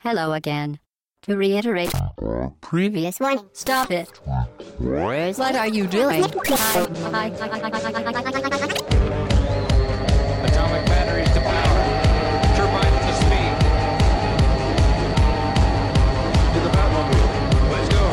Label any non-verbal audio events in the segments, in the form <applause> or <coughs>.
Hello again. To reiterate, previous one, stop it. What are you doing? Atomic batteries to power. Turbines to speed. To the Batmobile. Let's go.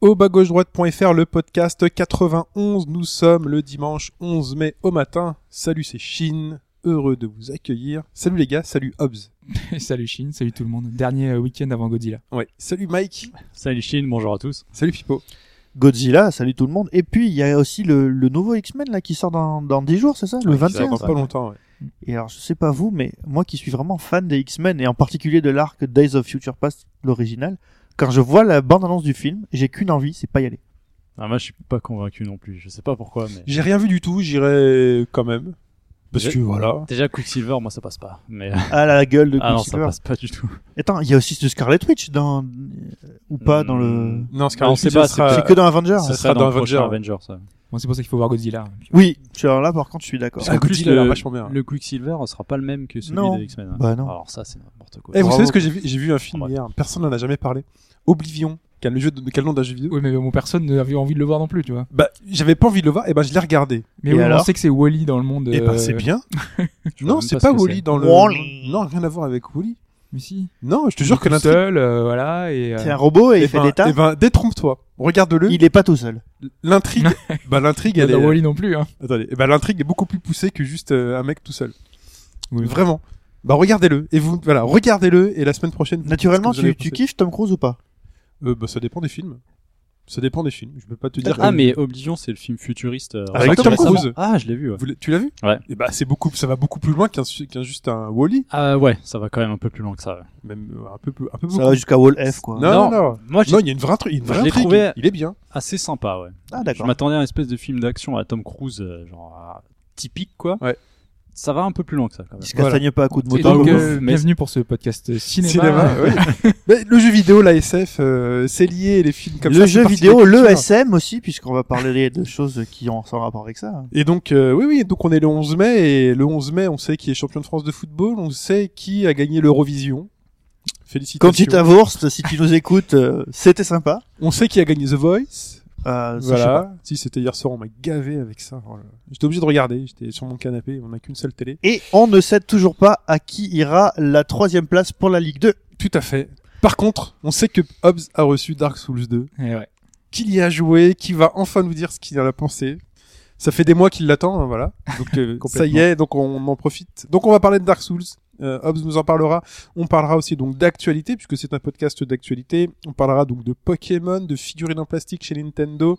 Au bas gauche droite.fr, le podcast 91. Nous sommes le dimanche 11 mai au matin. Salut, c'est Chine. Heureux de vous accueillir. Salut les gars, salut Hobbs. <laughs> salut Chine, salut tout le monde. Dernier euh, week-end avant Godzilla. Ouais. Salut Mike. Salut Chine, bonjour à tous. Salut Pipo. Godzilla, salut tout le monde. Et puis il y a aussi le, le nouveau X-Men là qui sort dans, dans 10 jours, c'est ça? Le Ça 21 dans ça pas longtemps, ouais. Et alors je sais pas vous, mais moi qui suis vraiment fan des X-Men et en particulier de l'arc Days of Future Past, l'original, quand je vois la bande-annonce du film, j'ai qu'une envie, c'est pas y aller. Ah, moi je suis pas convaincu non plus, je sais pas pourquoi mais... J'ai rien vu du tout, j'irai quand même. Parce J'ai- que voilà. Déjà Quicksilver, moi ça passe pas. Mais... Ah la gueule de ah non, ça Quicksilver. passe pas du tout. Attends, il y a aussi ce Scarlet Witch dans euh, ou pas dans le Hmm. Non, Ah, Scarlet on sait Witch, pas, ça sera- C'est que dans Avengers. ça Ça sera sera dans dans le prochain Avenger. Avenger ça. Bon, c'est pour ça qu'il faut voir Godzilla. Oui, alors là par contre je suis d'accord. Plus, Godzilla le, vachement bien. le Quicksilver sera pas le même que celui Non. des X-Men. hein. Bah non. Alors ça c'est n'importe quoi. Eh, vous savez ce que j'ai vu? J'ai vu un film hier. Personne n'en a jamais parlé. Oblivion. Quel, le jeu de, quel nom d'un jeu vidéo Oui, mais bon, personne n'avait envie de le voir non plus, tu vois. Bah, j'avais pas envie de le voir. Et ben, je l'ai regardé. Mais Et oui, on alors sait que c'est Wally dans le monde. Et ben, euh, c'est bien. <laughs> Je vois non, c'est pas pas, ce Wally c'est. dans le. Wall-E. Non, rien à voir avec Wally. Mais si. Non, je te jure que est l'intrigue. seul, euh, voilà, et. euh, C'est un robot et il Eh fait ben, des tas. eh ben, détrompe-toi. Regarde-le. Il est pas tout seul. L'intrigue, <laughs> bah l'intrigue, elle est. Wally non plus, hein. Attendez, eh ben, l'intrigue est beaucoup plus poussée que juste euh, un mec tout seul. Oui. Vraiment. Bah regardez-le et vous voilà, regardez-le et la semaine prochaine. Naturellement, tu, kiffes Tom Cruise ou pas? Euh, Bah ça dépend des films. Ça dépend des films. Je peux pas te dire. Ah que- mais Oblivion c'est le film futuriste. euh, Avec Tom récemment. Cruise. Ah je l'ai vu ouais. Vous l'avez- tu l'as vu? Ouais. Et bah c'est beaucoup, ça va beaucoup plus loin qu'un su- qu'un juste un Wally, Ah ouais, ça va quand même un peu plus loin que ça. ouais. même euh, un peu plus, un peu Ça beaucoup. va jusqu'à Wall F quoi. Non, non, non. Moi j'ai Non, il y a une vraie, intri- une vraie Je l'ai intrigue. trouvé- Il est bien. assez sympa ouais. Ah Je d'accord. m'attendais à une espèce de film d'action à Tom Cruise, euh, genre typique quoi. Ouais. Ça va un peu plus loin que ça quand même. Il se castagne pas à coups de moto. donc, euh, mais- bienvenue pour ce podcast <laughs> cinéma. Cinéma, <laughs> ouais. Mais le jeu vidéo, la SF, euh, c'est lié, les films comme ça. le jeu vidéo, le. SM aussi, puisqu'on va parler de choses qui ont sans rapport avec ça. Et donc, euh, oui, oui, donc on est le 11 mai, et le 11 mai, on sait qui est champion de France de football, on sait qui a gagné l'Eurovision. Félicitations. Conchita Wurst, si tu nous écoutes, euh, c'était sympa. On sait qui a gagné The Voice. Euh, ça. Voilà. Si c'était hier soir, on m'a gavé avec ça. Oh. J'étais obligé de regarder. J'étais sur mon canapé. On n'a qu'une seule télé. Et on ne sait toujours pas à qui ira la troisième place pour la Ligue 2. Tout à fait. Par contre, on sait que Hobbs a reçu Dark Souls 2. Et ouais. Qu'il y a joué, qui va enfin nous dire ce qu'il en a pensé. Ça fait des mois qu'il l'attend, hein, voilà. Donc euh, <laughs> ça y est, donc on en profite. Donc on va parler de Dark Souls. Euh, Hobbs nous en parlera. On parlera aussi donc d'actualité puisque c'est un podcast d'actualité. On parlera donc de Pokémon, de figurines en plastique chez Nintendo,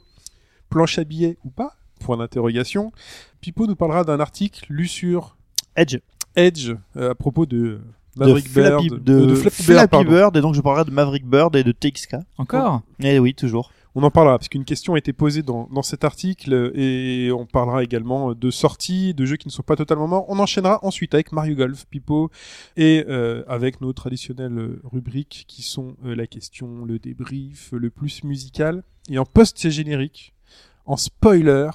planche à billets ou pas? Point d'interrogation. Pipo nous parlera d'un article lu sur Edge. Edge euh, à propos de De Maverick Flappy, Bird, de, euh, de Flappy, Flappy Bird, pardon. Bird, et donc je parlerai de Maverick Bird et de TXK. Encore? Eh oui, toujours. On en parlera parce qu'une question a été posée dans, dans cet article et on parlera également de sorties, de jeux qui ne sont pas totalement morts. On enchaînera ensuite avec Mario Golf, Pipo et euh, avec nos traditionnelles rubriques qui sont euh, la question, le débrief, le plus musical et en post-générique, en spoiler,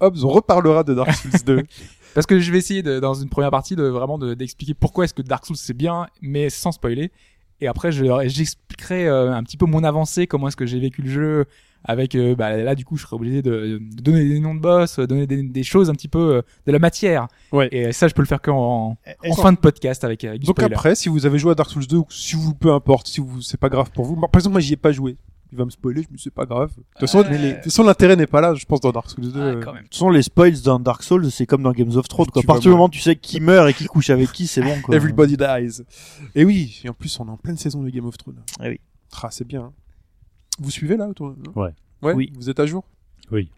Hobbs, on reparlera de Dark Souls 2. <laughs> Parce que je vais essayer de, dans une première partie de vraiment de- d'expliquer pourquoi est-ce que Dark Souls c'est bien, mais sans spoiler. Et après, j'expliquerai euh, un petit peu mon avancée, comment est-ce que j'ai vécu le jeu. Avec euh, bah, là, du coup, je serai obligé de, de donner des noms de boss, euh, donner des, des choses un petit peu euh, de la matière. Ouais. Et ça, je peux le faire qu'en en fin de podcast avec, avec Donc spoiler. après, si vous avez joué à Dark Souls 2 ou si vous, peu importe, si vous, c'est pas grave pour vous. Par exemple, moi, j'y ai pas joué. Il va me spoiler, je me suis pas grave. De toute façon, Ouais. l'intérêt n'est pas là, je pense, dans Dark Souls 2. Ah, euh. quand même. De toute façon, les spoils dans Dark Souls, c'est comme dans Games of Thrones. Quoi. À partir du moment où tu sais qui meurt et qui couche avec qui, c'est bon. Quoi. Everybody dies. Et oui, et en plus, on est en pleine saison de Game of Thrones. Eh oui. Ah, c'est bien. hein. Vous suivez là autour Ouais. Ouais. Oui. Vous êtes à jour? Oui.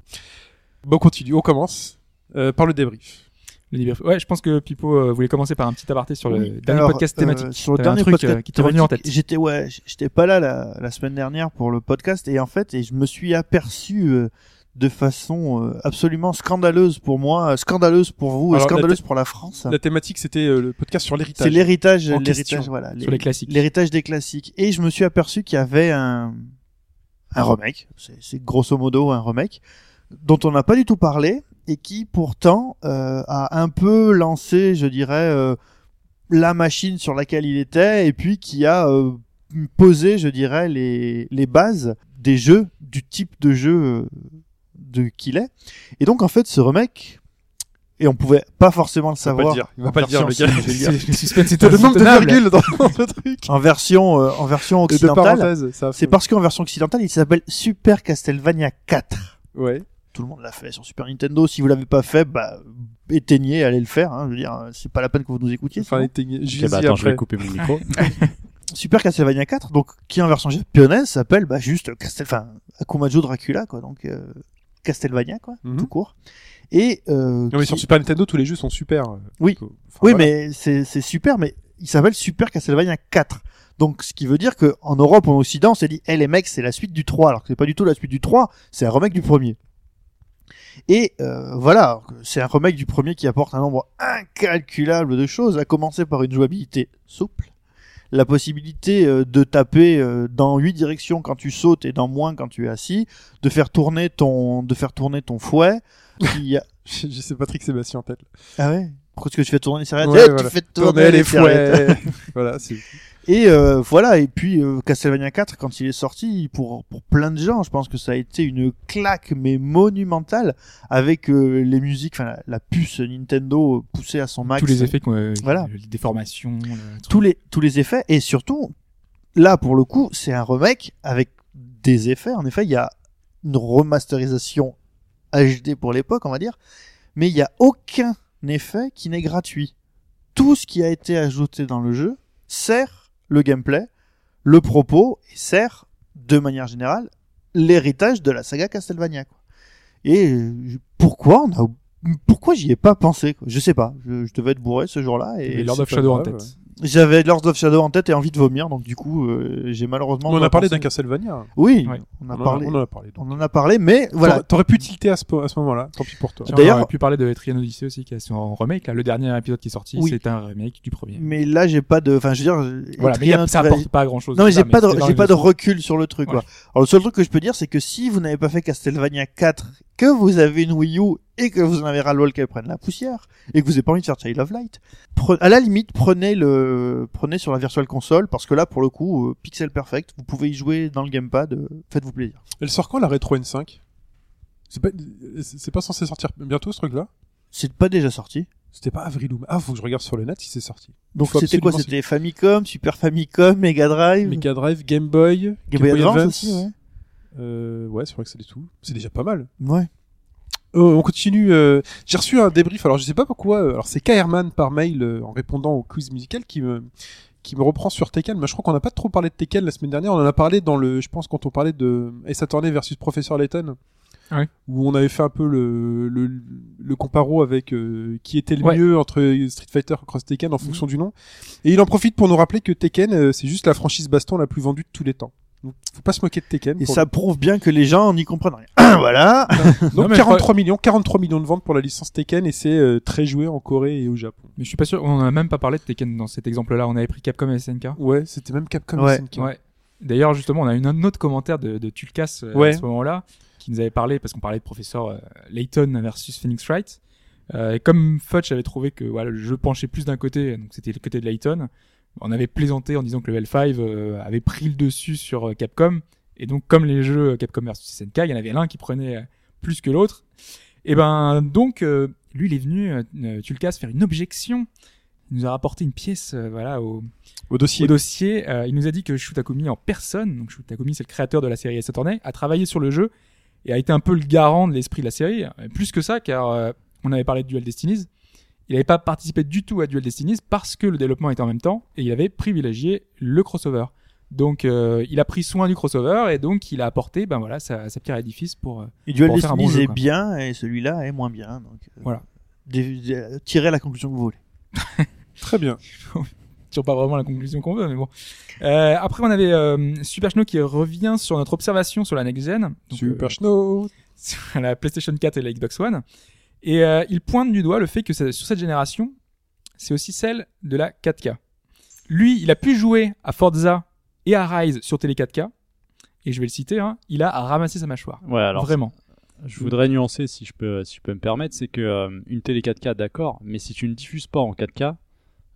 Bon, on continue. On commence euh, par le débrief. Le débrief. Ouais, je pense que Pipo euh, voulait commencer par un petit aparté sur le Oui. dernier Alors, podcast euh, thématique. sur le un dernier truc, podcast euh, qui t'est revenu en tête. J'étais ouais, j'étais pas là la, la semaine dernière pour le podcast et en fait, et je me suis aperçu euh, de façon euh, absolument scandaleuse pour moi, scandaleuse pour vous, et Alors, scandaleuse pour la France. La thématique, c'était euh, le podcast sur l'héritage. C'est l'héritage, l'héritage, voilà, Sur les classiques. l'héritage des classiques. Et je me suis aperçu qu'il y avait un un remake, c'est grosso modo un remake dont on n'a pas du tout parlé et qui pourtant euh, a un peu lancé, je dirais, euh, la machine sur laquelle il était et puis qui a euh, posé, je dirais, les, les bases des jeux, du type de jeu euh, de qu'il est. Et donc en fait, ce remake, et on pouvait pas forcément le Il va pas le savoir. dire. Il va pas le dire, <laughs> le le. Le suspense est C'est le nombre de virgules dans dans ce truc. En version, euh, en version occidentale, c'est parce qu'en version occidentale, il s'appelle Super Castlevania 4. Ouais. Tout le monde l'a fait sur Super Nintendo. Si vous l'avez pas fait, bah éteignez, allez le faire. Hein. Je veux dire, c'est pas la peine que vous nous écoutiez. Enfin, éteignez. Bah, attends, je vais couper mon micro. <laughs> Super Castlevania 4, donc qui en version japonaise s'appelle bah, juste Castel, enfin Akumajo Dracula quoi, donc euh, Castlevania quoi, Mhm. tout court. Et euh, Non, mais qui- sur Super Nintendo, tous les jeux sont super. Oui. Enfin, oui, voilà. mais c'est super, mais il s'appelle Super Castlevania 4. Donc ce qui veut dire que en Europe, en Occident, on s'est dit, eh les mecs, c'est la suite du 3, alors que c'est pas du tout la suite du 3, c'est un remake du premier. Et euh, voilà, c'est un remake du premier qui apporte un nombre incalculable de choses, à commencer par une jouabilité souple, la possibilité euh, de taper euh, dans huit directions quand tu sautes et dans moins quand tu es assis, de faire tourner ton, de faire tourner ton fouet. <laughs> qui a- Je sais Patrick Sébastien en tête. Ah ouais? Pourquoi est-ce que tu fais tourner les serviettes? Ouais, Eh, voilà. Tu fais tourner, Tourner les serviettes. fouets. <laughs> voilà, c'est. Et euh, voilà, et puis euh, Castlevania 4, quand il est sorti, pour, pour plein de gens, je pense que ça a été une claque, mais monumentale, avec euh, les musiques, enfin la, la puce Nintendo poussée à son max. Tous les effets, Voilà. les déformations. le- tous les, tous les effets, et surtout, là, pour le coup, c'est un remake avec des effets. En effet, il y a une remasterisation HD pour l'époque, on va dire, mais il n'y a aucun effet qui n'est gratuit. Tout ce qui a été ajouté dans le jeu sert le gameplay, le propos, et sert, de manière générale, l'héritage de la saga Castlevania. Quoi. Et pourquoi on a pourquoi j'y ai pas pensé quoi? Je sais pas. Je, je devais être bourré ce jour-là Et Lord of Shadow en tête. J'avais Lords of Shadow en tête et envie de vomir, donc du coup, euh, j'ai malheureusement. On a parlé d'un. Castlevania. Oui, Ouais. on a On en parlé. On en a parlé. donc. On en a parlé, mais voilà. T'aurais- pu tilter à ce, à ce moment-là. Tant pis pour toi. D'ailleurs- on aurait pu parler de Trian Odyssey aussi, qui est en remake. Là, le dernier épisode qui est sorti, Oui. c'est un remake du premier. Mais là, j'ai pas de. Enfin, je veux dire. Voilà, mais a- Etrian ça apporte pas grand chose. Non, mais j'ai pas de, j'ai pas de recul sur le truc, Ouais. quoi. Alors, le seul truc que je peux dire, c'est que si vous n'avez pas fait Castlevania 4, que vous avez une Wii U et que vous en avez ras-le-bol qu'elle prenne la poussière et que vous n'avez pas envie de faire Child of Light, pre- à la limite, prenez le, prenez sur la Virtual Console parce que là, pour le coup, euh, pixel perfect, vous pouvez y jouer dans le gamepad, euh, faites-vous plaisir. Elle sort quand la Retro N5 C'est pas, c'est pas censé sortir bientôt ce truc-là? C'est pas déjà sorti. C'était pas avril ou. Ah, faut que je regarde sur le net si c'est sorti. Donc c'était quoi? C'était Famicom, Super Famicom, Mega Drive, Mega Drive, Game Boy, Game Boy Advance, aussi, ouais. Euh, ouais, c'est vrai que c'est tout. C'est déjà pas mal. Ouais. Oh, on continue. euh, J'ai reçu un débrief. Alors je sais pas pourquoi. euh, Alors c'est Kairman par mail euh, en répondant au quiz musical qui me qui me reprend sur Tekken. Mais je crois qu'on n'a pas trop parlé de Tekken la semaine dernière. On en a parlé dans le. Je pense quand on parlait de Ace Attorney versus Professor Layton. Ouais. Où on avait fait un peu le le, le comparo avec euh, qui était le Ouais. mieux entre Street Fighter et Cross Tekken en fonction du nom. Et il en profite pour nous rappeler que Tekken euh, c'est juste la franchise baston la plus vendue de tous les temps. Donc, faut pas se moquer de Tekken. Et ça prouve bien que les gens n'y comprennent rien. <coughs> voilà. donc Non, mais 43 millions, 43 millions de ventes pour la licence Tekken et c'est euh, très joué en Corée et au Japon. Mais je suis pas sûr, on en a même pas parlé de Tekken dans cet exemple-là. On avait pris Capcom et SNK. Ouais, c'était même Capcom Ouais. SNK. Ouais. D'ailleurs, justement, on a eu un autre commentaire de, de Tulkas euh, Ouais. à ce moment-là, qui nous avait parlé, parce qu'on parlait de professeur euh, Layton versus Phoenix Wright. Euh, et comme Fudge avait trouvé que voilà, le jeu penchait plus d'un côté, donc c'était le côté de Layton, on avait plaisanté en disant que le L5 euh, avait pris le dessus sur euh, Capcom. Et donc, comme les jeux Capcom versus SNK, il y en avait l'un qui prenait euh, plus que l'autre. Et ben, donc, euh, lui, il est venu, euh, euh, Tulkas, faire une objection. Il nous a rapporté une pièce, euh, voilà, au, Au dossier. au dossier, euh, il nous a dit que Shu Takumi en personne, donc Shu Takumi c'est le créateur de la série Ace Attorney, a travaillé sur le jeu et a été un peu le garant de l'esprit de la série. Euh, Plus que ça, car euh, on avait parlé de Dual Destinies. Il n'avait pas participé du tout à Dual Destinies parce que le développement était en même temps et il avait privilégié le crossover. Donc euh, il a pris soin du crossover et donc il a apporté ben voilà sa, sa pierre à l'édifice pour euh, Et Dual Pour faire un bon jeu, est quoi. bien et celui-là est moins bien. Donc, euh, Voilà. tirez la conclusion que vous voulez. <laughs> Très bien. <laughs> toujours pas vraiment la conclusion qu'on veut, mais bon. Euh, après, on avait euh, Super Snow qui revient sur notre observation sur la next gen, donc, Super euh, Snow. <laughs> sur la PlayStation 4 et la Xbox One, et euh, il pointe du doigt le fait que sur cette génération, c'est aussi celle de la 4K. Lui, il a pu jouer à Forza et à Rise sur télé 4K, et je vais le citer, hein, il a ramassé sa mâchoire. Ouais, alors Vraiment. Je voudrais nuancer si je peux, si je peux me permettre, c'est que euh, une télé 4K, d'accord, mais si tu ne diffuses pas en 4K,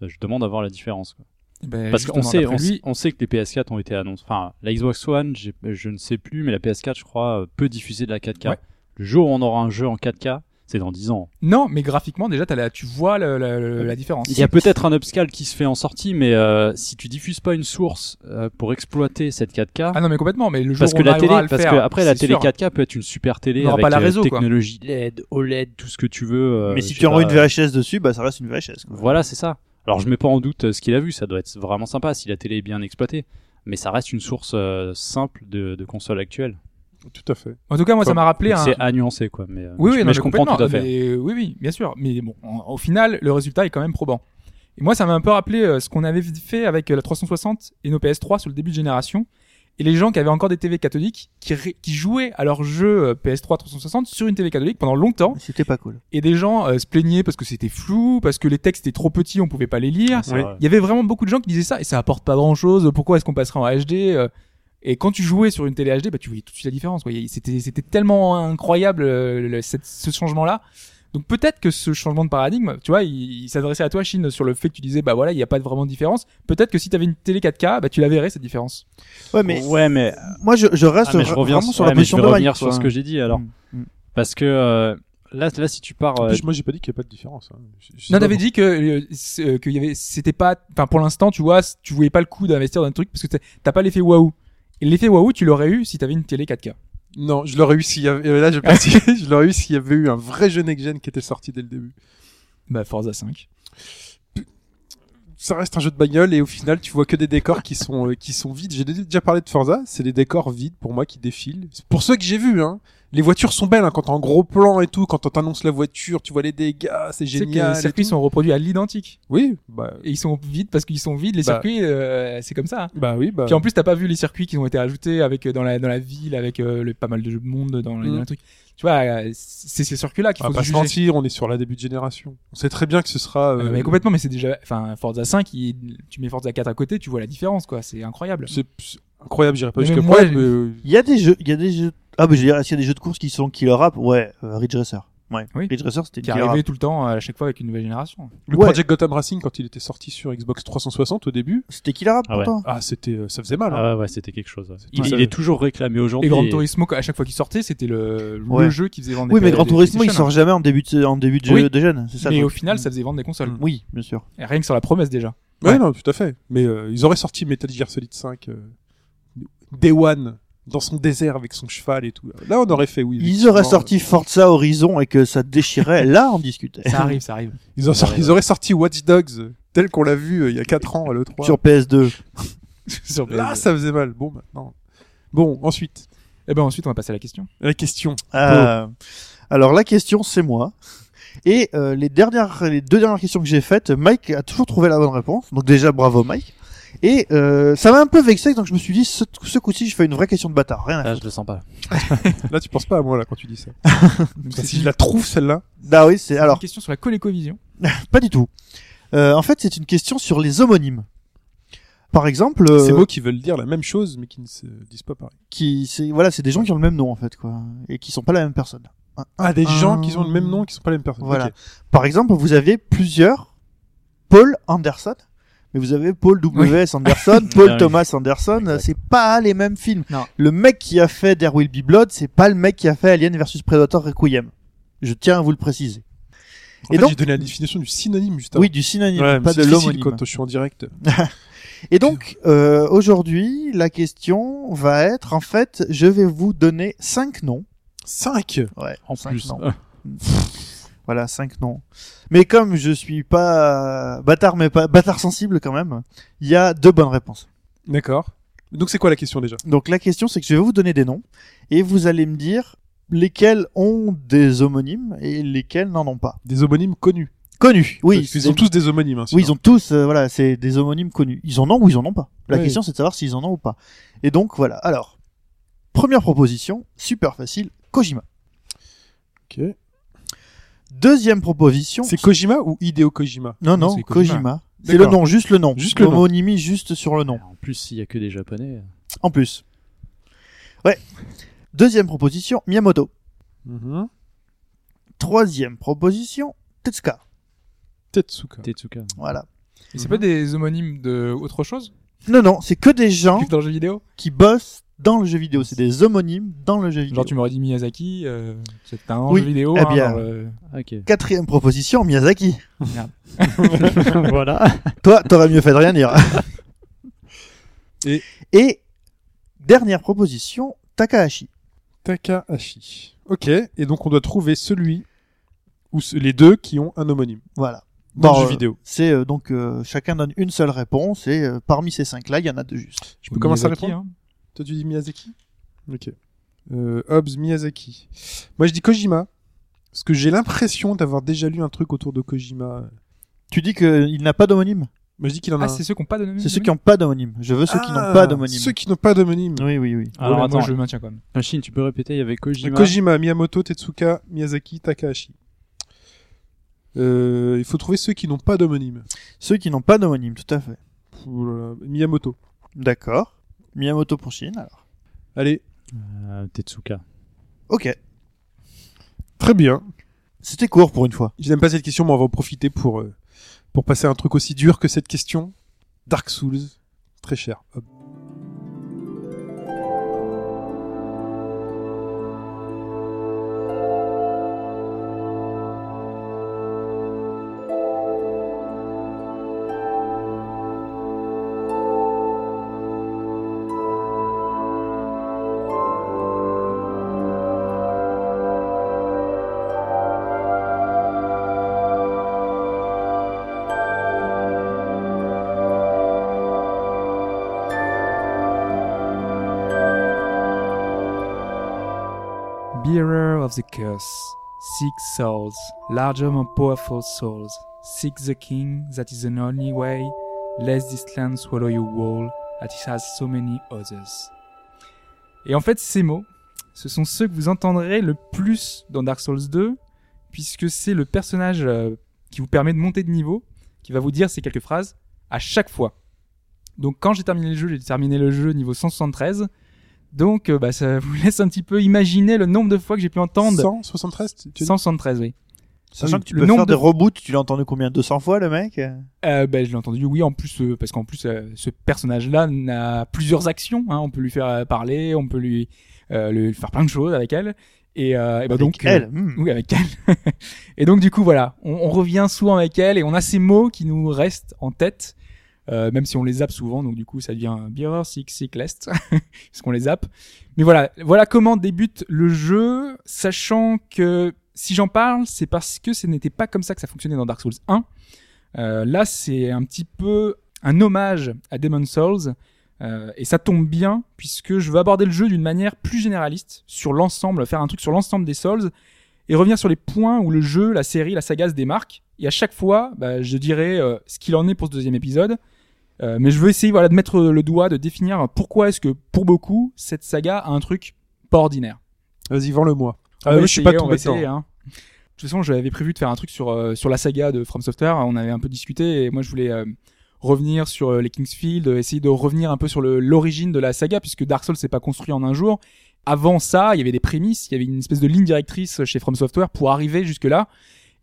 euh, je demande à voir la différence. quoi. Ben, Parce qu'on sait, on, lui, sait- on sait que les PS4 ont été annoncés. Enfin, la Xbox One, je ne sais plus, mais la PS4, je crois, peut diffuser de la 4K. Ouais. Le jour où on aura un jeu en 4K, c'est dans 10 ans. Non, mais graphiquement, déjà, la- tu vois le- le- le- la différence. Il y a peut-être un upscale qui se fait en sortie, mais euh, si tu diffuses pas une source euh, pour exploiter cette 4K, Ah non, mais complètement. Mais le jour parce où que on la télé, à le parce faire, que après la télé sûr. 4K peut être une super télé avec pas la euh, quoi. technologie LED, OLED, tout ce que tu veux. euh, Mais si tu envoies une VHS dessus, bah ça reste une VHS. Quoi. Voilà, c'est ça. Alors je mets pas en doute ce qu'il a vu, ça doit être vraiment sympa si la télé est bien exploitée, mais ça reste une source euh, simple de, de console actuelle. Tout à fait. En tout cas, moi, ça m'a rappelé Donc, un. C'est à nuancer quoi, mais, euh, Oui, je, oui, non, mais je comprends tout à fait. mais, oui, oui, bien sûr. Mais bon, en- au final, le résultat est quand même probant. Et moi, ça m'a un peu rappelé euh, ce qu'on avait fait avec euh, la 360 et nos PS3 sur le début de génération. Et les gens qui avaient encore des TV catholiques, qui, ré- qui jouaient à leur jeu euh, PS3 360 sur une TV catholique pendant longtemps. C'était pas cool. Et des gens euh, se plaignaient parce que c'était flou, parce que les textes étaient trop petits, on pouvait pas les lire. C'est Oui. vrai. Il y avait vraiment beaucoup de gens qui disaient ça et ça apporte pas grand chose. Pourquoi est-ce qu'on passerait en HD euh, Et quand tu jouais sur une télé HD, bah tu voyais tout de suite la différence. C'était c'était tellement incroyable euh, le- cette- ce changement-là. Donc peut-être que ce changement de paradigme, tu vois, il, il s'adressait à toi, Chine, sur le fait que tu disais, bah voilà, il n'y a pas vraiment de différence. Peut-être que si tu avais une télé 4K, bah tu la verrais cette différence. Ouais, mais Ouais, mais, moi je, je reste ah, mais je reviens vraiment sur ouais, la mais je de vais Mike. revenir sur ce que j'ai dit alors, Mm, mm. parce que euh, là, là, si tu pars, En euh, plus, moi, j'ai pas dit qu'il n'y a pas de différence. hein. Non, t'avais dit que euh, euh, qu'il y avait, c'était pas, enfin pour l'instant, tu vois, tu voyais pas le coup d'investir dans un truc parce que t'as- t'as pas l'effet waouh. Et l'effet waouh, tu l'aurais eu si t'avais une télé 4K. Non, je l'aurais eu s'il y avait, euh, là, je, <laughs> je l'aurais eu s'il y avait eu un vrai jeu next-gen qui était sorti dès le début. Bah Forza 5. Ça reste un jeu de bagnole et au final, tu vois que des décors qui sont, euh, qui sont vides. J'ai déjà parlé de Forza, c'est des décors vides pour moi qui défilent. Pour ceux que j'ai vus, hein. Les voitures sont belles, hein, quand t'es en gros plan et tout, quand on t'annonce la voiture, tu vois les dégâts, c'est sais que génial. les circuits sont reproduits à l'identique. Oui, bah, Et ils sont vides parce qu'ils sont vides. Les Bah. circuits, euh, c'est comme ça. hein. bah oui, bah. Puis en plus, t'as pas vu les circuits qui ont été ajoutés avec euh, dans la dans la ville, avec euh, le, pas mal de monde dans les, Mm. dans les trucs. Tu vois, c'est ces circuits-là qu'il faut va pas se mentir, on est sur la début de génération. On sait très bien que ce sera. Euh, euh, mais complètement, mais c'est déjà, enfin, Forza 5, il- tu mets Forza 4 à côté, tu vois la différence, quoi. C'est incroyable. c'est incroyable, j'irai pas Mais jusqu'à moi, mais euh, Il y a des jeux, il y a des jeux. Ah bah je veux dire, qu'il y a des jeux de course qui sont killer app Ouais, euh, Ridge Racer. Ouais. Oui. Ridge Racer c'était Qui arrivait tout le temps à chaque fois avec une nouvelle génération. le Ouais. Project Gotham Racing quand il était sorti sur Xbox 360 au début, C'était killer app Ah ouais. pourtant? ah c'était, euh, ça faisait mal. hein. ah ouais, ouais, c'était quelque chose. ouais. Il, Ouais. il est toujours réclamé Et aujourd'hui. Gran et- Turismo, à chaque fois qu'il sortait, c'était le, le jeu qui faisait vendre Oui, des mais Gran Turismo il sort jamais en début de, en début de jeu Oui. de jeunes, c'est ça. Mais au final, ça faisait vendre des consoles. Oui, bien sûr. Et rien que sur la promesse déjà. Ouais, Ouais. non, tout à fait. Mais euh, ils auraient sorti Metal Gear Solid 5 euh, Day One dans son désert avec son cheval et tout. Là, on aurait fait oui. Ils auraient sorti Forza Horizon et que ça déchirait, là on discutait. Ça arrive, ça arrive. Ils, ont sorti- ils auraient sorti Watch Dogs euh, tel qu'on l'a vu euh, il y a 4 ans à l'E3. Sur PS2. <laughs> Sur Là, ça faisait mal. Bon, maintenant. Bon, ensuite, Et ben ensuite, on va passer à la question. la question. Euh, alors la question c'est moi. Et euh, les dernières, les deux dernières questions que j'ai faites, Mike a toujours trouvé la bonne réponse. Donc déjà bravo Mike. Et euh, ça m'a un peu vexé, donc je me suis dit ce, ce coup-ci je fais une vraie question de bâtard, rien à Ah, je le sens pas. <laughs> Là, tu penses pas à moi là quand tu dis ça. <laughs> Si c'est je la trouve celle-là. Ah oui, c'est une alors question sur la ColecoVision. <laughs> pas du tout. Euh, en fait, c'est une question sur les homonymes. Par exemple, euh, Ces mots qui veulent dire la même chose mais qui ne se disent pas pareil. qui c'est voilà, c'est des gens qui ont le même nom en fait quoi, et qui sont pas la même personne. Un- Ah, des un- gens qui ont le même nom qui sont pas les mêmes personnes. Voilà. Ok. Par exemple, vous avez plusieurs Paul Anderson, mais vous avez Paul W.S. Anderson, Paul oui. Thomas Anderson, c'est pas les mêmes films. Non. Le mec qui a fait There Will Be Blood, c'est pas le mec qui a fait Alien vs Predator Requiem. Je tiens à vous le préciser. En Et fait, donc- j'ai donné la définition du synonyme juste Oui, du synonyme, Ouais, pas de difficile l'homonyme. quand je suis en direct. <laughs> Et donc, euh, aujourd'hui, la question va être, en fait, je vais vous donner cinq noms. 5 Ouais, En cinq plus. noms. <laughs> Voilà, cinq noms. Mais comme je suis pas bâtard, mais pas bâtard sensible quand même, il y a deux bonnes réponses. D'accord. Donc c'est quoi la question déjà? Donc la question, c'est que je vais vous donner des noms et vous allez me dire lesquels ont des homonymes et lesquels n'en ont pas. Des homonymes connus. Connus, oui. C'est- ont tous des homonymes. Hein, Oui, ils ont tous, euh, voilà, c'est des homonymes connus. Ils en ont ou ils en ont pas. La question, c'est de savoir s'ils en ont ou pas. Et donc voilà. Alors, première proposition, super facile, Kojima. Ok. Deuxième proposition, C'est Kojima ou Hideo Kojima non non, c'est Kojima. Kojima. C'est le nom, juste le nom. Juste le nom. L'homonymie juste sur le nom. En plus, il y a que des japonais. En plus. Ouais. Deuxième proposition, Miyamoto. Mhm. Troisième proposition, Tetsuka. Tetsuka. Tetsuka. Voilà. Et c'est pas des homonymes de autre chose? Non, non, c'est que des gens dans jeu vidéo? qui bossent dans le jeu vidéo. C'est des homonymes dans le jeu vidéo. Genre tu m'aurais dit Miyazaki, euh, c'est un Oui, jeu vidéo. eh hein, bien. Ok. Quatrième proposition, Miyazaki. <laughs> voilà. Toi, t'aurais mieux fait de rien dire. <laughs> Et- Et dernière proposition, Takahashi. Takahashi. Ok, et donc on doit trouver celui ou ce- les deux qui ont un homonyme Voilà. dans le jeu euh, vidéo. C'est euh, donc euh, chacun donne une seule réponse et euh, parmi ces cinq-là, il y en a deux justes. Je peux commencer à répondre hein. Toi tu dis Miyazaki? Ok. Euh, Hobbs, Miyazaki. Moi je dis Kojima. Parce que j'ai l'impression d'avoir déjà lu un truc autour de Kojima. Tu dis qu'il n'a pas d'homonyme? Moi je dis qu'il en a Ah, un. c'est ceux qui n'ont pas nom C'est ceux qui n'ont pas d'homonyme. Je veux ceux qui n'ont Ah, pas d'homonyme. Ceux qui n'ont pas d'homonyme. Oui, oui, oui. Alors attends, je le maintiens quand même. Machine, tu peux répéter, il y avait Kojima. Kojima, Miyamoto, Tetsuka, Miyazaki, Takahashi. Euh, il faut trouver ceux qui n'ont pas d'homonyme. Ceux qui n'ont pas d'homonyme, tout à fait. Ouh là là, Miyamoto. D'accord. Miyamoto pour Shin, alors. Allez, Euh, Tetsuka. Ok. très bien. C'était court pour une fois. Je n'aime pas cette question, mais on va en profiter pour, euh, pour passer à un truc aussi dur que cette question. Dark Souls, très cher. Hop. The curse, seek souls, larger, more powerful souls. Seek the king, that is the only way. Lest this land swallow you whole, as it has so many others. Et en fait, ces mots, ce sont ceux que vous entendrez le plus dans Dark Souls 2, puisque c'est le personnage euh, qui vous permet de monter de niveau, qui va vous dire ces quelques phrases à chaque fois. Donc quand j'ai terminé le jeu, j'ai terminé le jeu niveau 173. Donc euh, bah, ça <laughs> vous laisse un petit peu imaginer le nombre de fois que j'ai pu entendre 173 tu- tu as dit 173, oui. Sachant que tu le peux nombre faire de- des reboots, tu l'as entendu combien? 200 fois le mec? Euh, ben, je l'ai entendu, oui, en plus, euh, parce qu'en plus, euh, ce personnage-là n'a plusieurs actions. Hein, on peut lui faire euh, parler, on peut lui, euh, lui faire plein de choses avec elle. Et, euh, et ben Avec donc, euh, elle. hmm. oui, avec elle. <laughs> et donc, du coup, voilà, on, on revient souvent avec elle et on a ces mots qui nous restent en tête, euh, même si on les zappe souvent. Donc, du coup, ça devient Bearer, Sick, Sick, Lest, <laughs> parce qu'on les zappe. Mais voilà, voilà comment débute le jeu, sachant que si j'en parle, c'est parce que ce n'était pas comme ça que ça fonctionnait dans Dark Souls 1. Euh, là, c'est un petit peu un hommage à Demon Souls. Euh, et ça tombe bien puisque je veux aborder le jeu d'une manière plus généraliste sur l'ensemble, faire un truc sur l'ensemble des Souls et revenir sur les points où le jeu, la série, la saga se démarque. Et à chaque fois, bah, je dirais ce qu'il en est pour ce deuxième épisode. Euh, mais je veux essayer voilà, de mettre le doigt, de définir pourquoi est-ce que pour beaucoup, cette saga a un truc pas ordinaire. Vas-y, vends-le-moi. Ah, va moi, je suis pas tombé essayer, hein. De toute façon, j'avais prévu de faire un truc sur euh, sur la saga de From Software. On avait un peu discuté et moi je voulais euh, revenir sur les Kingsfield, essayer de revenir un peu sur l'origine de la saga puisque Dark Souls s'est pas construit en un jour. Avant ça, il y avait des prémices, il y avait une espèce de ligne directrice chez From Software pour arriver jusque là.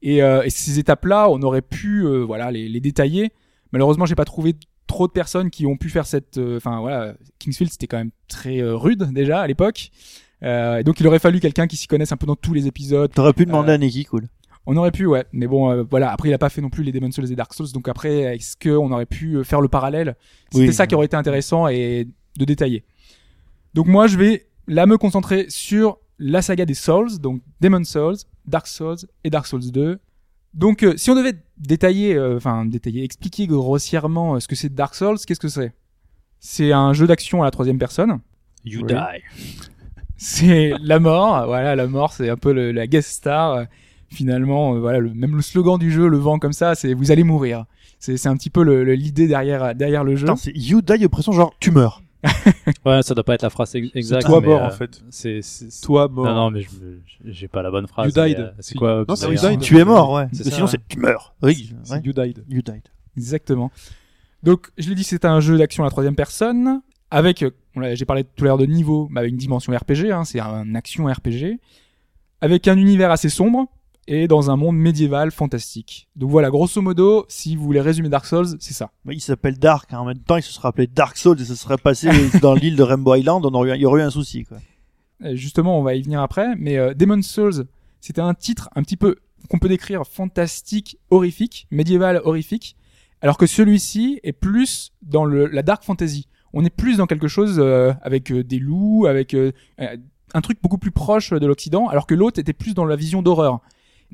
Et, et ces étapes-là, on aurait pu voilà les, les détailler. Malheureusement, j'ai pas trouvé trop de personnes qui ont pu faire cette. euh, Enfin voilà, Kingsfield c'était quand même très euh, rude déjà à l'époque. Euh, donc il aurait fallu quelqu'un qui s'y connaisse un peu dans tous les épisodes. T'aurais pu demander à Neki, cool. On aurait pu, ouais. Mais bon, voilà. Après, il a pas fait non plus les Demon Souls et Dark Souls. Donc après, est-ce qu'on aurait pu faire le parallèle? C'était Oui. ça qui aurait été intéressant et de détailler. Donc moi, je vais là me concentrer sur la saga des Souls, donc Demon Souls, Dark Souls et Dark Souls 2. Donc, euh, si on devait détailler, euh, enfin détailler, expliquer grossièrement euh, ce que c'est Dark Souls, qu'est-ce que c'est? C'est un jeu d'action à la troisième personne. You Oui. die. <laughs> C'est la mort, voilà, la mort, c'est un peu le- la guest star. Finalement, euh, voilà, le, même le slogan du jeu, le vent comme ça, c'est vous allez mourir. C'est un petit peu l'idée derrière derrière le jeu. Attends, c'est You die oppression genre tu meurs. <laughs> Ouais, ça doit pas être la phrase ex- exacte. toi mais, mort euh, en fait. C'est, Toi mort. Non, non, mais j'ai pas la bonne phrase. You died. euh, C'est quoi Non, c'est You died. Tu es mort, ouais. C'est Mais ça, sinon ouais. c'est tu meurs. Oui. Ouais. You died. You died. Exactement. Donc, je l'ai dit, c'est un jeu d'action à la troisième personne avec, j'ai parlé tout à l'heure de niveau, mais avec une dimension RPG. Hein, c'est un action RPG avec un univers assez sombre et dans un monde médiéval fantastique. Donc voilà, grosso modo, si vous voulez résumer Dark Souls, c'est ça. Mais il s'appelle Dark. hein. En même temps, il se serait appelé Dark Souls et ce serait passé <laughs> dans l'île de Rainbow Island. On aurait, il y aurait eu un souci, quoi. Euh, Justement, on va y venir après, mais euh, Demon's Souls, c'était un titre un petit peu qu'on peut décrire fantastique, horrifique, médiéval, horrifique, alors que celui-ci est plus dans le, la dark fantasy. On est plus dans quelque chose euh, avec euh, des loups, avec un truc beaucoup plus proche de l'Occident, alors que l'autre était plus dans la vision d'horreur.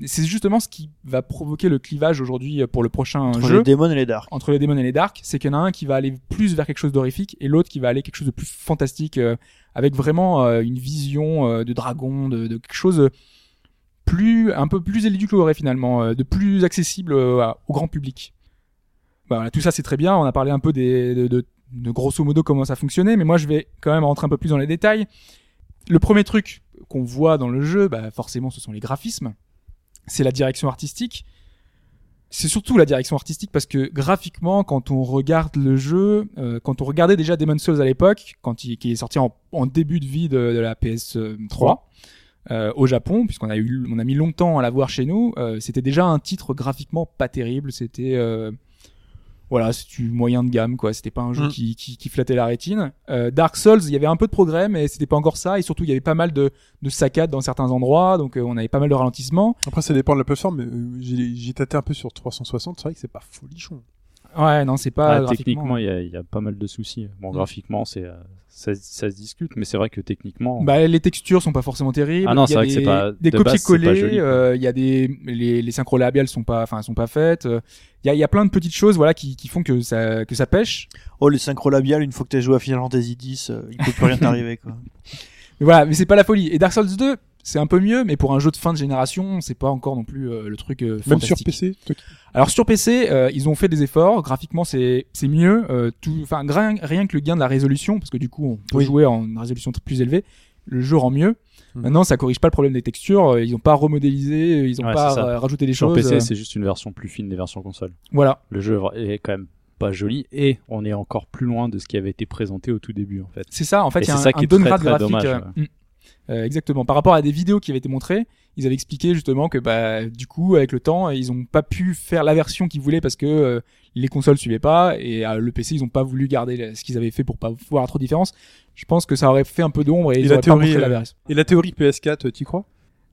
C'est justement ce qui va provoquer le clivage aujourd'hui euh, pour le prochain Entre jeu les démons et les dark. entre les démons et les dark, c'est qu'il y en a un qui va aller plus vers quelque chose d'horrifique et l'autre qui va aller quelque chose de plus fantastique, euh, avec vraiment euh, une vision euh, de dragon, de, de quelque chose plus, un peu plus édulcoré finalement, euh, de plus accessible à- au grand public. Bah, voilà, tout ça c'est très bien. On a parlé un peu des, de, de, de grosso modo comment ça fonctionnait, mais moi je vais quand même rentrer un peu plus dans les détails. Le premier truc qu'on voit dans le jeu, bah, forcément, ce sont les graphismes. C'est la direction artistique c'est surtout la direction artistique parce que graphiquement, quand on regarde le jeu, euh, quand on regardait déjà Demon's Souls à l'époque, quand il qui est sorti en, en début de vie de, de la PS3 euh, au Japon, puisqu'on a eu, on a mis longtemps à la voir chez nous, euh, c'était déjà un titre graphiquement pas terrible. C'était euh, voilà, c'est du moyen de gamme quoi. C'était pas un jeu Mm. qui, qui, qui flattait la rétine. Euh, Dark Souls, il y avait un peu de progrès, mais c'était pas encore ça. Et surtout, il y avait pas mal de, de saccades dans certains endroits, donc euh, on avait pas mal de ralentissements. Après, ça dépend de la plateforme, mais euh, j'ai j'ai tâté un peu sur 360, c'est vrai que c'est pas folichon. Ouais, non, c'est pas Ah, graphiquement. techniquement, il y, a- il y a pas mal de soucis. Bon, Mm. graphiquement, c'est euh, ça, ça se discute, mais c'est vrai que techniquement, Bah, les textures sont pas forcément terribles. Ah non, Il y c'est a vrai que des, c'est pas- des de copier-coller. euh, Il y a des les, les synchro labiales sont pas, enfin, sont pas faites. euh, Il y a, il y a plein de petites choses, voilà, qui, qui font que ça que ça pêche. Oh, les synchro labiales, une fois que t'as joué à Final Fantasy X, euh, il peut plus rien <laughs> t'arriver, quoi. Mais voilà, mais c'est pas la folie. Et Dark Souls 2, c'est un peu mieux, mais pour un jeu de fin de génération, c'est pas encore non plus euh, le truc euh, Même sur fantastique. PC Alors sur PC, euh, ils ont fait des efforts. Graphiquement, c'est c'est mieux. Euh, tout, enfin rien, rien que le gain de la résolution, parce que du coup, on peut Oui. jouer en une résolution plus élevée. Le jeu rend mieux. Mhm. Maintenant, ça corrige pas le problème des textures. Ils ont pas remodélisé, ils ont Ouais, pas rajouté des sur choses. PC, euh, c'est juste une version plus fine des versions console. Voilà. Le jeu est quand même pas joli et on est encore plus loin de ce qui avait été présenté au tout début, en fait. C'est ça. En fait, il y a c'est un, ça qui un downgrade graphique. dommage, euh, mm. Euh, exactement. Par rapport à des vidéos qui avaient été montrées, ils avaient expliqué justement que bah du coup avec le temps ils ont pas pu faire la version qu'ils voulaient parce que euh, les consoles suivaient pas et euh, le PC ils ont pas voulu garder ce qu'ils avaient fait pour pas voir trop de différence. Je pense que ça aurait fait un peu d'ombre et, Et ils la auraient théorie, pas montré la euh, version. Et la théorie PS4, t'y crois?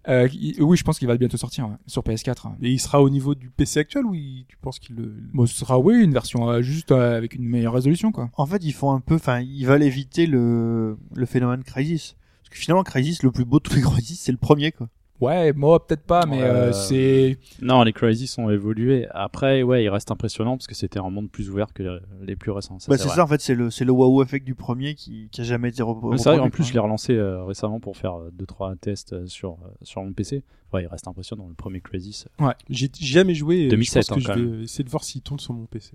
Euh, oui, je pense qu'il va bientôt sortir sur PS4. hein. Et il sera au niveau du PC actuel ou il- tu penses qu'il le... Bon, ce sera oui une version euh, juste euh, avec une meilleure résolution quoi. En fait, ils font un peu, enfin, ils veulent éviter le, le phénomène Crisis. Parce que finalement, Crisis, le plus beau de tous les Crisis, c'est le premier, quoi. Ouais, moi peut-être pas, mais euh, Euh, c'est Non, les Crysis ont évolué. Après, ouais, il reste impressionnant parce que c'était un monde plus ouvert que les plus récents. Ça, Bah, c'est ça, en fait, c'est le, c'est le wow effect du premier qui, qui a jamais été repro- Mais C'est vrai, en reproduit, plus, je l'ai relancé euh, récemment pour faire 2-3 tests sur, euh, sur mon PC. Ouais, il reste impressionnant. Le premier Crysis. J'ai j'ai jamais joué. et 2007, je pense que hein, je quand vais essayer de voir s'il tourne sur mon PC.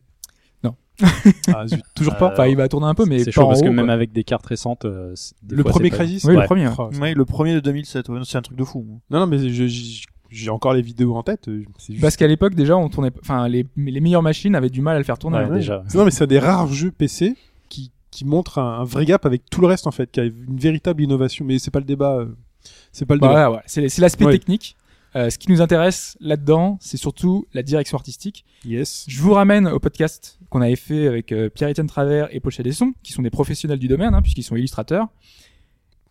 Non. <laughs> ah, toujours pas. Euh, enfin il va tourner un peu mais c'est pas chaud en parce que même quoi. avec des cartes récentes, euh, des Le fois, premier Crysis Oui, le premier. Oh, Ouais, le premier de 2007, ouais, c'est un truc de fou. Non, non, mais j'ai encore les vidéos en tête. euh, juste- Parce qu'à l'époque déjà on tournait, enfin les, les meilleures machines avaient du mal à le faire tourner. Ouais, déjà. Non, mais c'est des rares jeux PC qui, qui montre un, un vrai gap avec tout le reste, en fait, qui a une véritable innovation. Mais c'est pas le débat. euh, C'est pas le Bah, débat. C'est c'est l'aspect Ouais. technique. Euh, ce qui nous intéresse là-dedans, c'est surtout la direction artistique. Yes. Je vous ramène au podcast qu'on avait fait avec euh, Pierre-Étienne Travers et Paul Chadesson, qui sont des professionnels du domaine, hein, puisqu'ils sont illustrateurs.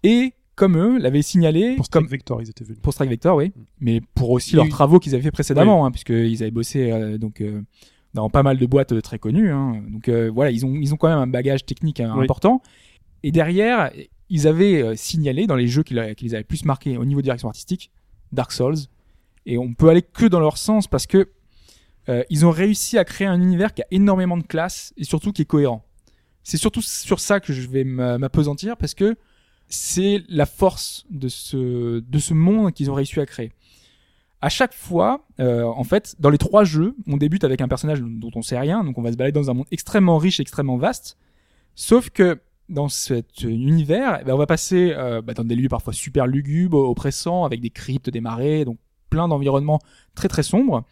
Et comme eux, l'avaient signalé, Pour comme Strike Vector, ils étaient venus. pour Strike Vector, oui, mais pour aussi leurs eu- travaux qu'ils avaient fait précédemment, hein, puisqu'ils avaient bossé euh, donc euh, dans pas mal de boîtes très connues. Hein. Donc euh, voilà, ils ont ils ont quand même un bagage technique Oui. important. Et derrière, ils avaient signalé dans les jeux qui, la- qui les avaient plus marqués au niveau direction artistique, Dark Souls. Et on peut aller que dans leur sens parce que euh, ils ont réussi à créer un univers qui a énormément de classe et surtout qui est cohérent. C'est surtout sur ça que je vais m'a- m'apesantir parce que c'est la force de ce de ce monde qu'ils ont réussi à créer. À chaque fois, euh, en fait, dans les trois jeux, on débute avec un personnage dont on sait rien, donc on va se balader dans un monde extrêmement riche, extrêmement vaste. Sauf que dans cet univers, eh ben, on va passer euh, bah, dans des lieux parfois super lugubres, oppressants, avec des cryptes, des marais, donc plein d'environnements très très sombres.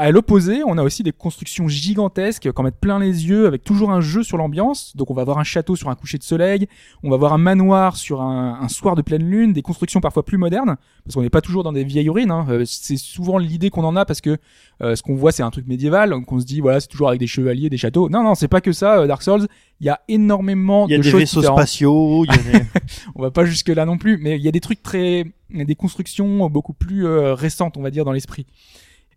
À l'opposé, on a aussi des constructions gigantesques, qu'on met plein les yeux, avec toujours un jeu sur l'ambiance. Donc on va voir un château sur un coucher de soleil, on va voir un manoir sur un, un soir de pleine lune, des constructions parfois plus modernes, parce qu'on n'est pas toujours dans des vieilles ruines. Hein. Euh, C'est souvent l'idée qu'on en a parce que euh, ce qu'on voit c'est un truc médiéval, donc on se dit voilà c'est toujours avec des chevaliers, des châteaux. Non non c'est pas que ça. euh, Dark Souls, il y a énormément Il y a de des choses vaisseaux différentes spatiaux, il y a des... <laughs> on va pas jusque là non plus, mais il y a des trucs très, des constructions beaucoup plus euh, récentes, on va dire, dans l'esprit,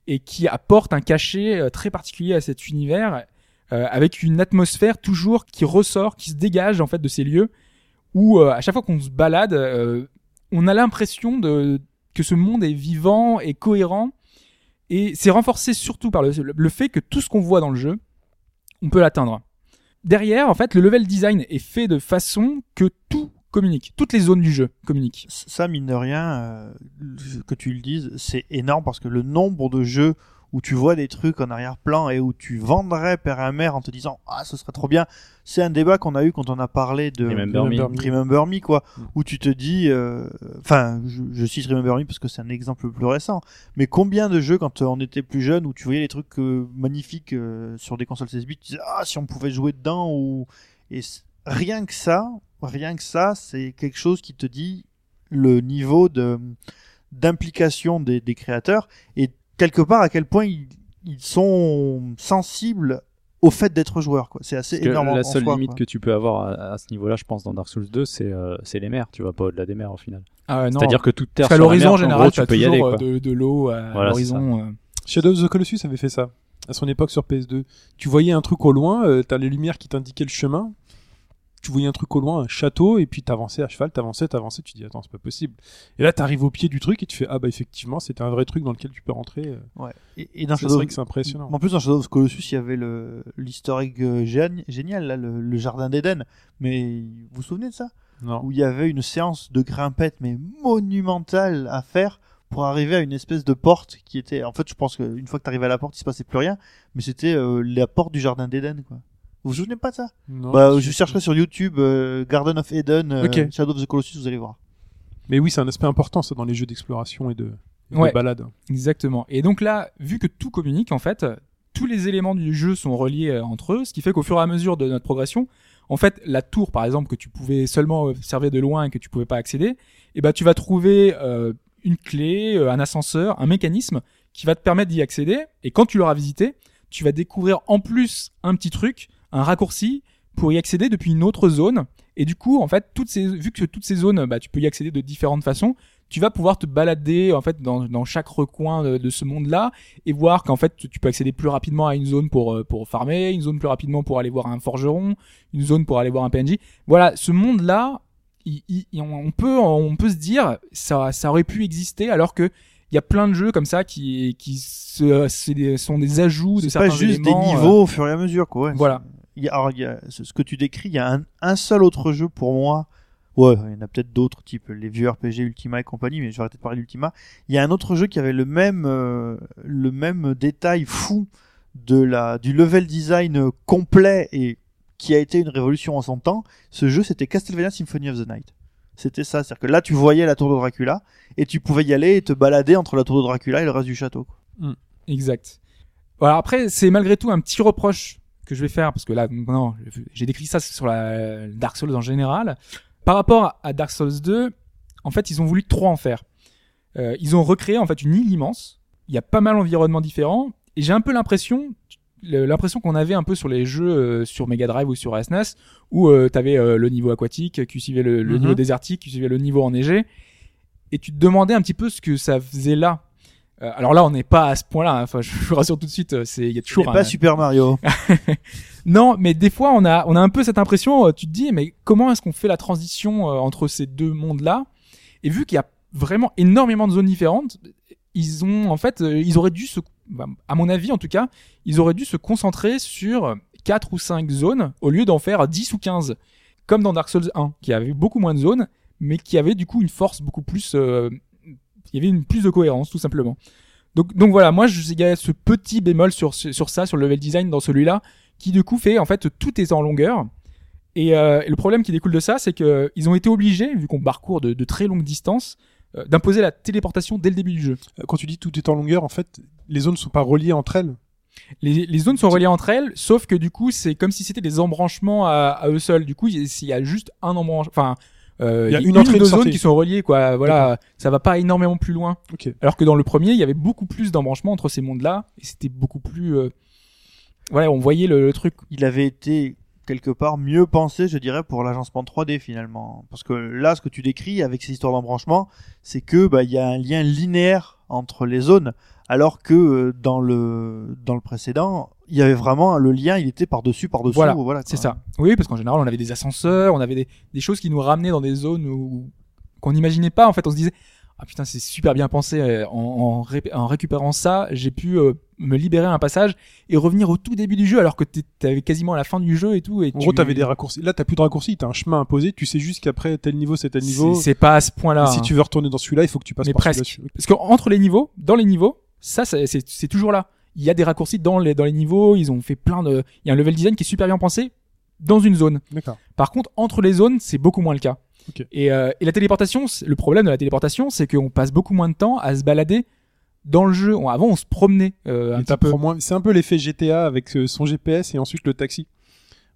et qui apportent un cachet euh, très particulier à cet univers, euh, avec une atmosphère toujours qui ressort, qui se dégage en fait de ces lieux, où euh, à chaque fois qu'on se balade, on a l'impression de que ce monde est vivant et cohérent, et c'est renforcé surtout par le fait que tout ce qu'on voit dans le jeu, on peut l'atteindre. Derrière, en fait, le level design est fait de façon que tout communique. Toutes les zones du jeu communiquent. ça, mine de rien, euh, que tu le dises, c'est énorme parce que le nombre de jeux où tu vois des trucs en arrière-plan et où tu vendrais père et mère en te disant ah ce serait trop bien, c'est un débat qu'on a eu quand on a parlé de Remember Me. Remember Me. Remember Me, quoi, Mm. où tu te dis, euh, enfin, je, je cite Remember Me parce que c'est un exemple plus récent, mais combien de jeux quand on était plus jeune où tu voyais les trucs euh, magnifiques euh, sur des consoles 16 bits, tu disais ah si on pouvait jouer dedans ou et rien que ça, rien que ça, c'est quelque chose qui te dit le niveau de d'implication des, des créateurs et quelque part à quel point ils, ils sont sensibles au fait d'être joueurs quoi. C'est assez Parce énorme. la en seule soi, limite quoi. que tu peux avoir à, à ce niveau-là, je pense, dans Dark Souls 2, c'est euh, c'est les mers. Tu vas pas au-delà des mers au final. Ah. C'est-à-dire que toute terre Parce qu'à l'horizon, mer, en en général, gros, tu peux y aller. euh, Quoi. de, de l'eau à Voilà, l'horizon. euh. Shadow of the Colossus avait fait ça à son époque sur PS2. Tu voyais un truc au loin, euh, t'as les lumières qui t'indiquaient le chemin. Tu voyais un truc au loin, un château, et puis t'avançais à cheval, t'avançais, t'avançais, tu dis attends c'est pas possible. Et là t'arrives au pied du truc et tu fais ah bah effectivement c'était un vrai truc dans lequel tu peux rentrer. euh. Ouais. Et, et dans C'est Shadow impressionnant. En plus, dans Shadow of Colossus, il y avait le l'historique euh, gén- génial, là, le, le jardin d'Éden. Mais vous vous souvenez de ça? Non. Où il y avait une séance de grimpette, mais monumentale à faire pour arriver à une espèce de porte qui était. En fait, je pense qu'une fois que tu arrivais à la porte, il se passait plus rien. Mais c'était euh, la porte du jardin d'Éden, quoi. Vous vous souvenez pas de ça? Non, Bah, je- chercherai sur YouTube euh, Garden of Eden, euh, Ok. Shadow of the Colossus, vous allez voir. Mais oui c'est un aspect important ça dans les jeux d'exploration et de, et de Ouais. balade. Exactement. Et donc là, vu que tout communique, en fait, tous les éléments du jeu sont reliés euh, entre eux, ce qui fait qu'au fur et à mesure de notre progression, en fait, la tour, par exemple, que tu pouvais seulement observer de loin et que tu pouvais pas accéder, eh ben, tu vas trouver euh, une clé, euh, un ascenseur, un mécanisme qui va te permettre d'y accéder. Et quand tu l'auras visité, tu vas découvrir en plus un petit truc, un raccourci pour y accéder depuis une autre zone. Et du coup, en fait, toutes ces, vu que toutes ces zones, bah, tu peux y accéder de différentes façons, tu vas pouvoir te balader en fait dans, dans chaque recoin de, de ce monde-là et voir qu'en fait tu peux accéder plus rapidement à une zone pour euh, pour farmer, une zone plus rapidement pour aller voir un forgeron, une zone pour aller voir un PNJ. Voilà, ce monde-là, il- il- il- on peut on peut se dire ça ça aurait pu exister alors que il y a plein de jeux comme ça qui qui se, sont des ajouts de C'est pas certains juste des euh, niveaux au fur et à mesure, quoi. ouais. Voilà. Y a, alors, y a ce que tu décris, il y a un, un seul autre jeu pour moi. Ouais, il y en a peut-être d'autres, type les vieux RPG Ultima et compagnie, mais je vais arrêter de parler d'Ultima. Il y a un autre jeu qui avait le même, euh, le même détail fou de la, du level design euh, complet et qui a été une révolution en son temps. Ce jeu, c'était Castlevania Symphony of the Night. C'était ça, c'est-à-dire que là, tu voyais la tour de Dracula et tu pouvais y aller et te balader entre la tour de Dracula et le reste du château. quoi. Exact. Voilà, après, c'est malgré tout un petit reproche que je vais faire, parce que là, non, j'ai décrit ça sur la Dark Souls en général. Par rapport à Dark Souls 2, en fait, ils ont voulu trop en faire. Euh, ils ont recréé en fait une île immense. Il y a pas mal d'environnements différents, et j'ai un peu l'impression, l'impression qu'on avait un peu sur les jeux euh, sur Mega Drive ou sur SNES, où euh, t'avais euh, le niveau aquatique qui suivait le, le Mhm. niveau désertique, qui suivait le niveau enneigé, et tu te demandais un petit peu ce que ça faisait là. Euh, alors là, on n'est pas à ce point-là. hein. Enfin, je vous rassure tout de suite, euh, c'est il y a toujours un... pas Super Mario. <laughs> Non, mais des fois, on a on a un peu cette impression. euh, tu te dis, mais comment est-ce qu'on fait la transition entre ces deux mondes-là? Et vu qu'il y a vraiment énormément de zones différentes, ils ont en fait, ils auraient dû se, bah, à mon avis en tout cas, ils auraient dû se concentrer sur quatre ou cinq zones au lieu d'en faire 10 ou 15 comme dans Dark Souls 1 qui avait beaucoup moins de zones mais qui avait du coup une force beaucoup plus euh, il y avait une plus de cohérence tout simplement donc donc voilà moi je- il y a ce petit bémol sur sur ça sur le level design dans celui-là qui du coup fait en fait tout est en longueur et, euh, et le problème qui découle de ça c'est que ils ont été obligés vu qu'on parcourt de, de très longues distances euh, d'imposer la téléportation dès le début du jeu Euh, Quand tu dis tout est en longueur, en fait, les zones sont pas reliées entre elles. Les, les zones sont reliées entre elles, sauf que du coup, c'est comme si c'était des embranchements à, à eux seuls. Du coup, il y a- il y a juste un embranchement, enfin, euh, Il y a une ou entrée et une zones sortie. qui sont reliées, quoi. Voilà, ça va pas énormément plus loin. Ok. Alors que dans le premier, il y avait beaucoup plus d'embranchements entre ces mondes-là, et c'était beaucoup plus, euh, voilà, on voyait le, le truc. il avait été quelque part mieux pensé, je dirais, pour l'agencement 3D finalement. Parce que là, ce que tu décris avec ces histoires d'embranchement, c'est que bah il y a un lien linéaire entre les zones, alors que euh, dans le dans le précédent, il y avait vraiment le lien, il était par dessus, par dessous. Voilà, Voilà, C'est ça. Oui, parce qu'en général, on avait des ascenseurs, on avait des, des choses qui nous ramenaient dans des zones où qu'on n'imaginait pas. En fait, on se disait ah putain, c'est super bien pensé. euh, En, en, ré- en récupérant ça, j'ai pu euh, me libérer un passage et revenir au tout début du jeu, alors que t'avais quasiment à la fin du jeu et tout. Et En tu- gros, t'avais des raccourcis. Là, t'as plus de raccourcis, t'as un chemin imposé. Tu sais juste qu'après tel niveau, c'est tel niveau. C'est pas à ce point-là. Et si hein. tu veux retourner dans celui-là, il faut que tu passes Mais par presque. Parce qu'entre les niveaux, dans les niveaux, ça, c'est toujours là. Il y a des raccourcis dans les dans les niveaux. Ils ont fait plein de. Il y a un level design qui est super bien pensé dans une zone. D'accord. Par contre, entre les zones, c'est beaucoup moins le cas. Ok. Et, euh, et la téléportation, le problème de la téléportation, c'est qu'on passe beaucoup moins de temps à se balader dans le jeu. Avant, on se promenait euh, un Et petit peu. moins- C'est un peu l'effet GTA avec euh, son GPS et ensuite le taxi.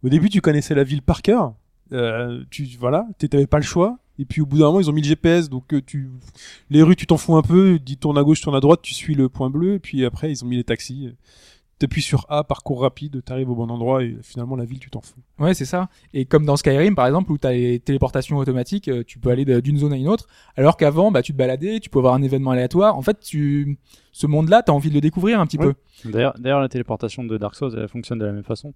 Au début, tu connaissais la ville par cœur. Euh, tu voilà, t'avais pas le choix. Et puis au bout d'un moment, ils ont mis le GPS, donc euh, tu les rues, tu t'en fous un peu. Dis tourne à gauche, tourne à droite, tu suis le point bleu. Et puis après, ils ont mis les taxis. T'appuies sur A, parcours rapide, t'arrives au bon endroit et finalement la ville, tu t'en fous. Ouais, c'est ça. Et comme dans Skyrim, par exemple, où tu as les téléportations automatiques, euh, tu peux aller d'une zone à une autre. Alors qu'avant, bah, tu te baladais, tu peux avoir un événement aléatoire. En fait, tu, ce monde-là, t'as envie de le découvrir un petit Ouais. peu. D'ailleurs, d'ailleurs, la téléportation de Dark Souls, elle fonctionne de la même façon.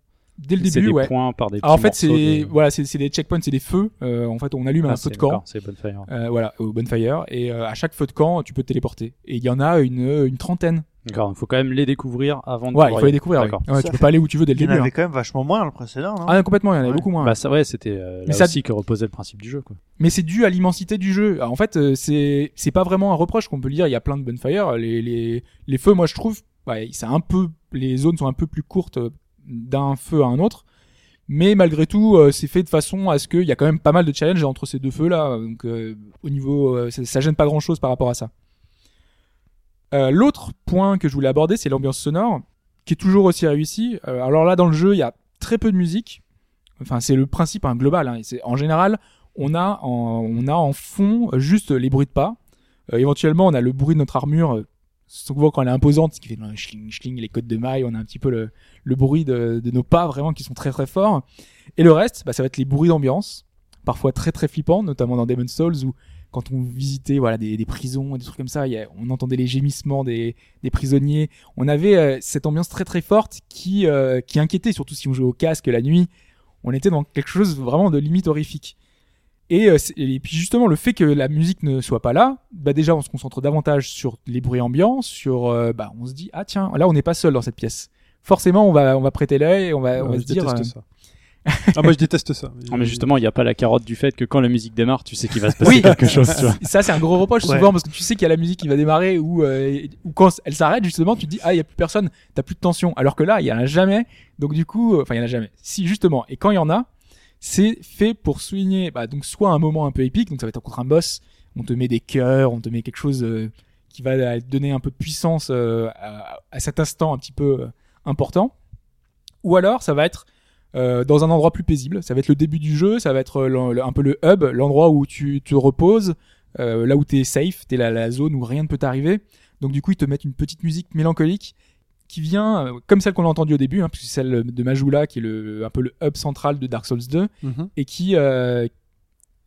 Dès le C'est début, des ouais. points par des Alors, en fait, c'est, de- voilà, c'est, c'est des checkpoints, c'est des feux. Euh, en fait, on allume Ah, un feu de camp. C'est Bonfire. Euh, voilà, au bonfire. Et euh, à chaque feu de camp, tu peux te téléporter. Et il y en a une, une trentaine. D'accord, il faut quand même les découvrir avant de Ouais, il faut les découvrir. oui. D'accord. Ouais, Ça tu peux pas aller où tu veux dès le Il y en début. avait hein. quand même vachement moins dans le précédent, non? Ah, complètement, il y en avait Ouais. beaucoup moins. Bah ça, ouais, c'était euh, là ça- aussi que reposait le principe du jeu, quoi. mais c'est dû à l'immensité du jeu. Alors, en fait, euh, c'est c'est pas vraiment un reproche qu'on peut le dire. Il y a plein de bonfires. Les les les feux, moi je trouve, ouais, c'est un peu les zones sont un peu plus courtes euh, d'un feu à un autre. Mais malgré tout, euh, c'est fait de façon à ce qu'il y a quand même pas mal de challenges entre ces deux feux là. Donc euh, au niveau, euh, ça, gêne pas grand chose par rapport à ça. L'autre point que je voulais aborder, c'est l'ambiance sonore, qui est toujours aussi réussie. Alors là, dans le jeu, il y a très peu de musique. Enfin, c'est le principe hein, global. Hein. En général, on a en, fond juste les bruits de pas. Éventuellement, on a le bruit de notre armure, souvent quand elle est imposante, ce qui fait le schling, schling, les côtes de maille, on a un petit peu le, le bruit de, de nos pas vraiment qui sont très très forts. Et le reste, bah, ça va être les bruits d'ambiance, parfois très très flippants, notamment dans Demon's Souls où quand on visitait voilà des, des prisons, des trucs comme ça, on entendait les gémissements des, des prisonniers. On avait euh, cette ambiance très très forte qui euh, qui inquiétait, surtout si on jouait au casque la nuit. On était dans quelque chose vraiment de limite horrifique. Et, euh, et puis justement le fait que la musique ne soit pas là, bah déjà on se concentre davantage sur les bruits ambiants, sur euh, bah on se dit ah tiens là on n'est pas seul dans cette pièce. Forcément on va on va prêter l'œil, et on va on va se je dire déteste euh, ça. ah moi je déteste ça. Non, mais justement, il n'y a pas la carotte du fait que quand la musique démarre, tu sais qu'il va se <laughs> passer Oui. quelque chose, tu vois. ça c'est un gros reproche Ouais. souvent parce que tu sais qu'il y a la musique qui va démarrer ou euh, ou quand elle s'arrête justement tu te dis ah il y a plus personne t'as plus de tension alors que là il y en a jamais donc du coup euh, enfin il y en a jamais si justement et quand il y en a c'est fait pour souligner bah, donc soit un moment un peu épique donc ça va être contre un boss on te met des cœurs on te met quelque chose euh, qui va donner un peu de puissance euh, à, cet instant un petit peu euh, important ou alors ça va être dans un endroit plus paisible. Ça va être le début du jeu, ça va être un peu le hub, l'endroit où tu te reposes, là où t'es safe, t'es la, la zone où rien ne peut t'arriver. Donc du coup, ils te mettent une petite musique mélancolique qui vient, euh, comme celle qu'on a entendue au début, hein, puisque c'est celle de Majula, qui est le, un peu le hub central de Dark Souls 2, Mhm. et qui, euh,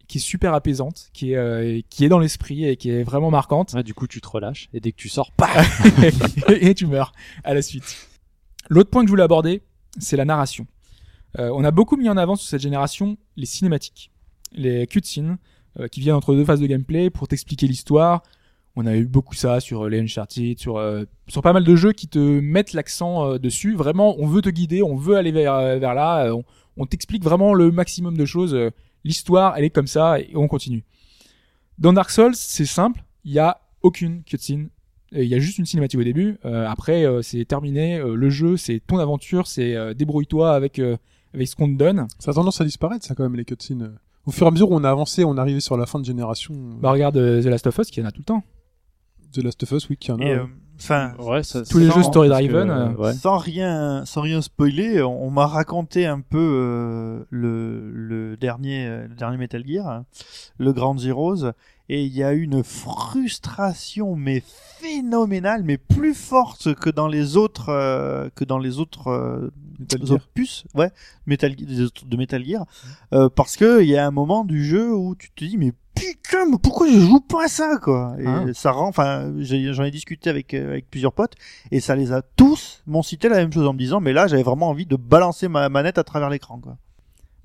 qui est super apaisante, qui est, euh, qui est dans l'esprit et qui est vraiment marquante. Ouais, du coup, tu te relâches et dès que tu sors, <laughs> et tu meurs à la suite. L'autre point que je voulais aborder, c'est la narration. Euh, on a beaucoup mis en avant sur cette génération les cinématiques, les cutscenes, qui viennent entre deux phases de gameplay pour t'expliquer l'histoire. On a eu beaucoup ça sur euh, les Uncharted, sur euh, sur pas mal de jeux qui te mettent l'accent euh, dessus. Vraiment, on veut te guider, on veut aller vers euh, vers là. euh, on on t'explique vraiment le maximum de choses. L'histoire, elle est comme ça et on continue. Dans Dark Souls, c'est simple. Il y a aucune cutscene il y a juste une cinématique au début. Euh, après, euh, c'est terminé. Le jeu, c'est ton aventure. C'est euh, débrouille-toi avec euh, avec ce qu'on te donne. Ça a tendance à disparaître ça quand même les cutscenes. Au fur et à mesure où on a avancé, on est arrivé sur la fin de génération. Bah regarde The Last of Us, qui en a tout le temps. The Last of Us, oui, qui en a. Et, euh, enfin, Ouais, ça- Tous les jeux story driven, euh, euh, ouais. sans rien, sans rien spoiler, on, on m'a raconté un peu euh, le, le dernier, le dernier Metal Gear, hein, le Ground Zeroes, et il y a une frustration mais phénoménale, mais plus forte que dans les autres, euh, que dans les autres euh, Metal Gear. opus, ouais, Metal, de Metal Gear, euh, parce que il y a un moment du jeu où tu te dis mais putain, mais pourquoi je joue pas à ça quoi? Et Ah. ça rend, enfin, j'en ai discuté avec euh, avec plusieurs potes et ça les a tous m'ont cité la même chose en me disant mais là j'avais vraiment envie de balancer ma manette à travers l'écran quoi.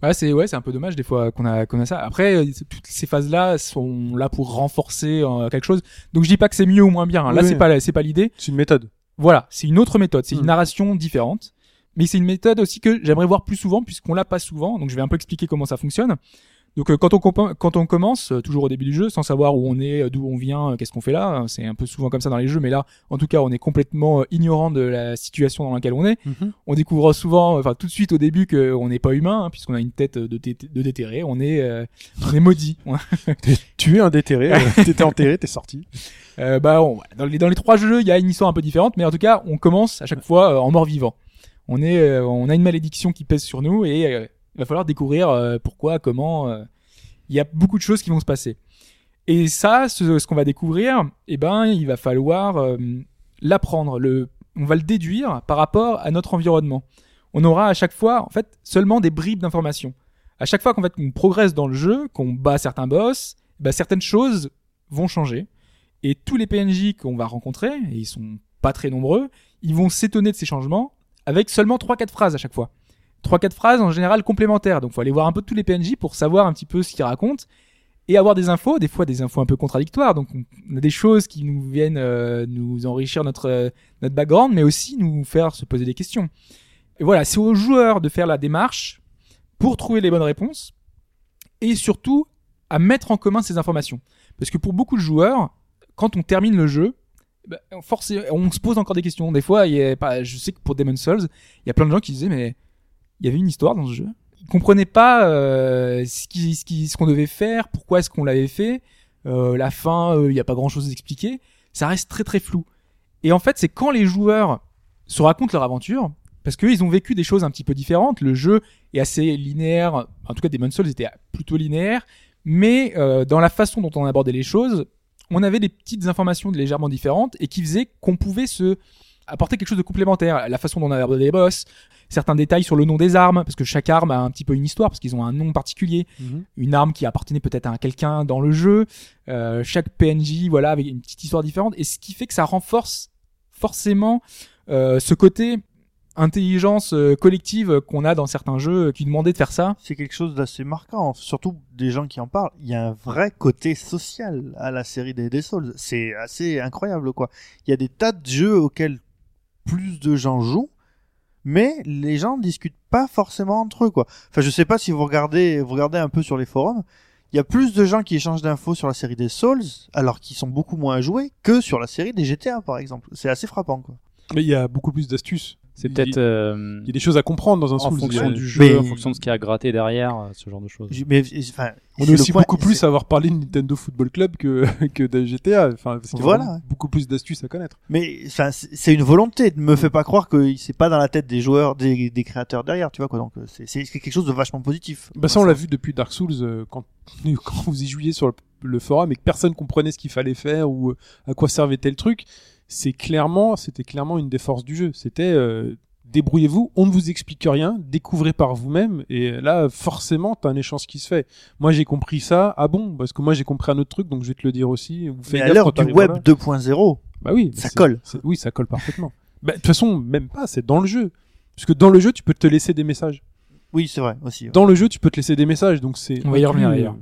Ouais, c'est ouais, c'est un peu dommage des fois qu'on a qu'on a ça. Après, euh, toutes ces phases-là sont là pour renforcer euh, quelque chose. Donc je dis pas que c'est mieux ou moins bien. hein. Là, Oui. c'est pas c'est pas l'idée. C'est une méthode. Voilà, c'est une autre méthode, c'est une narration différente. Mais c'est une méthode aussi que j'aimerais voir plus souvent puisqu'on l'a pas souvent. Donc je vais un peu expliquer comment ça fonctionne. Donc euh, quand on compa- quand on commence euh, toujours au début du jeu sans savoir où on est, euh, d'où on vient, qu'est-ce qu'on fait là, euh, c'est un peu souvent comme ça dans les jeux mais là en tout cas, on est complètement ignorant de la situation dans laquelle on est. On découvre souvent enfin tout de suite au début qu'on n'est pas humain hein, puisqu'on a une tête de, dé- de déterré, on est euh, on est maudit. <laughs> Tu es un déterré, euh, <laughs> t'étais enterré, t'es sorti. Euh, bah, on- dans, les, dans les trois jeux, il y a une histoire un peu différente, mais en tout cas, on commence à chaque fois en mort-vivant. On est, on a une malédiction qui pèse sur nous et il va falloir découvrir euh, pourquoi, comment. euh, Il y a beaucoup de choses qui vont se passer. Et ça, ce, qu'on va découvrir, eh ben, il va falloir euh, l'apprendre. Le, on va le déduire par rapport à notre environnement. On aura à chaque fois, en fait, seulement des bribes d'informations. À chaque fois qu'en fait, qu'on progresse dans le jeu, qu'on bat certains boss, bah, certaines choses vont changer. Et tous les PNJ qu'on va rencontrer, et ils sont pas très nombreux, ils vont s'étonner de ces changements avec seulement 3-4 phrases à chaque fois. 3-4 phrases en général complémentaires. Donc faut aller voir un peu tous les PNJ pour savoir un petit peu ce qu'ils racontent et avoir des infos, des fois des infos un peu contradictoires. Donc on a des choses qui nous viennent euh, nous enrichir notre euh, notre background, mais aussi nous faire se poser des questions. Et voilà, c'est aux joueurs de faire la démarche pour trouver les bonnes réponses et surtout à mettre en commun ces informations. Parce que pour beaucoup de joueurs, quand on termine le jeu, bah, forcément, on se pose encore des questions. Des fois, je sais que pour Demon's Souls, il y a plein de gens qui disaient, mais il y avait une histoire dans ce jeu. Ils comprenaient pas euh, ce qui, ce qui, ce qu'on devait faire, pourquoi est-ce qu'on l'avait fait. Euh, la fin, euh, il n'y a pas grand-chose à expliquer. Ça reste très très flou. Et en fait, c'est quand les joueurs se racontent leur aventure, parce qu'eux, ils ont vécu des choses un petit peu différentes. Le jeu est assez linéaire. En tout cas, Demon's Souls était plutôt linéaire. Mais euh, dans la façon dont on abordait les choses, on avait des petites informations légèrement différentes et qui faisaient qu'on pouvait se apporter quelque chose de complémentaire. La façon dont on abordait les boss, certains détails sur le nom des armes, parce que chaque arme a un petit peu une histoire, parce qu'ils ont un nom particulier. Une arme qui appartenait peut-être à quelqu'un dans le jeu. Euh, chaque PNJ, voilà, avec une petite histoire différente. Et ce qui fait que ça renforce forcément euh, ce côté intelligence euh, collective qu'on a dans certains jeux qui demandaient de faire ça. C'est quelque chose d'assez marquant, surtout des gens qui en parlent. Il y a un vrai côté social à la série des, des Souls. C'est assez incroyable, quoi. Il y a des tas de jeux auxquels plus de gens jouent, mais les gens discutent pas forcément entre eux, quoi. Enfin, je sais pas si vous regardez, vous regardez un peu sur les forums. Il y a plus de gens qui échangent d'infos sur la série des Souls, alors qu'ils sont beaucoup moins joués, que sur la série des GTA, par exemple. C'est assez frappant, quoi. Mais il y a beaucoup plus d'astuces. C'est Il- peut-être euh, Il y a des choses à comprendre dans un en Souls. fonction du jeu, Mais- en fonction de ce qu'il y a à gratter derrière, euh, ce genre de choses. Mais, enfin, On est aussi point- beaucoup plus à avoir parlé de Nintendo Football Club que, <laughs> que de GTA. Enfin, parce qu'il y a Voilà. beaucoup plus d'astuces à connaître. Mais enfin, c'est une volonté. Ne me fais pas croire que c'est pas dans la tête des joueurs, des, des créateurs derrière, tu vois quoi. Donc euh, c'est quelque chose de vachement positif. Bah ça, on l'a vu depuis Dark Souls euh, quand, <laughs> quand vous y jouiez sur le, le forum et que personne comprenait ce qu'il fallait faire ou à quoi servait tel truc. C'est clairement, c'était clairement une des forces du jeu. C'était euh, débrouillez-vous, on ne vous explique rien, découvrez par vous-même. Et là, forcément, t'as un échange qui se fait. Moi, j'ai compris ça. Ah bon Parce que moi, j'ai compris un autre truc, donc je vais te le dire aussi. Vous faites Mais à l'heure du web là. 2.0, Bah oui, Ça colle. Oui, ça colle parfaitement. Bah, De toute façon, même pas, c'est dans le jeu. Parce que dans le jeu, tu peux te laisser des messages. oui c'est vrai aussi. ouais. Dans le jeu, tu peux te laisser des messages, donc c'est. On va y revenir, d'ailleurs.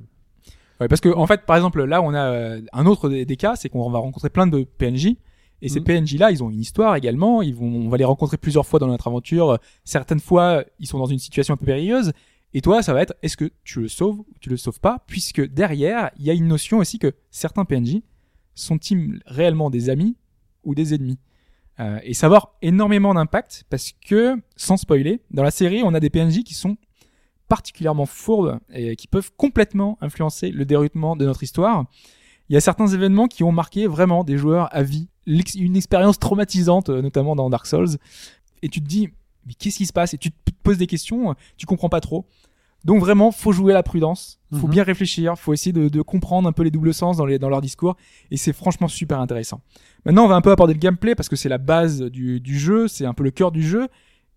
Ouais, parce que en fait, par exemple, là, on a euh, un autre des, des cas, c'est qu'on va rencontrer plein de PNJ. Et ces Mhm. PNJ-là, ils ont une histoire également. Ils vont, on va les rencontrer plusieurs fois dans notre aventure. Certaines fois, ils sont dans une situation un peu périlleuse. Et toi, ça va être, est-ce que tu le sauves ou tu le sauves pas? Puisque derrière, il y a une notion aussi que certains PNJ sont-ils réellement des amis ou des ennemis? Euh, Et ça va avoir énormément d'impact parce que, sans spoiler, dans la série, on a des PNJ qui sont particulièrement fourbes et qui peuvent complètement influencer le déroulement de notre histoire. Il y a certains événements qui ont marqué vraiment des joueurs à vie, une expérience traumatisante, euh, notamment dans Dark Souls. Et tu te dis, mais qu'est-ce qui se passe? Et tu te poses des questions, tu comprends pas trop. Donc vraiment, faut jouer à la prudence, faut Mhm. bien réfléchir, faut essayer de, de comprendre un peu les doubles sens dans, les, dans leur discours, et c'est franchement super intéressant. Maintenant, on va un peu aborder le gameplay parce que c'est la base du, du jeu, c'est un peu le cœur du jeu,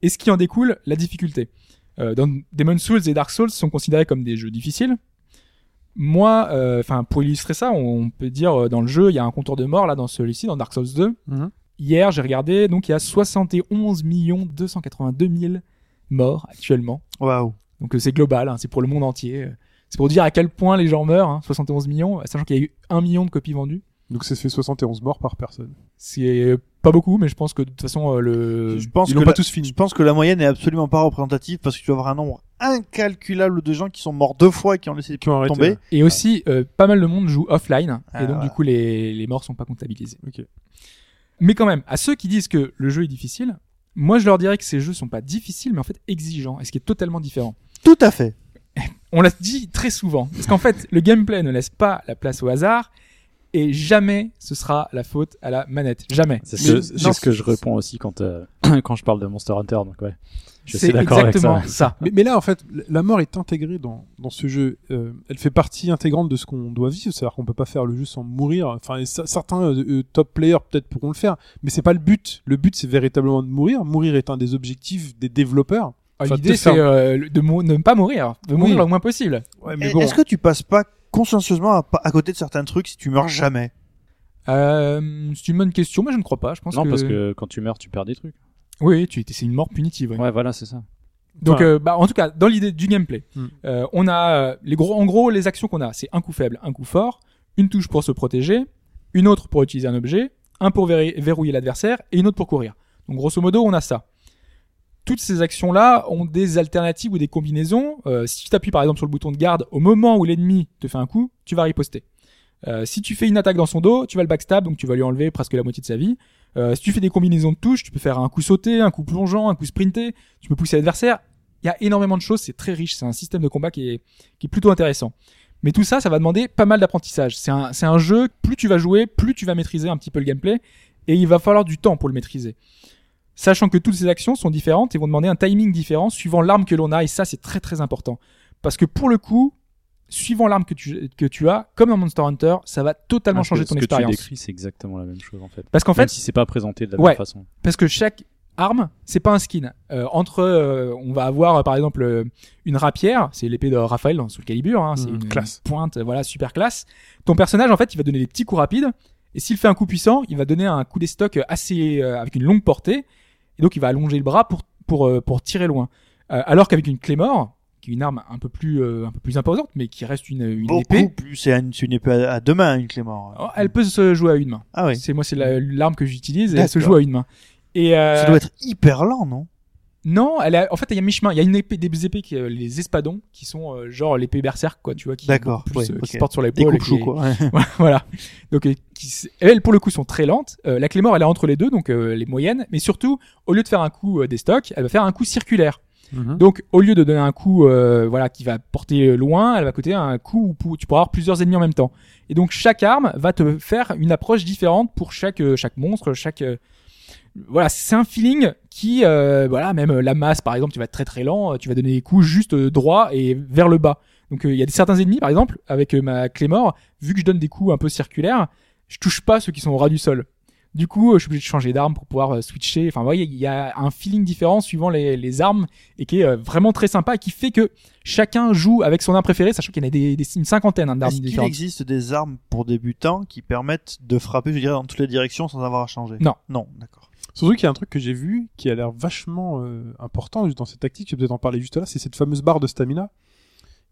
et ce qui en découle, la difficulté. Euh, dans Demon's Souls et Dark Souls sont considérés comme des jeux difficiles. Moi, euh, enfin pour illustrer ça, on peut dire euh, dans le jeu, il y a un compteur de mort là dans celui-ci, dans Dark Souls 2. Mhm. Hier, j'ai regardé, donc il y a 71 282 000 morts actuellement. Waouh. Donc euh, c'est global, hein, c'est pour le monde entier. C'est pour dire à quel point les gens meurent, hein, 71 millions, sachant qu'il y a eu 1 million de copies vendues. Donc ça fait 71 morts par personne. C'est pas beaucoup, mais je pense que de toute façon, euh, le... Je pense Ils que l'ont pas la- tous fini. Je pense que la moyenne est absolument pas représentative parce que tu vas avoir un nombre incalculable de gens qui sont morts deux fois et qui ont laissé Qui ont arrêté. tomber. Et aussi, euh, pas mal de monde joue offline, Ah, et donc ouais. du coup, les, les morts sont pas comptabilisés. Ok. Mais quand même, à ceux qui disent que le jeu est difficile, moi je leur dirais que ces jeux sont pas difficiles, mais en fait exigeants, et ce qui est totalement différent. Tout à fait. <laughs> On l'a dit très souvent, parce qu'en fait, le gameplay ne laisse pas la place au hasard, et jamais ce sera la faute à la manette. Jamais. C'est ce, que je réponds aussi quand, euh, <clears throat> quand je parle de Monster Hunter, donc ouais. Je suis C'est d'accord avec exactement ça. ça. Mais, mais là, en fait, la mort est intégrée dans, dans ce jeu. Euh, elle fait partie intégrante de ce qu'on doit vivre. C'est-à-dire qu'on peut pas faire le jeu sans mourir. Enfin, certains euh, euh, top players peut-être pourront le faire, mais c'est pas le but. Le but, c'est véritablement de mourir. Mourir est un des objectifs des développeurs. Ah, L'idée, c'est euh, de, ne pas mourir, de mourir Oui. le moins possible. Ouais, Et- Est-ce que tu passes pas consciencieusement à, à côté de certains trucs si tu meurs jamais Euh, c'est une bonne question, mais je ne crois pas. Je pense Non, que... parce que quand tu meurs, tu perds des trucs. Oui, tu, c'est une mort punitive. oui. Ouais, voilà, c'est ça. Donc, Enfin, euh, bah, en tout cas, dans l'idée du gameplay, Hmm. euh, on a les gros, en gros, les actions qu'on a, c'est un coup faible, un coup fort, une touche pour se protéger, une autre pour utiliser un objet, un pour verrouiller l'adversaire et une autre pour courir. Donc, grosso modo, on a ça. Toutes ces actions-là ont des alternatives ou des combinaisons. Euh, si tu t'appuies par exemple sur le bouton de garde au moment où l'ennemi te fait un coup, tu vas riposter. Euh, si tu fais une attaque dans son dos, tu vas le backstab, donc tu vas lui enlever presque la moitié de sa vie. Euh, si tu fais des combinaisons de touches, tu peux faire un coup sauté, un coup plongeant, un coup sprinté, tu peux pousser l'adversaire. Il y a énormément de choses, c'est très riche, c'est un système de combat qui est, plutôt intéressant. Mais tout ça, ça va demander pas mal d'apprentissage. C'est un jeu, plus tu vas jouer, plus tu vas maîtriser un petit peu le gameplay, et il va falloir du temps pour le maîtriser. Sachant que toutes ces actions sont différentes et vont demander un timing différent suivant l'arme que l'on a, et ça c'est très très important. Parce que pour le coup, suivant l'arme que tu, que tu as, comme dans Monster Hunter, ça va totalement changer ton ce que tu expérience. décris, c'est exactement la même chose en fait. Parce qu'en Même fait, si c'est pas présenté de la Ouais. même façon. parce que chaque arme, c'est pas un skin. Euh, entre, euh, on va avoir euh, par exemple euh, une rapière, c'est l'épée de Raphaël dans Soul Calibur, hein, c'est Mhm, une classe. pointe, voilà, super classe. Ton personnage, en fait, il va donner des petits coups rapides, et s'il fait un coup puissant, il va donner un coup d'estoc assez euh, avec une longue portée, et donc il va allonger le bras pour pour euh, pour tirer loin. Euh, alors qu'avec une Claymore, qui est une arme un peu plus euh, un peu plus imposante, mais qui reste une, une Beaucoup épée, plus. C'est une, épée à, à deux mains, une Clément. oh, elle peut se jouer à une main. Ah oui. C'est moi, c'est la- l'arme que j'utilise, et elle se joue à une main. Et euh, Ça doit être hyper lent, non? Non, elle a, en fait, il y a mi-chemin. Il y a une épée, des épées, qui, euh, les espadons, qui sont euh, genre l'épée berserk, quoi, tu vois, qui, D'accord, beaucoup plus, ouais, euh, qui se portent sur Des l'épaule. et qui- quoi. <laughs> ouais. voilà. Donc, euh, qui, elles, pour le coup, sont très lentes. Euh, la Clémore, elle est entre les deux, donc euh, les moyennes. Mais surtout, au lieu de faire un coup euh, des stocks, elle va faire un coup circulaire. Mhm. Donc, au lieu de donner un coup, euh, voilà, qui va porter loin, elle va coûter un coup où tu pourras avoir plusieurs ennemis en même temps. Et donc, chaque arme va te faire une approche différente pour chaque euh, chaque monstre, chaque euh, voilà, c'est un feeling qui, euh, voilà, même euh, la masse, par exemple, tu vas être très très lent, euh, tu vas donner des coups juste euh, droit et vers le bas. Donc, euh, il y a des certains ennemis, par exemple, avec ma Clémore, vu que je donne des coups un peu circulaires, je touche pas ceux qui sont au ras du sol. Du coup, je suis obligé de changer d'arme pour pouvoir switcher. Enfin, vous voyez, il y a un feeling différent suivant les, les armes et qui est vraiment très sympa et qui fait que chacun joue avec son arme préférée, sachant qu'il y en a des, des- une cinquantaine hein, d'armes Est-ce qu'il différentes. existe des armes pour débutants qui permettent de frapper, je dirais, dans toutes les directions sans avoir à changer? Non. Non, d'accord. Surtout qu'il y a un truc que j'ai vu qui a l'air vachement euh, important dans cette tactique, tu peux peut-être en parler juste là, c'est cette fameuse barre de stamina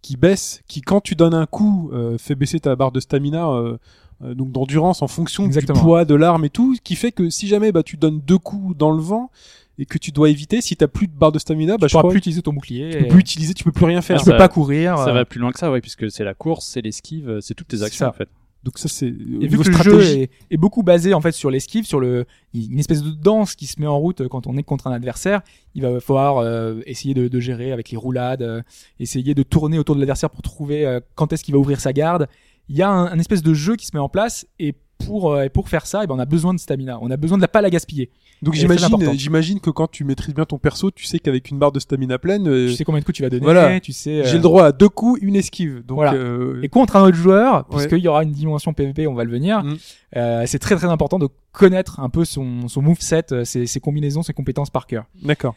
qui baisse, qui quand tu donnes un coup euh, fait baisser ta barre de stamina, euh, euh, donc d'endurance en fonction Exactement. du poids de l'arme et tout, qui fait que si jamais bah, tu donnes deux coups dans le vent et que tu dois éviter, si t'as plus de barre de stamina, bah, tu je pourras crois plus utiliser ton bouclier. tu peux plus utiliser, tu peux plus rien faire. tu ça- peux pas courir. Ça euh, va plus loin que ça, ouais, puisque c'est la course, c'est l'esquive, c'est toutes tes actions ça. en fait. Donc ça c'est au Et vu que le jeu stratégie. est, est beaucoup basé en fait sur l'esquive, sur le une espèce de danse qui se met en route quand on est contre un adversaire, il va falloir euh, essayer de, de gérer avec les roulades, euh, essayer de tourner autour de l'adversaire pour trouver euh, quand est-ce qu'il va ouvrir sa garde. il y a un, un espèce de jeu qui se met en place et pour euh, et pour faire ça, eh ben on a besoin de stamina. On a besoin de la pas la gaspiller. Donc Et j'imagine, j'imagine que quand tu maîtrises bien ton perso, tu sais qu'avec une barre de stamina pleine, euh, Tu sais combien de coups tu vas donner. voilà. Tu sais. j'ai euh, le droit à deux coups, une esquive. Donc, Voilà. euh, Et contre un autre joueur, Ouais. puisqu'il y aura une dimension PvP, on va le venir, Mm. euh, c'est très très important de connaître un peu son, son moveset, euh, ses, ses combinaisons, ses compétences par cœur. d'accord.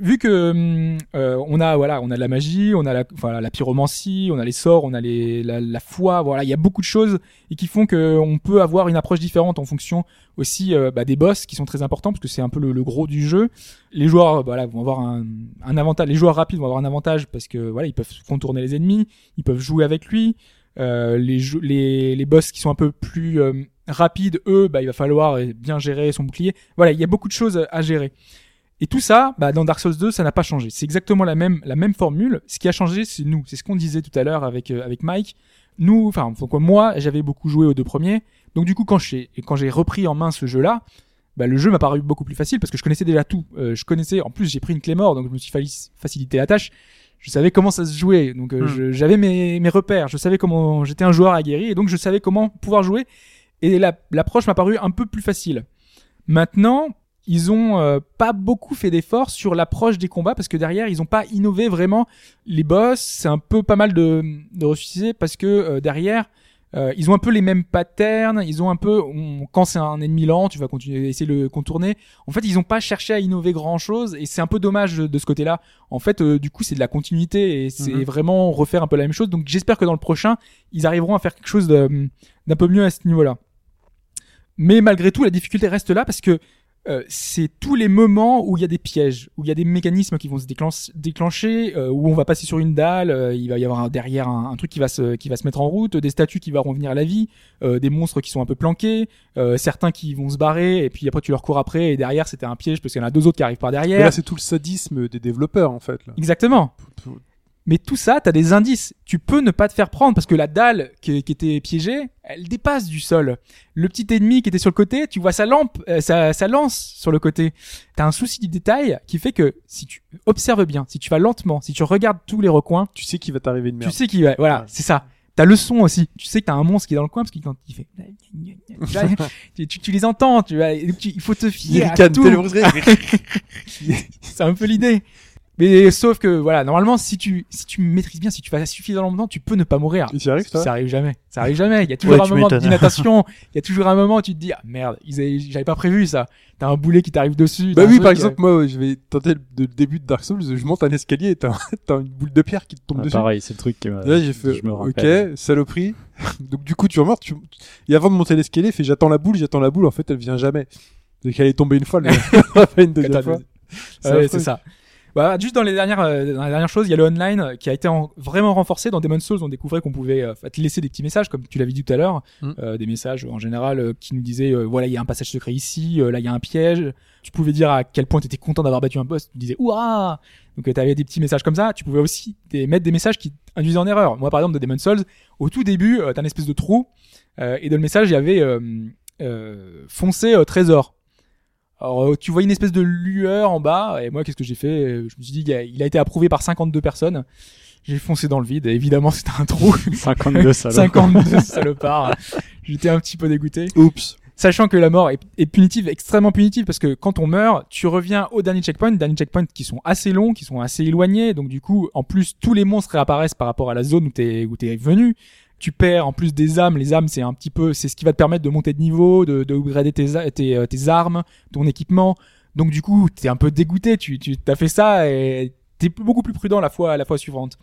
Vu que hum, euh, on a voilà, on a de la magie, on a la, enfin, la pyromancie, on a les sorts, on a les, la, la foi, voilà, il y a beaucoup de choses et qui font que on peut avoir une approche différente en fonction aussi euh, bah, des boss qui sont très importants parce que c'est un peu le, le gros du jeu. Les joueurs, euh, voilà, vont avoir un, un avantage. Les joueurs rapides vont avoir un avantage parce que voilà, ils peuvent contourner les ennemis, ils peuvent jouer avec lui. Euh, les, les les boss qui sont un peu plus euh, rapides, eux, bah, il va falloir euh, bien gérer son bouclier. Voilà, il y a beaucoup de choses à gérer. Et tout ça, bah, dans Dark Souls 2, ça n'a pas changé. C'est exactement la même, la même formule. Ce qui a changé, c'est nous. C'est ce qu'on disait tout à l'heure avec, euh, avec Mike. Nous, enfin, moi, j'avais beaucoup joué aux deux premiers. Donc, du coup, quand j'ai, et quand j'ai repris en main ce jeu-là, bah, le jeu m'a paru beaucoup plus facile parce que je connaissais déjà tout. Euh, je connaissais, en plus, j'ai pris une clé mort, donc je me suis faci- facilité la tâche. Je savais comment ça se jouait. Donc, euh, Hmm. j'avais mes, mes repères. Je savais comment, j'étais un joueur aguerri et donc je savais comment pouvoir jouer. Et la- l'approche m'a paru un peu plus facile. Maintenant, ils ont euh, pas beaucoup fait d'efforts sur l'approche des combats parce que derrière ils ont pas innové vraiment les boss. C'est un peu pas mal de, de ressusciter parce que euh, derrière euh, ils ont un peu les mêmes patterns. Ils ont un peu on- quand c'est un ennemi lent tu vas continuer à essayer de le contourner. En fait ils ont pas cherché à innover grand chose et c'est un peu dommage de, ce côté là en fait euh, du coup c'est de la continuité et c'est Mhm. vraiment refaire un peu la même chose. Donc j'espère que dans le prochain ils arriveront à faire quelque chose d'un peu mieux à ce niveau là mais malgré tout la difficulté reste là parce que euh, c'est tous les moments où il y a des pièges, où il y a des mécanismes qui vont se déclencher, déclencher euh, où on va passer sur une dalle, euh, il va y avoir un- derrière un, un truc qui va se qui va se mettre en route, des statues qui vont revenir à la vie, euh, des monstres qui sont un peu planqués, euh, certains qui vont se barrer et puis après tu leur cours après et derrière c'était un piège parce qu'il y en a deux autres qui arrivent par derrière. là, c'est tout le sadisme des développeurs, en fait. Là. Exactement. Mais tout ça, t'as des indices. Tu peux ne pas te faire prendre parce que la dalle qui, qui était piégée, elle dépasse du sol. Le petit ennemi qui était sur le côté, tu vois sa lampe, euh, sa, sa lance sur le côté. T'as un souci du détail qui fait que si tu observes bien, si tu vas lentement, si tu regardes tous les recoins, Tu sais qu'il va t'arriver une merde. tu sais qu'il va. Voilà, Ouais. c'est ça. T'as le son aussi. Tu sais que t'as un monstre qui est dans le coin parce qu'il quand il fait. <laughs> tu, tu, tu les entends. Tu vois. tu- il faut te Il fier à tout. <laughs> <laughs> C'est un peu l'idée. Mais sauf que voilà, normalement, si tu si tu maîtrises bien, si tu fais suffisamment longtemps, tu peux ne pas mourir. Arrives, toi Ça arrive jamais. Ça arrive jamais. Il y a toujours Ouais, un tu moment d'inatation. Il y a toujours un moment où tu te dis ah merde, ils avaient- j'avais pas prévu ça. T'as un boulet qui t'arrive dessus. Bah oui, par euh, exemple, moi, je vais tenter le, début de Dark Souls, je monte un escalier et t'as <laughs> t'as une boule de pierre qui te tombe Ah, dessus. pareil, c'est le truc qui. Là, j'ai fait, je me ok, saloperie. <laughs> Donc, du coup, tu remontes, tu... et avant de monter l'escalier, fait, j'attends la boule, j'attends la boule, en fait, elle vient jamais. Donc, elle est tombée une fois, elle <laughs> une deuxième fois. Ouais, affreux. c'est ça. Bah, juste dans les dernières, euh, dans les dernières choses, il y a le online euh, qui a été en- vraiment renforcé dans Demon's Souls. On découvrait qu'on pouvait euh, te laisser des petits messages, comme tu l'avais dit tout à l'heure, Mm. euh, des messages en général euh, qui nous disaient euh, voilà il y a un passage secret ici, euh, là il y a un piège. Tu pouvais dire à quel point tu étais content d'avoir battu un boss. Tu disais ouah. Donc tu avais des petits messages comme ça. Tu pouvais aussi des- mettre des messages qui induisaient en erreur. Moi par exemple de Demon's Souls, au tout début, t'as une espèce de trou euh, et dans le message il y avait euh, trésor. Alors, euh, tu vois une espèce de lueur en bas, et moi, qu'est-ce que j'ai fait? Euh, Je me suis dit, il a, il a été approuvé par 52 personnes. J'ai foncé dans le vide, et évidemment, <laughs> c'était un trou. 52 salopes. 52 salopards. J'étais un petit peu dégoûté. Oups. Sachant que la mort est, est punitive, extrêmement punitive, parce que quand on meurt, tu reviens au dernier checkpoint, dernier checkpoint qui sont assez longs, qui sont assez éloignés, donc du coup, en plus, tous les monstres réapparaissent par rapport à la zone où t'es où t'es venu. Tu perds en plus des âmes. Les âmes, c'est un petit peu, c'est ce qui va te permettre de monter de niveau, de, de upgrader tes, tes, euh, tes armes, ton équipement. Donc du coup, t'es un peu dégoûté. Tu, tu t'as fait ça et t'es beaucoup plus prudent la fois, la fois suivante.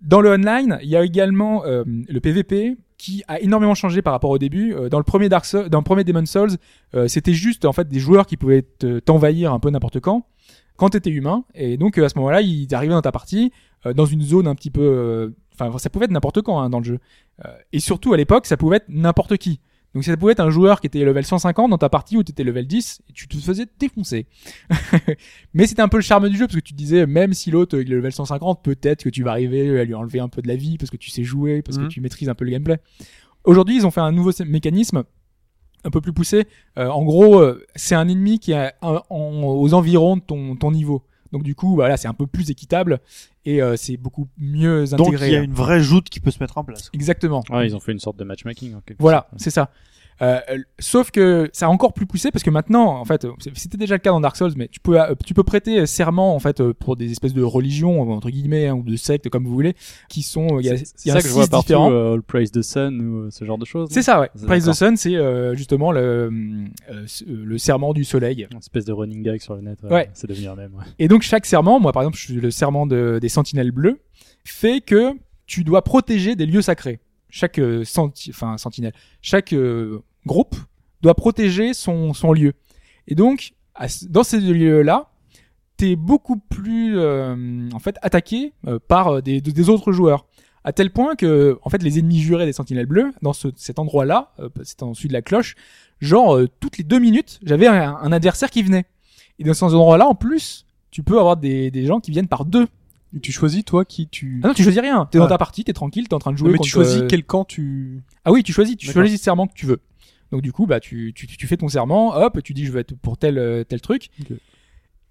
Dans le online, il y a également euh, le PVP qui a énormément changé par rapport au début. Euh, dans le premier Dark Souls, dans premier Demon Souls, c'était juste en fait des joueurs qui pouvaient te- t'envahir un peu n'importe quand quand t'étais humain. Et donc euh, à ce moment-là ils arrivaient dans ta partie euh, dans une zone un petit peu euh, enfin ça pouvait être n'importe quand hein, dans le jeu. Euh, et surtout à l'époque ça pouvait être n'importe qui. Donc ça pouvait être un joueur qui était level 150 dans ta partie où t'étais level 10 et tu te faisais défoncer. <laughs> Mais c'était un peu le charme du jeu parce que tu te disais même si l'autre est level 150 peut-être que tu vas arriver à lui enlever un peu de la vie parce que tu sais jouer parce que tu maîtrises un peu le gameplay. Aujourd'hui ils ont fait un nouveau mécanisme un peu plus poussé. Euh, en gros, euh, c'est un ennemi qui est à- en- en- aux environs de ton, ton niveau. Donc du coup, voilà, c'est un peu plus équitable et euh, c'est beaucoup mieux Donc intégré. il y a une vraie joute qui peut se mettre en place. Exactement. Ouais, ils ont fait une sorte de matchmaking en quelque Voilà, c'est ça. Euh, euh, sauf que ça a encore plus poussé parce que maintenant, en fait, c'était déjà le cas dans Dark Souls, mais tu peux, euh, tu peux prêter serment en fait euh, pour des espèces de religions entre guillemets hein, ou de sectes comme vous voulez, qui sont, il y a, C'est ça que je vois partout, différents. euh, All Praise the Sun ou euh, ce genre de choses. C'est ça, ouais. Praise the. Sun, c'est euh, justement le, euh, le serment du soleil. Une espèce de running gag sur le net. Ouais. C'est devenu un même. Ouais. Et donc chaque serment, moi par exemple, je suis le serment de- des sentinelles bleues, fait que tu dois protéger des lieux sacrés. Chaque euh, senti- enfin sentinelle, chaque euh, groupe doit protéger son son lieu. Et donc dans ces lieux-là, t'es beaucoup plus euh, en fait attaqué euh, par euh, des, des autres joueurs. À tel point que en fait les ennemis jurés des sentinelles bleues dans ce, cet endroit-là, euh, c'est en dessus de la cloche, genre toutes les deux minutes, j'avais un, un adversaire qui venait. Et dans ces endroits-là, en plus, tu peux avoir des, des gens qui viennent par deux. Et tu choisis toi qui tu. Ah non, tu choisis rien. T'es Ah. dans ta partie, t'es tranquille, t'es en train de jouer. mais tu choisis quel camp tu. Ah oui, tu choisis, tu choisis le serment que tu veux. Donc du coup, bah tu, tu, tu fais ton serment, hop, tu dis je vais être pour tel euh, tel truc.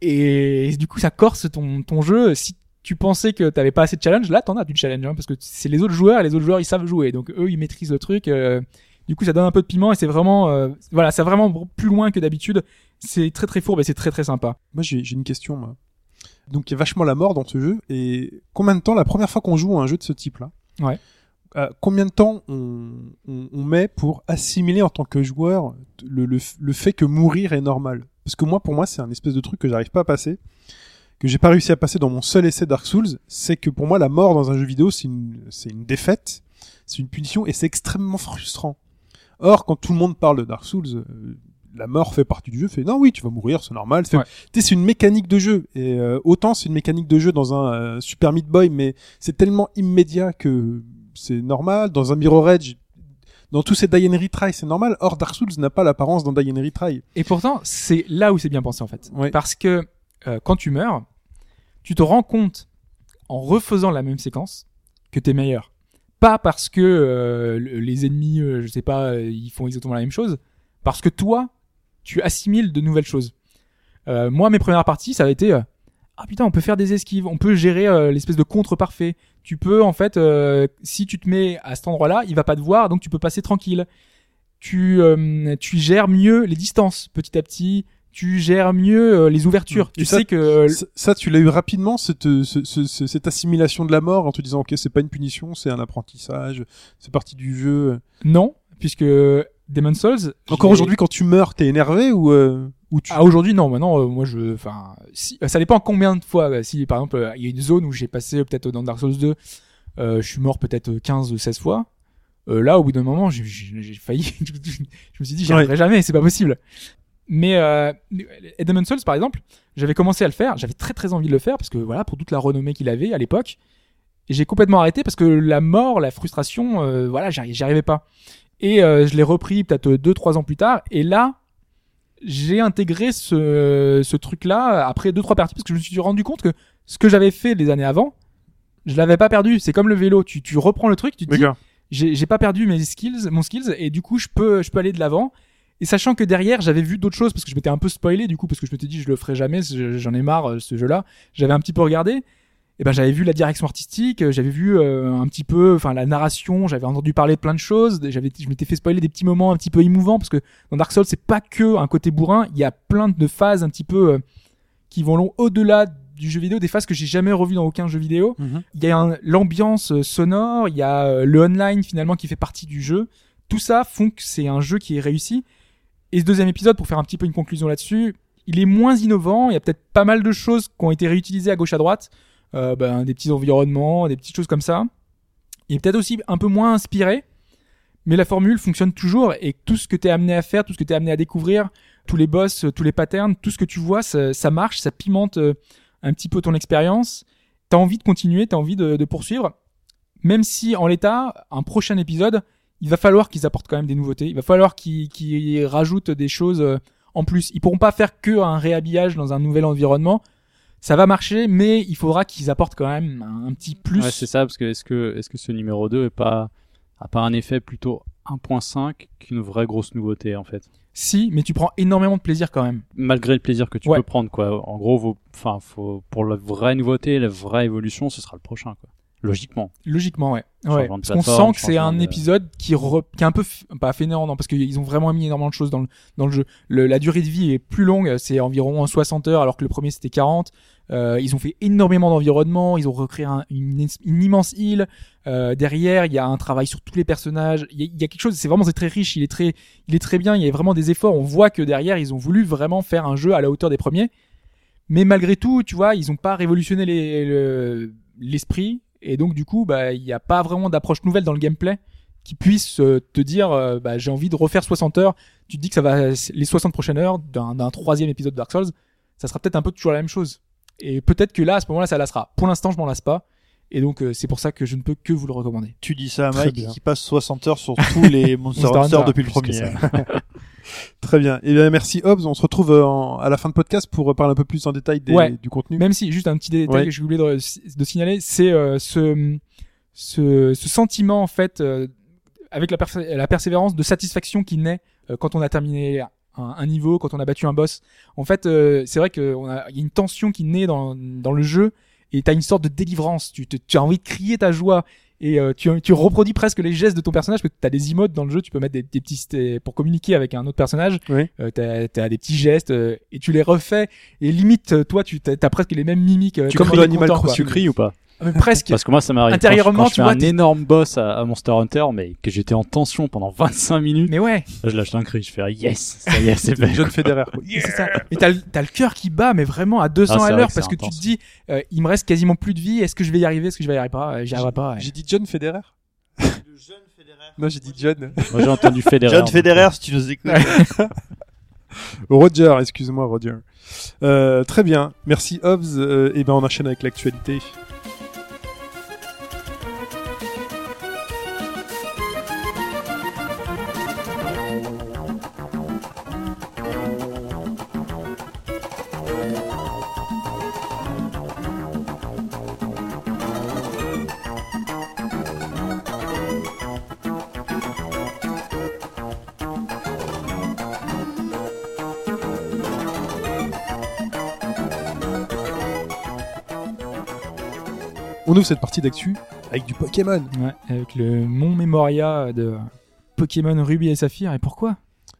Et, du coup, ça corse ton ton jeu. Si tu pensais que t'avais pas assez de challenge, là t'en as du challenge, hein, parce que c'est les autres joueurs, et les autres joueurs ils savent jouer, donc eux ils maîtrisent le truc. euh, du coup, ça donne un peu de piment et c'est vraiment, euh, voilà, vraiment plus loin que d'habitude. C'est très très fourbe et c'est très très sympa. Moi j'ai une question moi. Donc il y a vachement la mort dans ce jeu et combien de temps la première fois qu'on joue à un jeu de ce type là Ouais. combien de temps on, on, on met pour assimiler en tant que joueur le, le, le fait que mourir est normal? Parce que moi pour moi c'est un espèce de truc que j'arrive pas à passer que j'ai pas réussi à passer dans mon seul essai Dark Souls, c'est que pour moi la mort dans un jeu vidéo c'est une c'est une défaite, c'est une punition et c'est extrêmement frustrant. Or quand tout le monde parle de Dark Souls, euh, la mort fait partie du jeu, fait non oui tu vas mourir c'est normal, c'est Ouais. c'est une mécanique de jeu et euh, autant c'est une mécanique de jeu dans un euh, Super Meat Boy mais c'est tellement immédiat que c'est normal dans un Mirror Edge dans tous ces Die and Retry c'est normal or Dark Souls n'a pas l'apparence d'un Die and Retry Et pourtant, c'est là où c'est bien pensé en fait. Ouais. Parce que euh, quand tu meurs, tu te rends compte en refaisant la même séquence que t'es meilleur. Pas parce que euh, le- les ennemis, euh, je sais pas, euh, ils font exactement la même chose, parce que toi, tu assimiles de nouvelles choses. Moi, mes premières parties, ça a été ah putain, on peut faire des esquives, on peut gérer euh, l'espèce de contre parfait. Tu peux en fait, euh, si tu te mets à cet endroit-là, il va pas te voir, donc tu peux passer tranquille. Tu euh, tu gères mieux les distances petit à petit. Tu gères mieux euh, les ouvertures. Et Tu ça- sais que Ça- ça tu l'as eu rapidement cette, ce- ce- ce- cette assimilation de la mort en te disant ok c'est pas une punition c'est un apprentissage c'est partie du jeu non, puisque Demon Souls. encore aujourd'hui quand tu meurs t'es énervé ou euh, tu Ah aujourd'hui non maintenant euh, moi je enfin si ça dépend combien de fois euh, si par exemple euh, il y a une zone où j'ai passé euh, peut-être dans Dark Souls 2 euh, je suis mort peut-être 15 ou 16 fois euh, là au bout d'un moment j'ai- failli. <laughs> Je me suis dit j'y Ouais. arriverai jamais c'est pas possible. Mais euh, Demon's Souls par exemple j'avais commencé à le faire j'avais très très envie de le faire parce que voilà pour toute la renommée qu'il avait à l'époque j'ai complètement arrêté parce que la mort la frustration euh, voilà j'y j'y arrivais pas. Et euh, je l'ai repris peut-être deux trois ans plus tard et là j'ai intégré ce, ce truc-là après deux trois parties parce que je me suis rendu compte que ce que j'avais fait les années avant, je l'avais pas perdu. C'est comme le vélo, tu, tu reprends le truc, tu te dis j'ai j'ai pas perdu mes skills, mon skills et du coup je peux je peux aller de l'avant. Et sachant que derrière j'avais vu d'autres choses parce que je m'étais un peu spoilé du coup parce que je m'étais dit je le ferai jamais, je- j'en ai marre euh, ce jeu-là. J'avais un petit peu regardé. Et ben j'avais vu la direction artistique, euh, j'avais vu euh, un petit peu, enfin la narration, j'avais entendu parler de plein de choses, j'avais, je m'étais fait spoiler des petits moments un petit peu émouvants parce que dans Dark Souls c'est pas que un côté bourrin, il y a plein de phases un petit peu euh, qui vont long au-delà du jeu vidéo, des phases que j'ai jamais revues dans aucun jeu vidéo. Mhm. Il y a l'ambiance sonore, il y a le online finalement qui fait partie du jeu. Tout ça font que c'est un jeu qui est réussi. Et ce deuxième épisode, pour faire un petit peu une conclusion là-dessus, il est moins innovant. Il y a peut-être pas mal de choses qui ont été réutilisées à gauche à droite, euh, ben, des petits environnements, des petites choses comme ça. Il est peut-être aussi un peu moins inspiré, mais la formule fonctionne toujours et tout ce que tu es amené à faire, tout ce que tu es amené à découvrir, tous les boss, tous les patterns, tout ce que tu vois, ça, marche, ça pimente euh, un petit peu ton expérience. T'as envie de continuer, t'as envie de, poursuivre, même si en l'état, un prochain épisode, il va falloir qu'ils apportent quand même des nouveautés. Il va falloir qu'ils rajoutent des choses euh, en plus. Ils pourront pas faire que un réhabillage dans un nouvel environnement. Ça va marcher, mais il faudra qu'ils apportent quand même un, un petit plus. Ouais, c'est ça, parce que est-ce que, est-ce que ce numéro 2 est pas, a pas un effet plutôt 1.5 qu'une vraie grosse nouveauté, en fait? Si, mais tu prends énormément de plaisir quand même. Malgré le plaisir que tu Ouais. peux prendre, quoi. En gros, enfin, pour la vraie nouveauté, la vraie évolution, ce sera le prochain, quoi. Logiquement. Logiquement, ouais. Ouais. Parce qu'on sent que c'est un de- épisode qui, re- qui est un peu f- pas fainéant, non, parce qu'ils ont vraiment mis énormément de choses dans le, dans le jeu. Le- la durée de vie est plus longue, c'est environ 60 heures, alors que le premier c'était 40. Euh, ils ont fait énormément d'environnement, ils ont recréé un- une, une immense île. Euh, derrière, il y a un travail sur tous les personnages. Il y a, il y a quelque chose, c'est vraiment c'est très riche, il est très, il est très bien. Il y a vraiment des efforts. On voit que derrière, ils ont voulu vraiment faire un jeu à la hauteur des premiers. Mais malgré tout, tu vois, ils ont pas révolutionné les- le- l'esprit. Et donc, du coup, bah, il n'y a pas vraiment d'approche nouvelle dans le gameplay qui puisse euh, te dire, euh, bah, j'ai envie de refaire 60 heures. Tu te dis que ça va, les 60 prochaines heures d'un troisième épisode de Dark Souls, ça sera peut-être un peu toujours la même chose. Et peut-être que là, à ce moment-là, ça lassera. Pour l'instant, je m'en lasse pas. Et donc, euh, c'est pour ça que je ne peux que vous le recommander. Tu dis ça à Mike qui passe 60 heures sur tous les Monster <laughs> Monster Hunter Hunter, depuis le premier. <laughs> Très bien. Et bien, merci Hobbs. On se retrouve euh, en- à la fin de podcast pour parler un peu plus en détail des- Ouais. du contenu. Même si, juste un petit détail Ouais. que j'ai oublié de, de signaler, c'est euh, ce, ce, ce sentiment, en fait, euh, avec la, persé- la persévérance de satisfaction qui naît euh, quand on a terminé un, un niveau, quand on a battu un boss. En fait, euh, c'est vrai qu'il y a une tension qui naît dans, dans le jeu et t'as une sorte de délivrance. Tu, te- tu as envie de crier ta joie et euh, tu, tu reproduis presque les gestes de ton personnage parce que t'as des emotes dans le jeu. Tu peux mettre des, des petits pour communiquer avec un autre personnage. Oui. Euh, t'as, t'as des petits gestes euh, et tu les refais et limite toi tu t'as, presque les mêmes mimiques. euh, Tu comme dans Animal. Crossing. Ou pas? Presque. Parce que moi, ça m'arrive. quand je- Intérieurement, quand je tu fais vois, un t'es- énorme boss à, à Monster Hunter, mais que j'étais en tension pendant <laughs> 25 minutes. Mais ouais, Là, je lâche un cri, je fais yes, ça y est, c'est <laughs> fait. John Federer. quoi. c'est ça. Mais t'as, le- t'as le cœur qui bat, mais vraiment à 200 Ah, à l'heure que parce que tu te dis, euh, il me reste quasiment plus de vie. Est-ce que je vais y arriver Est-ce que je vais y arriver pas Euh, J'y arriverai pas. ouais. J'ai dit John Federer. Non, j'ai dit John. Moi, j'ai entendu Federer. John Federer, si tu nous écoutes. <laughs> Roger, excuse-moi, Roger. Euh, très bien. Merci Hobbs. Euh, et ben, on enchaîne avec l'actualité. Ouvre cette partie d'actu avec du Pokémon. Ouais, avec le Mont Memoria de Pokémon Ruby et Saphir. Et pourquoi?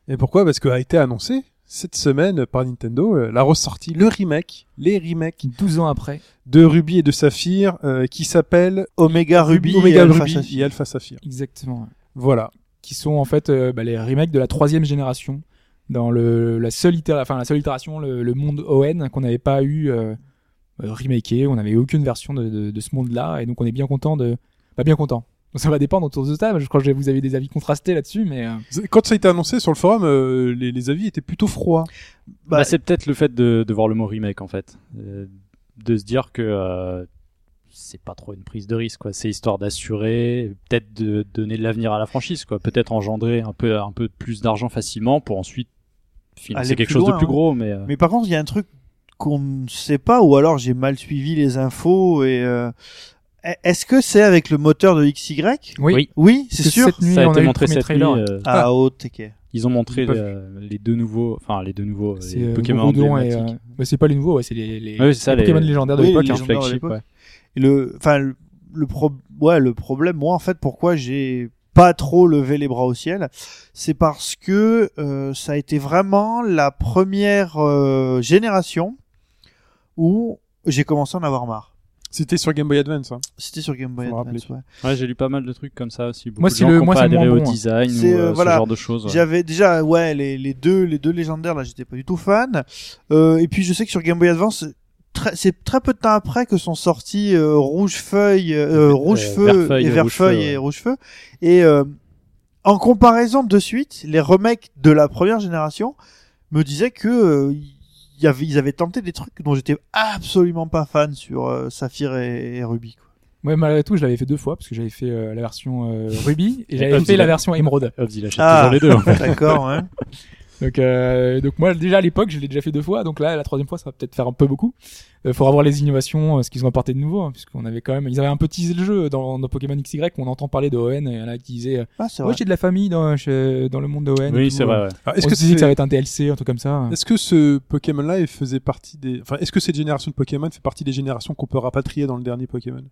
Et pourquoi? Parce qu'a été annoncé cette semaine par Nintendo euh, la ressortie, le remake, les remakes 12 ans après. de Ruby et de Saphir euh, qui s'appelle Omega Ruby, Omega et Alpha Ruby et Alpha Saphir. Exactement. Voilà. Qui sont en fait euh, bah, les remakes de la troisième génération. Dans le, la, seule itéra- enfin, la seule itération, le, le monde ON, qu'on n'avait pas eu euh, euh, remaké. On n'avait aucune version de, de, de ce monde-là. Et donc on est bien content de. Pas bien content. Donc ça va dépendre autour de ça. Je crois que vous avez des avis contrastés là-dessus. Mais euh, Quand ça a été annoncé sur le forum, euh, les, les avis étaient plutôt froids. Bah, Bah, c'est peut-être le fait de, de voir le mot remake en fait, Euh, de se dire que euh, c'est pas trop une prise de risque quoi. C'est histoire d'assurer, peut-être de donner de l'avenir à la franchise quoi. Peut-être engendrer un peu un peu plus d'argent facilement pour ensuite financer Aller quelque chose loin, de plus hein. gros. Mais, euh, Mais par contre, il y a un truc qu'on ne sait pas, ou alors j'ai mal suivi les infos. Et euh, est-ce que c'est avec le moteur de XY oui. Oui. C'est sûr. Cette nuit, ça a on été a montré cette nuit. euh, Ah, oh, ok. ils ont montré Ils peuvent- euh, les deux nouveaux, enfin les deux nouveaux, euh, les euh, Pokémon Groudon et. emblématiques. euh, c'est pas les nouveaux, ouais, c'est les, les, Ouais, ça, les Pokémon les- légendaires de Oui, l'époque. les hein. ouais. Et le, enfin, le, le pro, ouais, le problème, moi, en fait, pourquoi j'ai pas trop levé les bras au ciel, c'est parce que euh, ça a été vraiment la première euh, génération où j'ai commencé à en avoir marre. C'était sur Game Boy Advance. hein. C'était sur Game Boy Faut Advance. ouais. Ouais, j'ai lu pas mal de trucs comme ça aussi. Beaucoup Moi, de c'est gens le- moi, pas adhéré au bon, design C'est, ou euh, euh, voilà. ce genre de choses. ouais. J'avais déjà, ouais, les, les deux, les deux légendaires là, j'étais pas du tout fan. Euh, et puis je sais que sur Game Boy Advance, très- c'est très peu de temps après que sont sortis euh, Rouge Feuille, euh, Rouge Euh, Feu et Vert Rouge Feuille Feu, et. Rouge Feu. Et euh, en comparaison de suite, les remakes de la première génération me disaient que euh, y avait, ils avaient tenté des trucs dont j'étais absolument pas fan sur euh, Saphir et, et Ruby. quoi. Ouais, malgré tout, je l'avais fait deux fois parce que j'avais fait euh, la version euh, Ruby et <laughs> j'avais fait la version Emerald. Hobbs, il achète Ah. toujours les deux. en fait. D'accord, ouais. <laughs> Donc, euh, donc moi déjà à l'époque, je l'ai déjà fait deux fois. Donc là, la troisième fois, ça va peut-être faire un peu beaucoup. Il faudra voir les innovations, euh, ce qu'ils ont apporté de nouveau, hein, puisqu'on avait quand même, ils avaient un peu teasé le jeu dans, dans Pokémon XY. On entend parler de ON, et il y en a qui disaient, euh, Ah, c'est ouais, j'ai de la famille dans, dans le monde de ON. et Oui, c'est vrai. ouais. Alors, Est-ce que disais que ça va c'est être un DLC, un truc comme ça est-ce que ce Pokémon-là il faisait partie des, enfin, est-ce que cette génération de Pokémon fait partie des générations qu'on peut rapatrier dans le dernier Pokémon?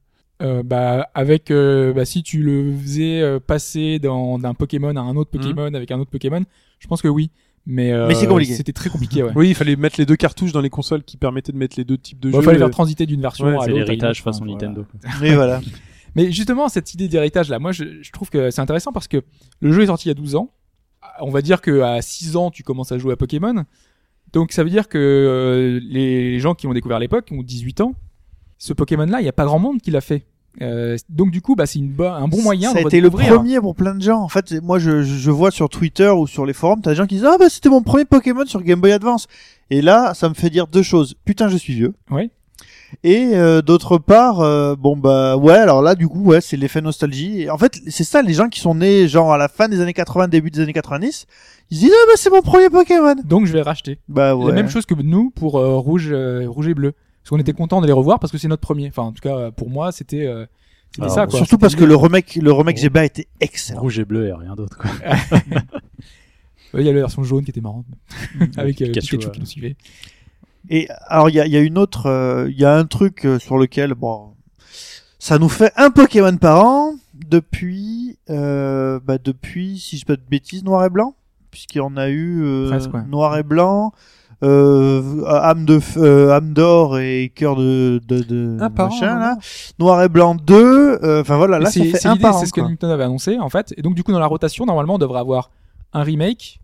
Euh, bah avec euh, bah si tu le faisais euh, passer dans d'un Pokémon à un autre Pokémon avec un autre Pokémon, je pense que oui. Mais, euh, Mais c'est compliqué. C'était très compliqué, ouais. <laughs> Oui, il fallait mettre les deux cartouches dans les consoles qui permettaient de mettre les deux types de Bon, jeux. fallait faire transiter d'une version Ouais, à C'est l'autre. à l'héritage façon enfin, voilà. Nintendo. Oui, voilà. <laughs> Mais justement, cette idée d'héritage là, moi je, je trouve que c'est intéressant parce que le jeu est sorti il y a 12 ans. On va dire que à 6 ans, tu commences à jouer à Pokémon. Donc ça veut dire que euh, les gens qui ont découvert à l'époque ont 18 ans. Ce Pokémon là, il y a pas grand monde qui l'a fait. Euh, donc du coup, bah c'est un bon moyen ça a été le premier pour plein de gens. En fait, moi, je, je vois sur Twitter ou sur les forums, t'as des gens qui disent ah bah c'était mon premier Pokémon sur Game Boy Advance. Et là, ça me fait dire deux choses. Putain, je suis vieux. Ouais. Et euh, d'autre part, euh, bon bah ouais, alors là du coup ouais, c'est l'effet nostalgie. Et en fait, c'est ça, les gens qui sont nés genre à la fin des années 80, début des années 90, ils se disent ah bah c'est mon premier Pokémon. Donc je vais racheter. Bah ouais. La même chose que nous pour euh, rouge, euh, rouge et bleu. Parce qu'on était content de les revoir parce que c'est notre premier. Enfin, en tout cas, pour moi, c'était euh, c'était Alors, ça. Quoi. Surtout parce que le remake, le remake GBA était excellent. Rouge et bleu et rien d'autre. quoi. <laughs> Il y a la version jaune qui était marrante avec euh, Pikachu, Pikachu, ouais. qui nous suivait. Et alors il y a, il y a une autre, euh, il y a un truc euh, sur lequel bon, ça nous fait un Pokémon par an depuis, euh, bah depuis si je dis pas de bêtises, noir et blanc, puisqu'il y en a eu euh, Presque, ouais. noir et blanc, euh, âme de euh, âme d'or et cœur de de, de Un par an, machin là, noir et blanc 2, euh, enfin voilà là ça c'est fait c'est ce que. Nintendo avait annoncé en fait. Et donc du coup dans la rotation, normalement on devrait avoir un remake,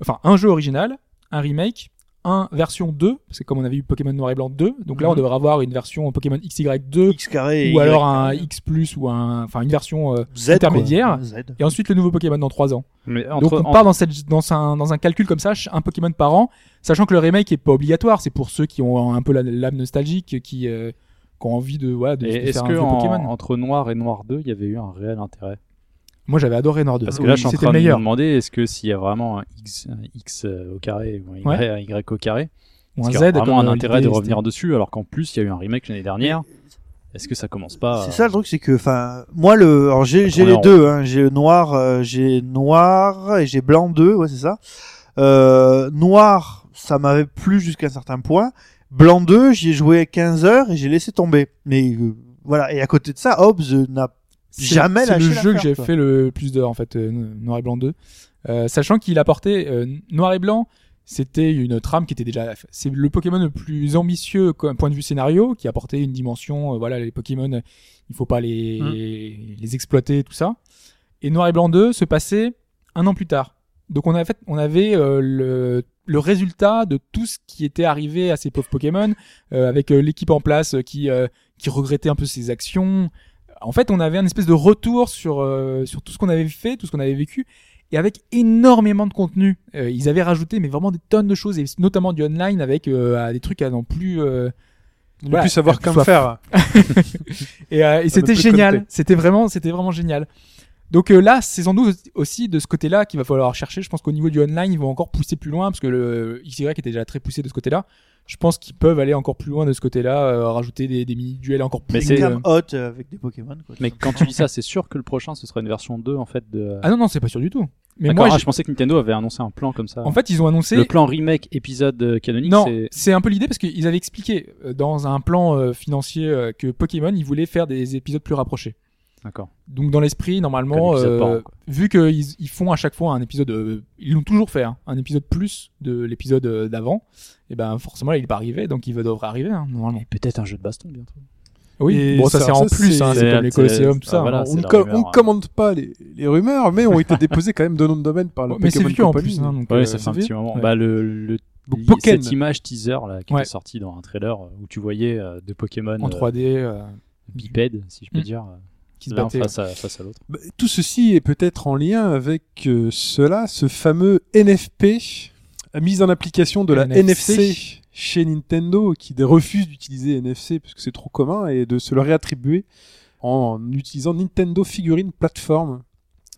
enfin un jeu original, un remake, un version 2, parce que comme on avait eu Pokémon Noir et Blanc 2, donc là on Mhm. devrait avoir une version Pokémon XY2 X carré ou Y alors un. X plus ou un, enfin une version euh, Z, intermédiaire. Z. et ensuite le nouveau Pokémon dans 3 ans. Mais Donc entre, on part dans, cette, dans, un, dans un calcul comme ça, un Pokémon par an, sachant que le remake est pas obligatoire, c'est pour ceux qui ont un peu la- l'âme nostalgique, qui, euh, qui ont envie de, voilà, de, de est-ce faire un que vieux en- Pokémon. entre Noir et Noir 2, il y avait eu un réel intérêt? Moi j'avais adoré Noir 2. Parce que là, je suis en c'était train le de me demander est-ce que s'il y a vraiment un X, un X euh, au carré ou un Y, Ouais. un Y au carré, Ou un y a Z, vraiment un intérêt de revenir dessus alors qu'en plus il y a eu un remake l'année dernière Est-ce que ça commence pas C'est ça le truc, c'est que, enfin, moi le, alors j'ai les deux, hein, j'ai le noir, euh, j'ai noir et j'ai blanc 2, ouais c'est ça. Euh, noir, ça m'avait plu jusqu'à un certain point. Blanc 2, j'y ai joué 15 heures et j'ai laissé tomber. Mais euh, voilà, et à côté de ça, Hobbs n'a jamais C'est le jeu que j'ai fait le plus d'heures en fait, euh, Noir et Blanc 2. Euh, sachant qu'il apportait euh, Noir et Blanc, c'était une trame qui était déjà. C'est le Pokémon le plus ambitieux d'un point de vue scénario, qui apportait une dimension. euh, voilà, les Pokémon, il faut pas les Mmh. les exploiter tout ça. Et Noir et Blanc 2 se passait un an plus tard. Donc on avait fait, on avait euh, le le résultat de tout ce qui était arrivé à ces pauvres Pokémon, euh, avec euh, l'équipe en place qui euh, qui regrettait un peu ses actions. En fait, on avait un espèce de retour sur euh, sur tout ce qu'on avait fait, tout ce qu'on avait vécu, et avec énormément de contenu. Euh, ils avaient rajouté mais vraiment des tonnes de choses, et notamment du online avec euh, des trucs à n'en plus. euh, ne Voilà, plus savoir soit- faire. <laughs> et, euh, et c'était génial. C'était vraiment, c'était vraiment génial. Donc euh, là, c'est sans doute aussi de ce côté-là qu'il va falloir chercher. Je pense qu'au niveau du online, ils vont encore pousser plus loin parce que le XY était déjà très poussé de ce côté-là. Je pense qu'ils peuvent aller encore plus loin de ce côté-là, euh, rajouter des, des mini-duels encore plus. Mais c'est- cam hot euh, avec des Pokémon. Quoi, Mais quand tu dis ça, c'est sûr que le prochain ce sera une version 2 en fait de. Ah non non, c'est pas sûr du tout. Mais moi, ah, j'ai- je pensais que Nintendo avait annoncé un plan comme ça. en fait, ils ont annoncé. le plan remake épisode euh, canonique, Non, c'est un peu l'idée parce qu'ils avaient expliqué euh, dans un plan euh, financier euh, que Pokémon, ils voulaient faire des épisodes plus rapprochés. D'accord. Donc dans l'esprit, normalement, euh, vu qu'ils ils font à chaque fois un épisode, euh, ils l'ont toujours fait, hein, un épisode plus de l'épisode euh, d'avant, et ben forcément là, il est pas arrivé, donc il va- devrait arriver hein, normalement. Et peut-être un jeu de baston bientôt. Oui, Et bon ça ça, c'est en plus, c'est- hein, c'est comme les Colosseum, tout ah, ça. voilà. hein. on ne la co- rumeur, on hein. commande pas les, les rumeurs, mais ont été <laughs> déposées quand même de noms de domaine par le Ouais, mais c'est Pokémon vieux en Company. plus, hein, donc, Ouais, euh, ça fait un petit moment. Ouais. Bah le, cette image teaser là qui Ouais. était sortie dans un trailer où tu voyais euh, deux Pokémon en euh, 3D, euh, bipèdes, si je peux Mm. dire, euh, qui se battaient. face à face à l'autre. Bah, tout ceci est peut-être en lien avec euh, cela, ce fameux NFP, euh, mise en application de la NFC. NFC chez Nintendo, qui refuse d'utiliser NFC parce que c'est trop commun et de se le réattribuer en utilisant Nintendo Figurine Platform.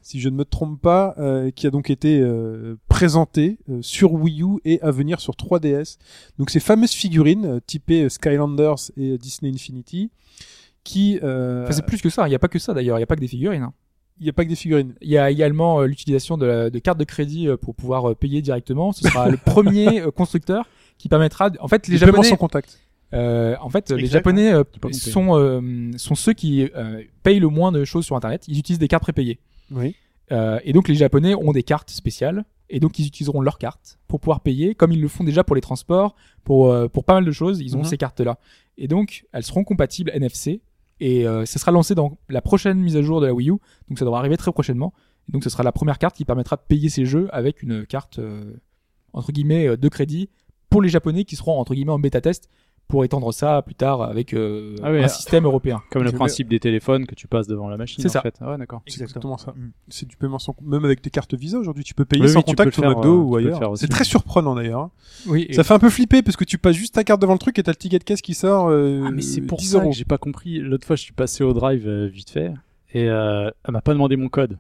si je ne me trompe pas, euh, qui a donc été euh, présenté euh, sur Wii U et à venir sur 3DS. Donc ces fameuses figurines euh, typées euh, Skylanders et euh, Disney Infinity, qui, euh, Enfin, c'est plus que ça. Il n'y a pas que ça d'ailleurs. Il n'y a pas que des figurines. hein. il n'y a pas que des figurines. Il y a également euh, l'utilisation de, la- de cartes de crédit euh, pour pouvoir euh, payer directement. Ce sera le <laughs> premier constructeur qui permettra. de- En fait, les Les Japonais, sans contact. euh, en fait, les Japonais compris. sont euh, sont ceux qui euh, payent le moins de choses sur Internet. Ils utilisent des cartes prépayées. Oui. Euh, et donc les Japonais ont des cartes spéciales et donc ils utiliseront leurs cartes pour pouvoir payer comme ils le font déjà pour les transports, pour euh, pour pas mal de choses, ils ont Mhm. ces cartes là. Et donc elles seront compatibles NFC et euh, ça sera lancé dans la prochaine mise à jour de la Wii U, donc ça devra arriver très prochainement. Et donc ce sera la première carte qui permettra de payer ces jeux avec une carte euh, euh, de crédit pour les Japonais qui seront en bêta test pour étendre ça plus tard avec euh, Ah oui, un ah. système européen. Comme le principe des téléphones que tu passes devant la machine. C'est en ça. Fait. Ah ouais, d'accord. C'est exactement ça. Mm. C'est du paiement sans même avec tes cartes Visa aujourd'hui, tu peux payer Oui, sans oui, contact au McDo euh, ou ailleurs. C'est très surprenant d'ailleurs. Oui. et- Ça fait un peu flipper parce que tu passes juste ta carte devant le truc et t'as le ticket de caisse qui sort. euh, Ah, mais c'est pour 10 ça euros. que j'ai pas compris. L'autre fois, je suis passé au drive euh, vite fait et euh, elle m'a pas demandé mon code.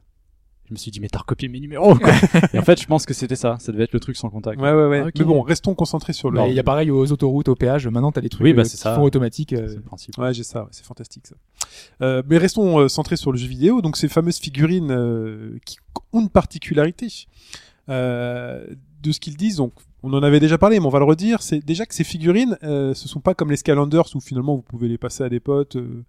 Je me suis dit, mais t'as recopié mes numéros, quoi. et en fait, je pense que c'était ça. Ça devait être le truc sans contact. Ouais, ouais, ouais. Ah. Mais bon, restons concentrés sur le. Bah, Il y a pareil aux autoroutes, aux péages. Maintenant, t'as des trucs Oui, bah, euh, c'est qui ça. font automatique. euh, C'est le principe. Ouais, j'ai ça, ouais, c'est fantastique ça. Euh, mais restons euh, centrés sur le jeu vidéo. Donc ces fameuses figurines euh, qui ont une particularité euh, de ce qu'ils disent. Donc on en avait déjà parlé, mais on va le redire. C'est déjà que ces figurines, euh, ce sont pas comme les Skylanders où finalement vous pouvez les passer à des potes, euh,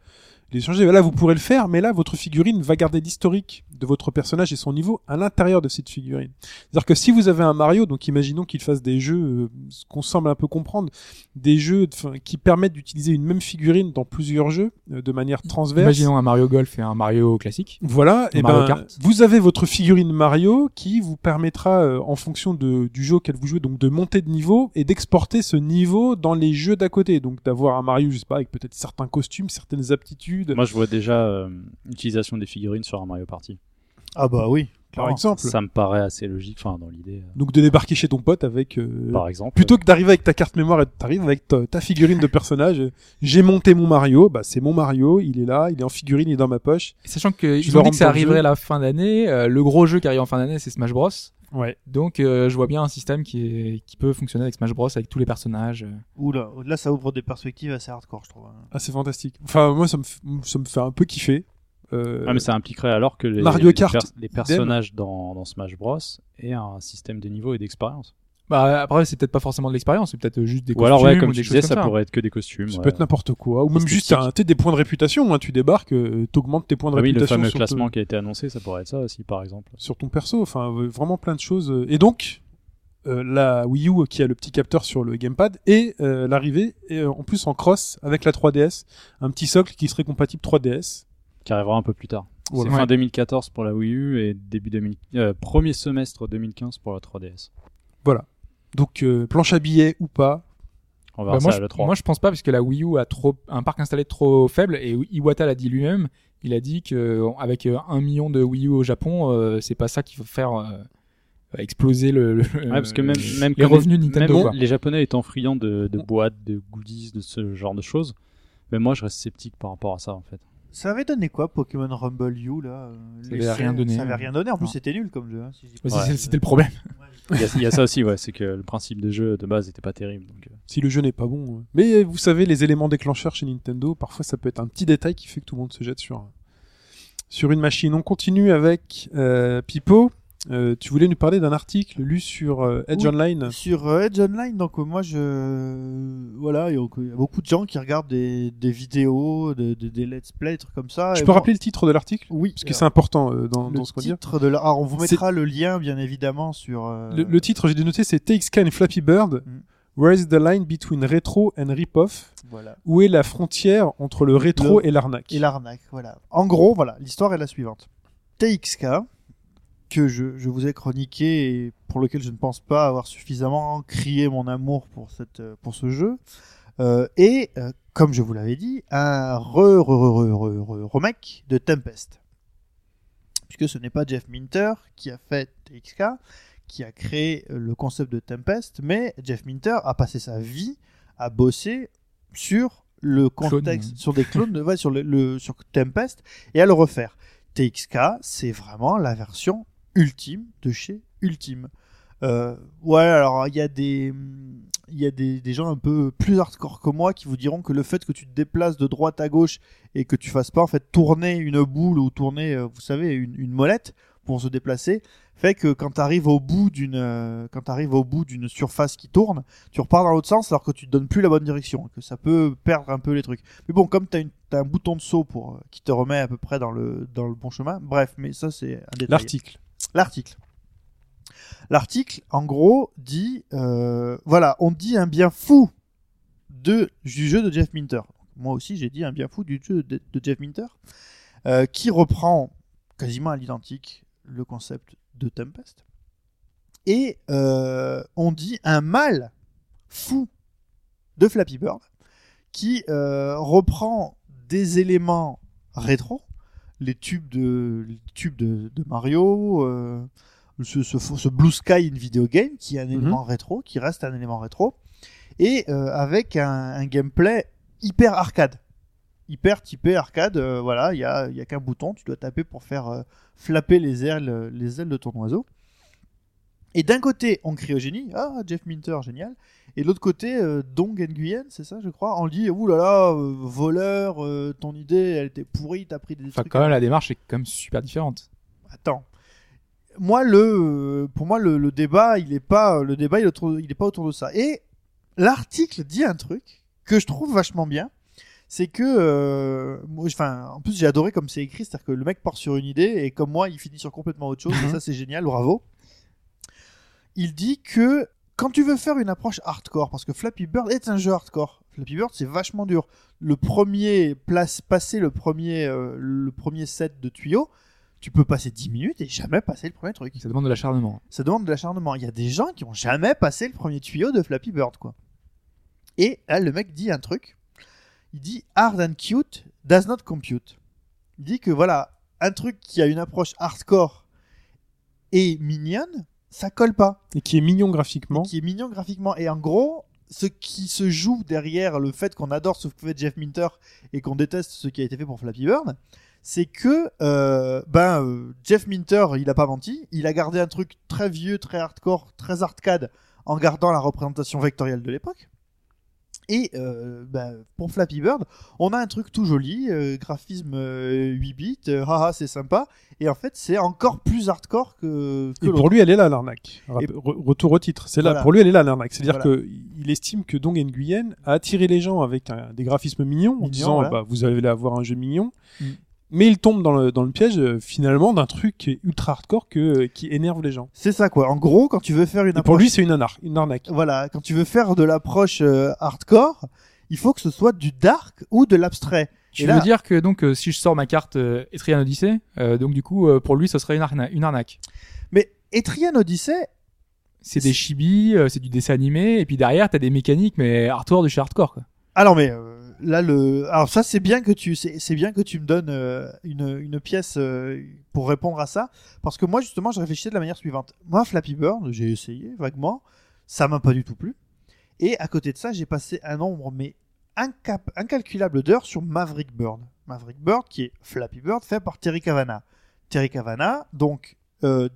les échanger. Là, vous pourrez le faire, mais là, votre figurine va garder l'historique de votre personnage et son niveau à l'intérieur de cette figurine. C'est-à-dire que si vous avez un Mario, donc imaginons qu'il fasse des jeux, euh, ce qu'on semble un peu comprendre, des jeux qui permettent d'utiliser une même figurine dans plusieurs jeux euh, de manière transverse. Imaginons un Mario Golf et un Mario classique. Voilà, et Mario ben Kart. vous avez votre figurine Mario qui vous permettra, euh, en fonction de, du jeu auquel vous jouez, donc de monter de niveau et d'exporter ce niveau dans les jeux d'à côté. Donc d'avoir un Mario, je sais pas, avec peut-être certains costumes, certaines aptitudes, Moi, je vois déjà euh, l'utilisation des figurines sur un Mario Party. Ah bah oui. par clairement. exemple. Ça me paraît assez logique, enfin, dans l'idée. euh, Donc de débarquer chez ton pote avec euh, Par exemple. Plutôt que d'arriver avec ta carte mémoire et t'arrives avec ta, ta figurine de personnage, <laughs> j'ai monté mon Mario, bah c'est mon Mario, il est là, il est en figurine, il est dans ma poche. Et sachant que Je ils ont dit que ça arriverait à la fin d'année. euh, le gros jeu qui arrive en fin d'année, c'est Smash Bros. Ouais. Donc, euh, je vois bien un système qui, est, qui peut fonctionner avec Smash Bros. avec tous les personnages. euh. Oula, là ça ouvre des perspectives assez hardcore, je trouve. hein. Ah c'est fantastique. Enfin moi ça me, f- ça me fait un peu kiffer. Euh, Ah, mais ça impliquerait alors que les, Mario les Kart, pers- les personnages dans, dans Smash Bros aient un système de niveau et d'expérience. Bah après, c'est peut-être pas forcément de l'expérience, c'est peut-être juste des Ou alors, ouais, costumes comme ou tu des disais, ça pourrait être que des costumes. ça ouais. peut être n'importe quoi. Ou même juste un, des points de réputation. Hein, tu débarques, euh, t'augmentes tes points de Ah oui, le réputation fameux sur, classement qui a été annoncé, ça pourrait être ça aussi, par exemple. sur ton perso. Enfin euh, vraiment plein de choses. Et donc euh, la Wii U qui a le petit capteur sur le gamepad et euh, l'arrivée euh, en plus en cross avec la 3DS, un petit socle qui serait compatible 3DS. Qui arrivera un peu plus tard. Voilà. C'est fin Ouais. 2014 pour la Wii U et début 2000, euh, premier semestre 2015 pour la 3DS. Donc euh, planche à billets ou pas, On verra Bah, moi, ça à je, l'E3. moi, je pense pas parce que la Wii U a trop un parc installé trop faible et Iwata l'a dit lui-même. Il a dit que avec euh, un million de Wii U au Japon, euh, c'est pas ça qui va faire euh, exploser le, le- Ouais, parce que même, même les revenus de Nintendo. même quoi. les Japonais étant friands de, de boîtes, de goodies, de ce genre de choses, mais moi je reste sceptique par rapport à ça en fait. Ça avait donné quoi Pokémon Rumble U là euh, Ça les avait rien donné. Ça avait rien donné. En plus c'était nul comme jeu. hein, si je Ouais, C'était le problème. Il y, a, ça aussi, ouais, c'est que le principe de jeu de base était pas terrible. Euh, si le jeu n'est pas bon. Mais euh, vous savez, les éléments déclencheurs chez Nintendo, parfois ça peut être un petit détail qui fait que tout le monde se jette sur sur une machine. On continue avec euh, Pipo. Euh, tu voulais nous parler d'un article lu sur euh, Edge Oui. Online. Sur euh, Edge Online, donc moi je voilà, il y a beaucoup de gens qui regardent des, des vidéos, de- de- des let's play, des trucs comme ça. Tu peux rappeler le titre de l'article? Oui, Parce que c'est important dans, le dans ce qu'on titre de la... Alors on vous mettra le lien bien évidemment sur. Le, le titre, j'ai dû noter, c'est TXK and Flappy Bird. Mm. Where is the line between retro and rip-off? Voilà. Où est la frontière entre le rétro Le- et l'arnaque? Et l'arnaque, voilà. En gros, voilà, l'histoire est la suivante. TXK, que je, je vous ai chroniqué et pour lequel je ne pense pas avoir suffisamment crié mon amour pour, cette, euh, pour ce jeu, euh, et, euh, comme je vous l'avais dit, un re, re, re, re, re- re- remake de Tempest. Puisque ce n'est pas Jeff Minter qui a fait TXK, qui a créé euh, le concept de Tempest, mais Jeff Minter a passé sa vie à bosser sur le contexte, Clone. sur des clones, de- ouais, sur le, le- sur Tempest et à le refaire. TXK, c'est vraiment la version ultime de chez Ultime. Euh, ouais, alors il y a des y a des, des gens un peu plus hardcore que moi qui vous diront que le fait que tu te déplaces de droite à gauche et que tu fasses pas en fait tourner une boule ou tourner, euh, vous savez, une, une molette pour se déplacer, fait que quand tu arrives au bout d'une euh, quand au bout d'une surface qui tourne, tu repars dans l'autre sens alors que tu te donnes plus la bonne direction, que ça peut perdre un peu les trucs. Mais bon, comme une t'as un bouton de saut pour qui te remet à peu près dans le dans le bon chemin. Bref, mais ça c'est un. L'article. L'article. L'article, en gros, dit euh, voilà, on dit un bien fou du jeu de Jeff Minter. Moi aussi, j'ai dit un bien fou du jeu de, Jeff Minter, euh, qui reprend quasiment à l'identique le concept de Tempest. Et euh, on dit un mal fou de Flappy Bird, qui reprend des éléments rétro, les tubes de, les tubes de, de Mario, euh, ce, ce, ce Blue Sky in video game qui est un élément rétro, qui reste un élément rétro, et euh, avec un, un gameplay hyper arcade. Hyper typé arcade, euh, voilà, il y a, y a qu'un bouton, tu dois taper pour faire flapper les ailes, les ailes de ton oiseau. Et d'un côté, on crie au génie, ah, Jeff Minter, génial. Et de l'autre côté, euh, Dong Nguyen, c'est ça, je crois, on dit, ouh là là, euh, voleur, euh, ton idée, elle était pourrie, t'as pris des Enfin, trucs. quand même, la démarche est quand même super différente. Attends. Moi, le, euh, pour moi, le, le débat, il est pas, le débat, il est autour, il est pas autour de ça. Et l'article dit un truc que je trouve vachement bien. C'est que, euh, enfin, en plus, j'ai adoré comme c'est écrit, c'est-à-dire que le mec part sur une idée et comme moi, il finit sur complètement autre chose. et ça, c'est génial, bravo. Il dit que quand tu veux faire une approche hardcore, parce que Flappy Bird est un jeu hardcore. Flappy Bird, c'est vachement dur. Le premier place, passer le premier, euh, le premier set de tuyaux, tu peux passer 10 minutes et jamais passer le premier truc. Ça demande de l'acharnement. Ça demande de l'acharnement. Il y a des gens qui ont jamais passé le premier tuyau de Flappy Bird, quoi. Et là, le mec dit un truc. Il dit hard and cute does not compute. Il dit que voilà, un truc qui a une approche hardcore et mignonne, ça colle pas Et qui est mignon graphiquement. qui est mignon graphiquement. Et en gros, ce qui se joue derrière le fait qu'on adore ce que fait Jeff Minter et qu'on déteste ce qui a été fait pour Flappy Bird, c'est que euh, ben euh, Jeff Minter, il a pas menti, il a gardé un truc très vieux, très hardcore, très arcade en gardant la représentation vectorielle de l'époque. Et euh, ben, pour Flappy Bird, on a un truc tout joli, euh, graphisme euh, 8 bits, euh, haha c'est sympa, et en fait c'est encore plus hardcore que, que Et l'autre. pour lui, elle est là l'arnaque. Re- Retour au titre. C'est là. Pour lui, elle est là l'arnaque. C'est-à-dire Voilà. que il estime que Dong Nguyen a attiré les gens avec un- des graphismes mignons, en Mignon, disant voilà. bah, vous allez avoir un jeu mignon. Mm. Mais il tombe dans le, dans le piège euh, finalement d'un truc qui est ultra hardcore que, euh, qui énerve les gens. C'est ça quoi. En gros, quand tu veux faire une Et pour approche lui, c'est une, anar- une arnaque. voilà, quand tu veux faire de l'approche euh, hardcore, il faut que ce soit du dark ou de l'abstrait. Tu Et veux là- dire que donc euh, si je sors ma carte euh, Etrian Odyssey, euh, donc du coup euh, pour lui ce serait une, arna- une arnaque. Mais Etrian Odyssey, C'est des chibis, euh, c'est du dessin animé, et puis derrière t'as des mécaniques mais hardcore de chez hardcore. Quoi. alors mais euh, là alors ça c'est bien que tu, me donnes euh, une pièce euh, pour répondre à ça, parce que moi justement je réfléchissais de la manière suivante. Moi Flappy Bird, j'ai essayé vaguement, ça m'a pas du tout plu. Et à côté de ça, j'ai passé un nombre mais incalculable d'heures sur Maverick Bird. Maverick Bird qui est Flappy Bird fait par Terry Cavana. Terry Cavana, donc euh,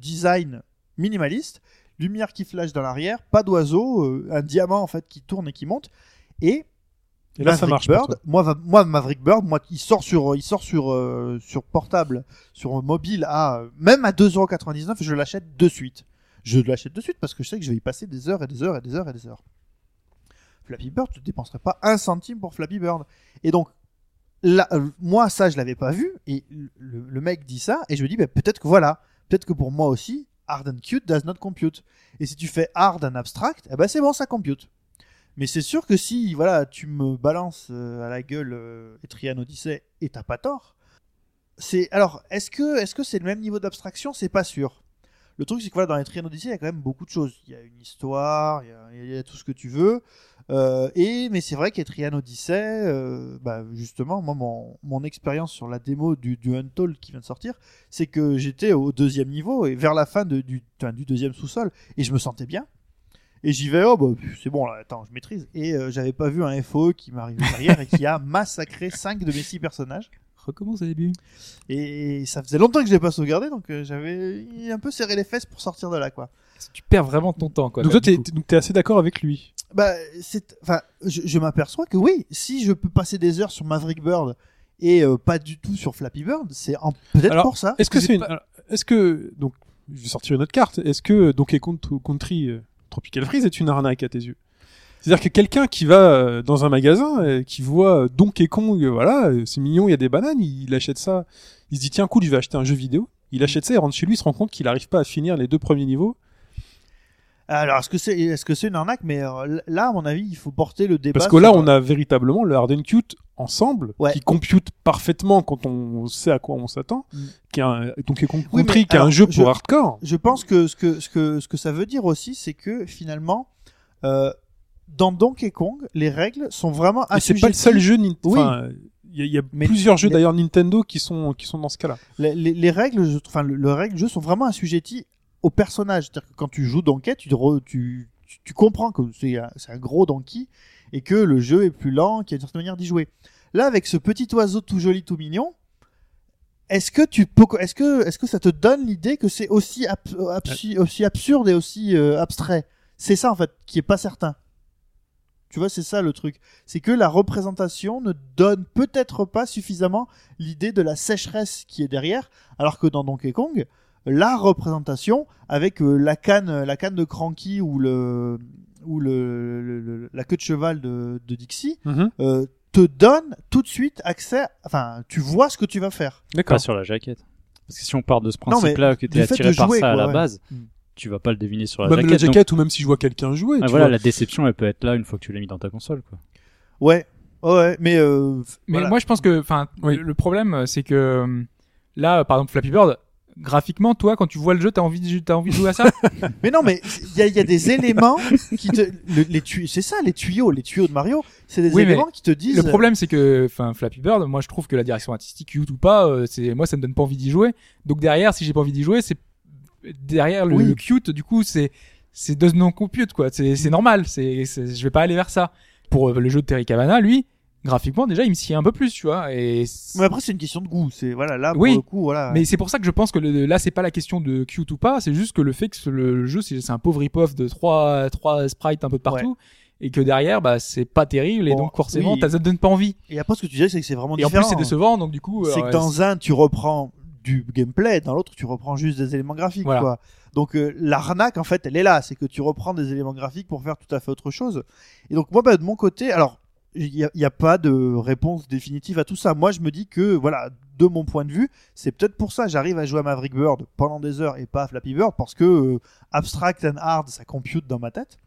design minimaliste, lumière qui flash dans l'arrière, pas d'oiseau, un diamant en fait qui tourne et qui monte. Et, Et là, ça marche Bird, moi, va- moi Maverick Bird, moi il sort sur, il sort sur, euh, sur portable, sur mobile à même à 2,99€, je l'achète de suite. Je l'achète de suite parce que je sais que je vais y passer des heures et des heures et des heures et des heures. Flappy Bird, tu ne dépenserais pas un centime pour Flappy Bird. Et donc, là, euh, moi, ça, je l'avais pas vu. Et le, le mec dit ça, et je me dis, bah, peut-être que voilà, peut-être que pour moi aussi, hard and cute does not compute. Et si tu fais hard and abstract, eh ben c'est bon, ça compute. Mais c'est sûr que si, voilà, tu me balances euh, à la gueule euh, Etrian Odyssey et t'as pas tort. C'est alors, est-ce que est-ce c'est le même niveau d'abstraction? C'est pas sûr. Le truc, c'est que voilà, dans Etrian Odyssey, il y a quand même beaucoup de choses. Il y a une histoire, il y a, tout ce que tu veux. Euh, et mais c'est vrai qu'Etrian Odyssey, euh, bah, justement, moi, mon, mon expérience sur la démo du, du Untold qui vient de sortir, c'est que j'étais au deuxième niveau et vers la fin du, du deuxième sous-sol et je me sentais bien. Et j'y vais, oh bah c'est bon là, attends, je maîtrise. Et euh, j'avais pas vu un FOE qui m'arrive derrière et qui a <laughs> massacré 5 de mes 6 personnages. recommence au début. Et ça faisait longtemps que je l'ai pas sauvegardé, donc euh, j'avais un peu serré les fesses pour sortir de là, quoi. Tu perds vraiment ton temps, quoi. Donc là, toi, t'es donc t'es assez d'accord avec lui. Bah, c'est, enfin, je, je m'aperçois que oui, si je peux passer des heures sur Maverick Bird et euh, pas du tout sur Flappy Bird, c'est en- peut-être pour ça. Est-ce que c'est une... pas- Est-ce que donc je vais sortir une autre carte. Est-ce que Donkey Kong Country euh, Tropical Freeze est une arnaque à tes yeux C'est-à-dire que quelqu'un qui va euh, dans un magasin, euh, qui voit euh, Donkey Kong, euh, voilà, c'est mignon, il y a des bananes, il, il achète ça, il se dit tiens cool, je vais acheter un jeu vidéo. Il achète ça, il rentre chez lui, il se rend compte qu'il n'arrive pas à finir les deux premiers niveaux. Alors, est-ce que c'est, est-ce que c'est une arnaque? Mais euh, là, à mon avis, il faut porter le débat. Parce que là, sur- on a véritablement le hard and cute ensemble, Ouais. qui compute parfaitement quand on sait à quoi on s'attend, Mm. qui est un Kong Oui, qui est un jeu pour hardcore. Je pense que ce que ce que ce que ça veut dire aussi, c'est que finalement, euh, dans Donkey Kong, les règles sont vraiment Mais c'est pas le seul jeu Nintendo. Oui. Il y a, il y a Mais plusieurs jeux d'ailleurs Nintendo qui sont qui sont dans ce cas-là. Les, les- les règles, je- enfin le, le règle jeu sont vraiment assujetties au personnage. C'est-à-dire que quand tu joues Donkey, tu, re- tu, tu, tu comprends que c'est un, gros Donkey et que le jeu est plus lent, qu'il y a une certaine manière d'y jouer. Là, avec ce petit oiseau tout joli, tout mignon, est-ce que tu peux, est-ce que, est-ce que ça te donne l'idée que c'est aussi, absu- aussi absurde et aussi euh, abstrait? C'est ça en fait qui est pas certain. Tu vois, c'est ça le truc. C'est que la représentation ne donne peut-être pas suffisamment l'idée de la sécheresse qui est derrière, alors que dans Donkey Kong, la représentation avec euh, la canne, la canne de Cranky ou le ou le, le- le- la queue de cheval de, de Dixie euh, te donne tout de suite accès. Enfin, tu vois ce que tu vas faire. D'accord. Pas sur la jaquette. Parce que si on part de ce principe-là, que t'es fait attiré par jouer, ça à la ouais. base, Mm. tu vas pas le deviner sur la Même jaquette. la donc- jaquette ou même si je vois quelqu'un jouer. Ah, tu voilà, vois. la déception, elle peut être là une fois que tu l'as mis dans ta console. Quoi. Ouais, ouais, mais euh, Mais voilà. moi, je pense que, enfin, Oui. le, problème, euh, c'est que euh, là, par exemple, Flappy Bird, graphiquement, toi, quand tu vois le jeu, t'as envie, de, t'as envie de jouer à ça? <laughs> Mais non, mais il y a, y a des éléments qui te, le- les tuyaux, c'est ça, les tuyaux, les tuyaux de Mario, c'est des Oui, éléments qui te disent. Le problème, c'est que, enfin, Flappy Bird, moi, je trouve que la direction artistique, cute ou pas, euh, c'est, moi, ça me donne pas envie d'y jouer. Donc derrière, si j'ai pas envie d'y jouer, c'est derrière le, Oui. le cute, du coup, c'est, c'est does non compute, quoi. C'est, c'est normal. C'est, c'est, je vais pas aller vers ça. Pour euh, le jeu de Terry Cavana, lui, graphiquement, déjà, il me sied un peu plus, tu vois. Et Mais après, c'est une question de goût. C'est voilà, là pour Oui. le coup, voilà. Mais c'est pour ça que je pense que le- là c'est pas la question de cute ou pas, c'est juste que le fait que le, le jeu c'est un pauvre rip-off de trois trois sprites un peu de partout et que derrière bah c'est pas terrible et Bon, donc forcément oui. ça te donne pas envie. Et après, ce que tu disais, c'est que c'est vraiment Et en différent. plus c'est décevant donc du coup C'est euh, que dans un, tu reprends du gameplay, dans l'autre, tu reprends juste des éléments graphiques, Voilà. quoi. Donc euh, l'arnaque, en fait, elle est là. C'est que tu reprends des éléments graphiques pour faire tout à fait autre chose. Et donc moi, bah, de mon côté, alors il n'y a, pas de réponse définitive à tout ça. Moi, je me dis que, voilà, de mon point de vue, c'est peut-être pour ça j'arrive à jouer à Maverick Bird pendant des heures et pas à Flappy Bird parce que euh, abstract and hard, ça compute dans ma tête.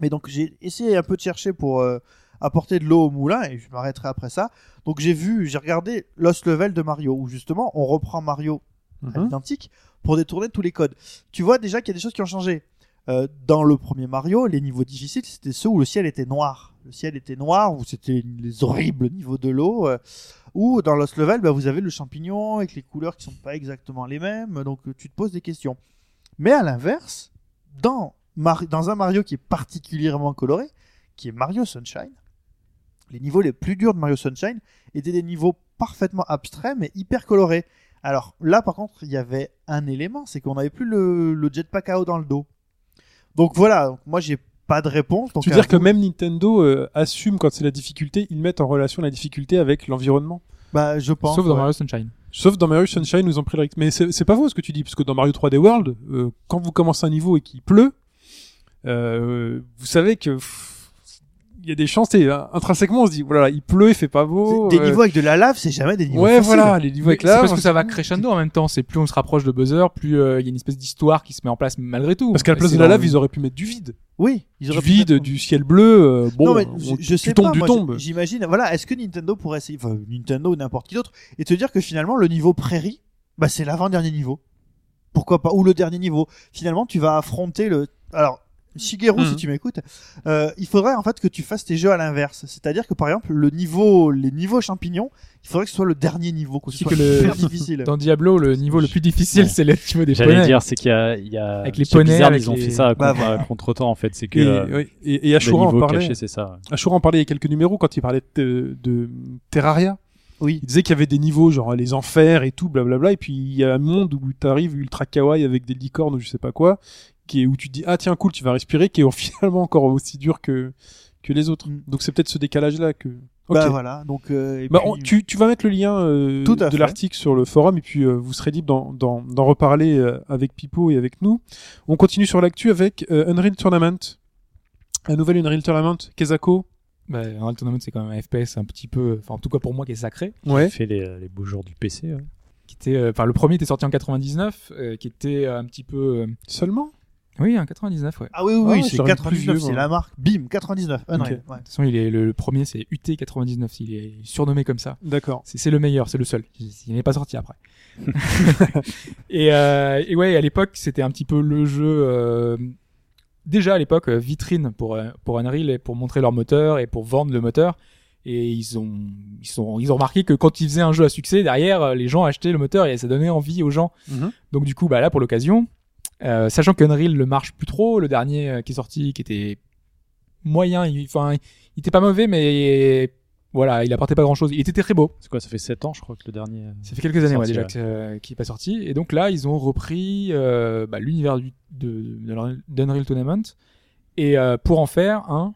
Mais donc j'ai essayé un peu de chercher pour euh, apporter de l'eau au moulin et je m'arrêterai après ça. Donc j'ai vu, j'ai regardé Lost Level de Mario où justement on reprend Mario à Mhm. l'identique pour détourner tous les codes. Tu vois déjà qu'il y a des choses qui ont changé. Euh, dans le premier Mario, les niveaux difficiles, c'était ceux où le ciel était noir. Le ciel était noir, où c'était les horribles niveaux de l'eau. euh, ou dans Lost Level, bah, vous avez le champignon avec les couleurs qui sont pas exactement les mêmes, donc euh, tu te poses des questions. Mais à l'inverse, dans, dans un Mario qui est particulièrement coloré, qui est Mario Sunshine, les niveaux les plus durs de Mario Sunshine étaient des niveaux parfaitement abstraits mais hyper colorés. Alors là, par contre, il y avait un élément, c'est qu'on n'avait plus le, jetpack à dans le dos. Donc voilà, moi j'ai pas de réponse. Donc Tu veux dire que même Nintendo euh, assume quand c'est la difficulté, ils mettent en relation la difficulté avec l'environnement. bah, je pense. sauf dans ouais. Mario Sunshine. Sauf dans Mario Sunshine, nous ont pris le rythme. Mais c'est c'est pas faux ce que tu dis, parce que dans Mario 3D World, euh, quand vous commencez un niveau et qu'il pleut, euh, vous savez que pff, y a des chances. et, euh, intrinsèquement, on se dit voilà, il pleut, il fait pas beau. Des euh, niveaux avec de la lave, c'est jamais des niveaux ouais, faciles. voilà, les niveaux avec C'est là. parce que ça va crescendo en même temps. C'est plus on se rapproche de Buzzer, plus euh, il y a une espèce d'histoire qui se met en place malgré tout. Parce qu'à la place de la lave, ils auraient pu mettre du vide, Oui, ils du vide, mettre- du ciel bleu. euh, bon, non, mais on- je, je tu sais tombes, pas. J'imagine. Voilà, est-ce que Nintendo pourrait essayer, enfin Nintendo ou n'importe qui d'autre, et te dire que finalement le niveau prairie, bah c'est l'avant-dernier niveau. Pourquoi pas Ou le dernier niveau. Finalement, tu vas affronter le. Alors, Shigeru, si Mhm. tu m'écoutes, euh, il faudrait en fait que tu fasses tes jeux à l'inverse. C'est-à-dire que par exemple, le niveau, les niveaux champignons, il faudrait que ce soit le dernier niveau, que ce Aussi soit que le- super difficile. Dans Diablo, le niveau le plus difficile, Ouais. c'est le niveau des J'allais poneys. dire, c'est qu'il y a, il y a Avec les poneys, avec ils ont les- fait ça Bah, contre, voilà. <laughs> contre temps en fait. C'est que Et, euh, et, et Ashura en parlait. c'est ça. Ashura en parlait il y a quelques numéros quand il parlait de, de Terraria. Oui. Il disait qu'il y avait des niveaux, genre les enfers et tout, blablabla. Et puis il y a un monde où t'arrives ultra kawaii avec des licornes ou je sais pas quoi, qui est où tu te dis ah tiens cool, tu vas respirer, qui est <laughs> finalement encore aussi dur que que les autres. Mm. Donc c'est peut-être ce décalage là que. Bah voilà, donc euh, et Bah, puis- on- tu, tu vas mettre le lien euh, de l'article sur le forum et puis euh, vous serez libre d'en, d'en, d'en reparler euh, avec Pipo et avec nous. On continue sur l'actu avec euh, Unreal Tournament. Un nouvel Unreal Tournament, Kezako. Bah, Unreal Tournament, c'est quand même un FPS un petit peu, enfin, en tout cas pour moi, qui est sacré. Ouais. fait les, les beaux jours du PC. ouais. Qui était, euh, enfin, le premier était sorti en 99, euh, qui était un petit peu, euh, Seulement? Oui, en 99, ouais. De Ah oui, oui, Ah, oui, c'est l'aurais dit plus 99, vieux, c'est la marque. Bim, 99. Unreal. Ouais. toute façon, il est le, le premier, c'est UT99. Il est surnommé comme ça. D'accord. C'est c'est le meilleur, c'est le seul. Il n'est pas sorti après. <laughs> et, euh, et ouais, à l'époque, c'était un petit peu le jeu. euh, déjà à l'époque, euh, vitrine pour euh, pour Unreal et pour montrer leur moteur et pour vendre le moteur. Et ils ont ils sont ils ont remarqué que quand ils faisaient un jeu à succès, derrière, les gens achetaient le moteur et ça donnait envie aux gens. Mhm. Donc du coup, bah là pour l'occasion, euh, sachant qu'Unreal ne marche plus trop, le dernier euh, qui est sorti, qui était moyen, il- enfin, il était pas mauvais, mais voilà, il apportait pas grand chose. Il était très beau. C'est quoi Ça fait 7 ans, je crois, que le dernier. euh, Ça fait quelques années ouais, Sorti, déjà ouais. euh, qu'il est pas sorti. Et donc là, ils ont repris euh, bah, l'univers d'Unreal Tournament et euh, pour en faire un.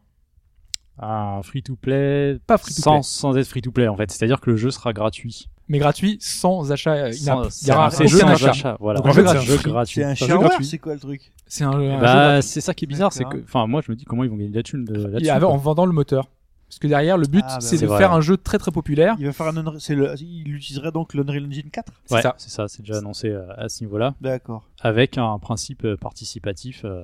Un free-to-play. Pas free to sans, play. sans être free-to-play, en fait. C'est-à-dire que le jeu sera gratuit. Mais gratuit sans achat. euh, Il y aura c'est un jeu sans achat. achat. Voilà. Donc, en fait, c'est un jeu gratuit. C'est un un jeu shareware, gratuit. c'est quoi le truc C'est un, un jeu Bah, c'est ça qui est bizarre, c'est que, enfin, moi, je me dis comment ils vont gagner de la thune de- là-dessus. en vendant le moteur. Parce que derrière, le but, Ah, bah c'est de faire un jeu très très populaire. Il va faire un le il utiliserait donc l'Unreal Engine 4 C'est Ouais, ça. c'est ça, c'est déjà annoncé euh, à ce niveau-là, D'accord. avec un principe euh, participatif euh,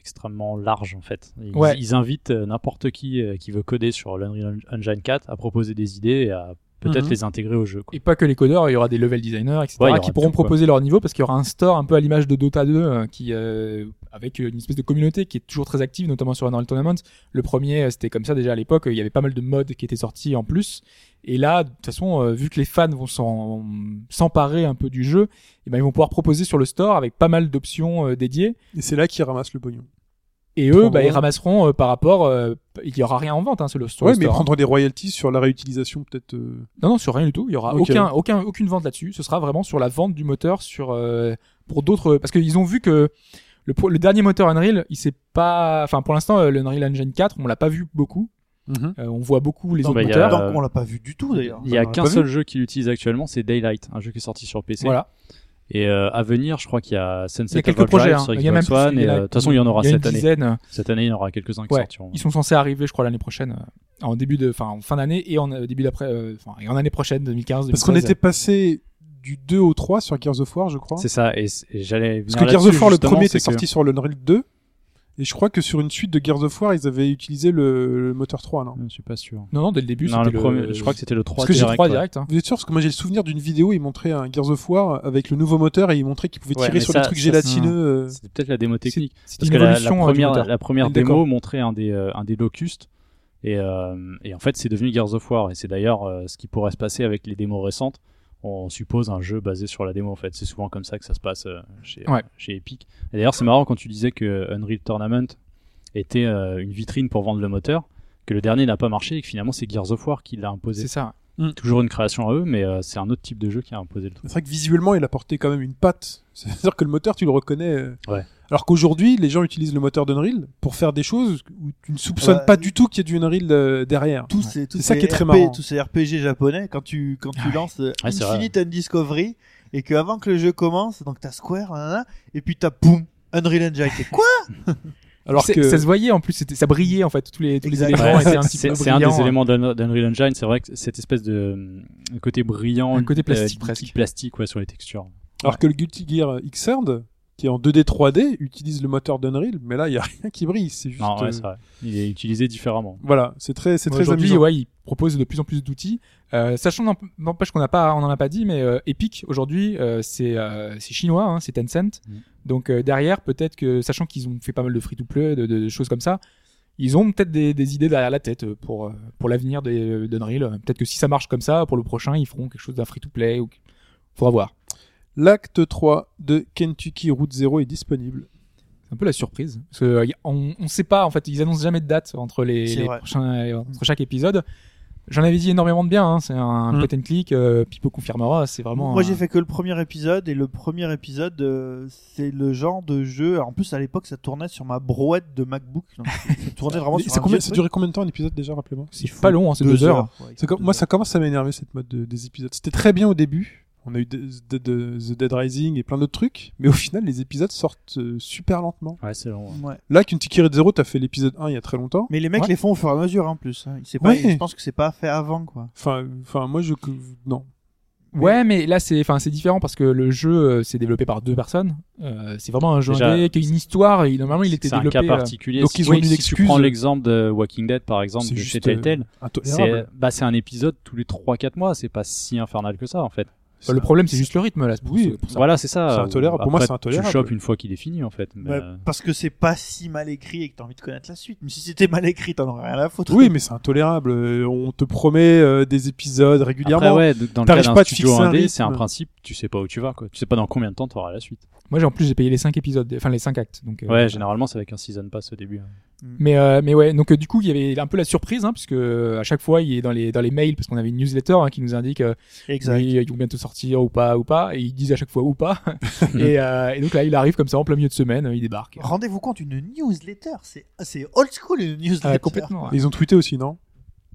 extrêmement large en fait. Ils, Ouais. ils invitent n'importe qui euh, qui veut coder sur l'Unreal Engine 4 à proposer des idées et à peut-être Mhm. les intégrer au jeu. Quoi. Et pas que les codeurs, il y aura des level designers, etc. Ouais, qui pourront tout, quoi. proposer leur niveau parce qu'il y aura un store un peu à l'image de Dota 2 euh, qui, euh, avec une espèce de communauté qui est toujours très active, notamment sur Unreal Tournament. Le premier, euh, c'était comme ça déjà à l'époque. Il y avait pas mal de mods qui étaient sortis en plus. Et là, de toute façon, euh, vu que les fans vont s'en- s'emparer un peu du jeu, eh ben, ils vont pouvoir proposer sur le store avec pas mal d'options euh, dédiées. Et c'est là qu'ils ramassent le pognon. Et eux, bah, ils ramasseront euh, par rapport. euh, il y aura rien en vente hein, sur le, sur Ouais, mais store. hein. prendre des royalties sur la réutilisation peut-être. euh, Non, non, sur rien du tout. Il y aura Ok. aucun, aucun, aucune vente là-dessus. Ce sera vraiment sur la vente du moteur sur euh, pour d'autres, parce qu'ils ont vu que le, pro- le dernier moteur Unreal, il s'est pas, enfin pour l'instant euh, le Unreal Engine 4, on l'a pas vu beaucoup. Euh, on voit beaucoup les Non, autres bah, il y moteurs. a- Donc on l'a pas vu du tout d'ailleurs. Il y a on l'a qu'un pas seul vu. jeu qui l'utilise actuellement, c'est Daylight, un jeu qui est sorti sur PC. Voilà. Et euh, à venir, je crois qu'il y a Il y Sunset a quelques Overdrive projets. hein. sur Il y a même plus. Et euh, de toute façon, il y en aura il y cette année. dizaine. Cette année, il y en aura quelques-uns qui Ouais. sortiront. Ils sont censés arriver, je crois, l'année prochaine, euh, en début de, enfin en fin d'année et en euh, début d'après, euh, enfin et en année prochaine, 2015. Parce qu'on 2016. était passé du 2 au 3 sur Gears of War, je crois. C'est ça. Et, j'allais. Parce que Gears of War, le premier c'est était que- sorti sur l'Unreal 2. Et je crois que sur une suite de Gears of War, ils avaient utilisé le, le moteur 3, non? Je suis pas sûr. Non, non, dès le début, Non, c'était le premier, je crois que c'était le 3 Parce que j'ai direct. 3 ouais. direct. hein. Vous êtes sûr? Parce que moi j'ai le souvenir d'une vidéo, ils montraient un Gears of War avec le nouveau moteur et ils montraient qu'ils pouvaient Ouais, tirer sur ça- des trucs ça, gélatineux. euh. C'était peut-être la démo technique. C'est Parce une que la, la euh, du première, la démo montrait un des, euh, un des locustes. Et, euh, et en fait, c'est devenu Gears of War. Et c'est d'ailleurs euh, ce qui pourrait se passer avec les démos récentes. On suppose un jeu basé sur la démo. En fait, c'est souvent comme ça que ça se passe euh, chez, Ouais. chez Epic. Et d'ailleurs, c'est marrant quand tu disais que Unreal Tournament était euh, une vitrine pour vendre le moteur, que le dernier n'a pas marché et que finalement c'est Gears of War qui l'a imposé. C'est ça. Toujours une création à eux, mais euh, c'est un autre type de jeu qui a imposé le truc. C'est vrai que visuellement, il apportait quand même une patte. <laughs> C'est-à-dire que le moteur, tu le reconnais. euh. Ouais. Alors qu'aujourd'hui, les gens utilisent le moteur d'Unreal pour faire des choses où tu ne soupçonnes pas du tout qu'il y ait du Unreal euh, derrière. Tous ces, tous C'est ça ces qui est très RP marrant. Tous ces RPG japonais, quand tu, quand tu lances Ouais, c'est vrai. Infinite and Discovery, et que avant que le jeu commence, donc t'as Square, et puis t'as boum, Unreal Engine. T'es quoi? <laughs> Alors C'est- que ça se voyait en plus, c'était ça brillait en fait tous les tous les éléments Ouais, étaient un petit c'est peu c'est un des éléments d'Un- d'Unreal Engine. C'est vrai que cette espèce de euh, côté brillant, Un côté plastique, euh, presque. plastique ouais, sur les textures. Alors que le Guilty Gear Xrd, qui est en 2D 3D, utilise le moteur d'Unreal, mais là il y a rien qui brille, c'est juste. Non, ouais, euh, c'est vrai. Il est utilisé différemment. Voilà, c'est très, c'est très Aujourd'hui, amusant. ouais, ils proposent de plus en plus d'outils. Euh, sachant n'emp- n'empêche qu'on n'a pas, on en a pas dit, mais euh, Epic aujourd'hui, euh, c'est euh, c'est chinois, hein, c'est Tencent. Mm. Donc euh, derrière, peut-être que sachant qu'ils ont fait pas mal de free-to-play, de, de- de choses comme ça, ils ont peut-être des, des idées derrière la tête pour pour l'avenir d'Unreal. Peut-être que si ça marche comme ça, pour le prochain, ils feront quelque chose d'un free-to-play. Ou... Faudra voir. L'acte 3 de Kentucky Route Zero est disponible. C'est un peu la surprise. Parce que, euh, on, on sait pas, en fait, ils annoncent jamais de date entre les, prochains, euh, entre chaque épisode. J'en avais dit énormément de bien. Hein. C'est un Mm. point and click. Euh, Pipo confirmera. C'est vraiment. Moi un- j'ai fait que le premier épisode et le premier épisode euh, c'est le genre de jeu. En plus à l'époque ça tournait sur ma brouette de MacBook. Donc, ça tournait <laughs> vraiment sur combien, ça durait combien de temps un épisode déjà, rappelez-moi? C'est pas long. Hein, c'est deux, heures. ouais, C'est comme- deux Moi, heures. ça commence à m'énerver cette mode de- des épisodes. C'était très bien au début. On a eu de- de- de- The Dead Rising et plein d'autres trucs, mais au final, les épisodes sortent euh, super lentement. Ouais, c'est long. ouais. Ouais. Là, Kentucky Red Zero, t'as fait l'épisode 1 il y a très longtemps. Mais les mecs Ouais. les font au fur et à mesure en plus. Hein. C'est pas, Ouais. Je pense que c'est pas fait avant quoi. Enfin, enfin, moi, je, non. Ouais, mais là c'est, enfin c'est différent parce que le jeu euh, c'est développé par deux personnes. Euh, c'est vraiment un jeu Déjà, indé qui a une histoire. Et normalement il était C'est un développé. cas euh, particulier. donc ils ont oui, une si excuse. tu prends l'exemple de Walking Dead par exemple, C'est de juste, Telltale, c'est bah, c'est un épisode tous les 3-4 mois, c'est pas si infernal que ça en fait. Bah, le problème c'est juste le rythme là. Oui, pour ça. Voilà, c'est ça. C'est intolérable. Pour moi, c'est intolérable. Tu le chopes une fois qu'il est fini en fait. mais, Ouais, euh, parce que c'est pas si mal écrit et que t'as envie de connaître la suite. Mais si c'était mal écrit t'en aurais rien à foutre. Oui, mais c'est intolérable. Euh, On te promet euh, des épisodes régulièrement. Après, ouais, dans le cas pas d'un studio indé, c'est un principe, tu sais pas où tu vas, quoi. Tu sais pas dans combien de temps tu auras la suite. Moi j'ai en plus j'ai payé les cinq épisodes, enfin les cinq actes. Donc. euh, Ouais, généralement, c'est avec un season pass au début. hein. Mais euh, mais ouais, donc euh, du coup il y avait un peu la surprise, hein, puisque euh, à chaque fois il est dans les dans les mails, parce qu'on avait une newsletter hein, qui nous indique euh, Exact. oui, ils vont bientôt sortir ou pas ou pas, et ils disent à chaque fois ou pas. <laughs> et, euh, et donc là il arrive comme ça en plein milieu de semaine, il débarque. Rendez-vous compte, une newsletter, c'est c'est old school une newsletter. Ah, complètement. ouais. Ils ont tweeté aussi, non?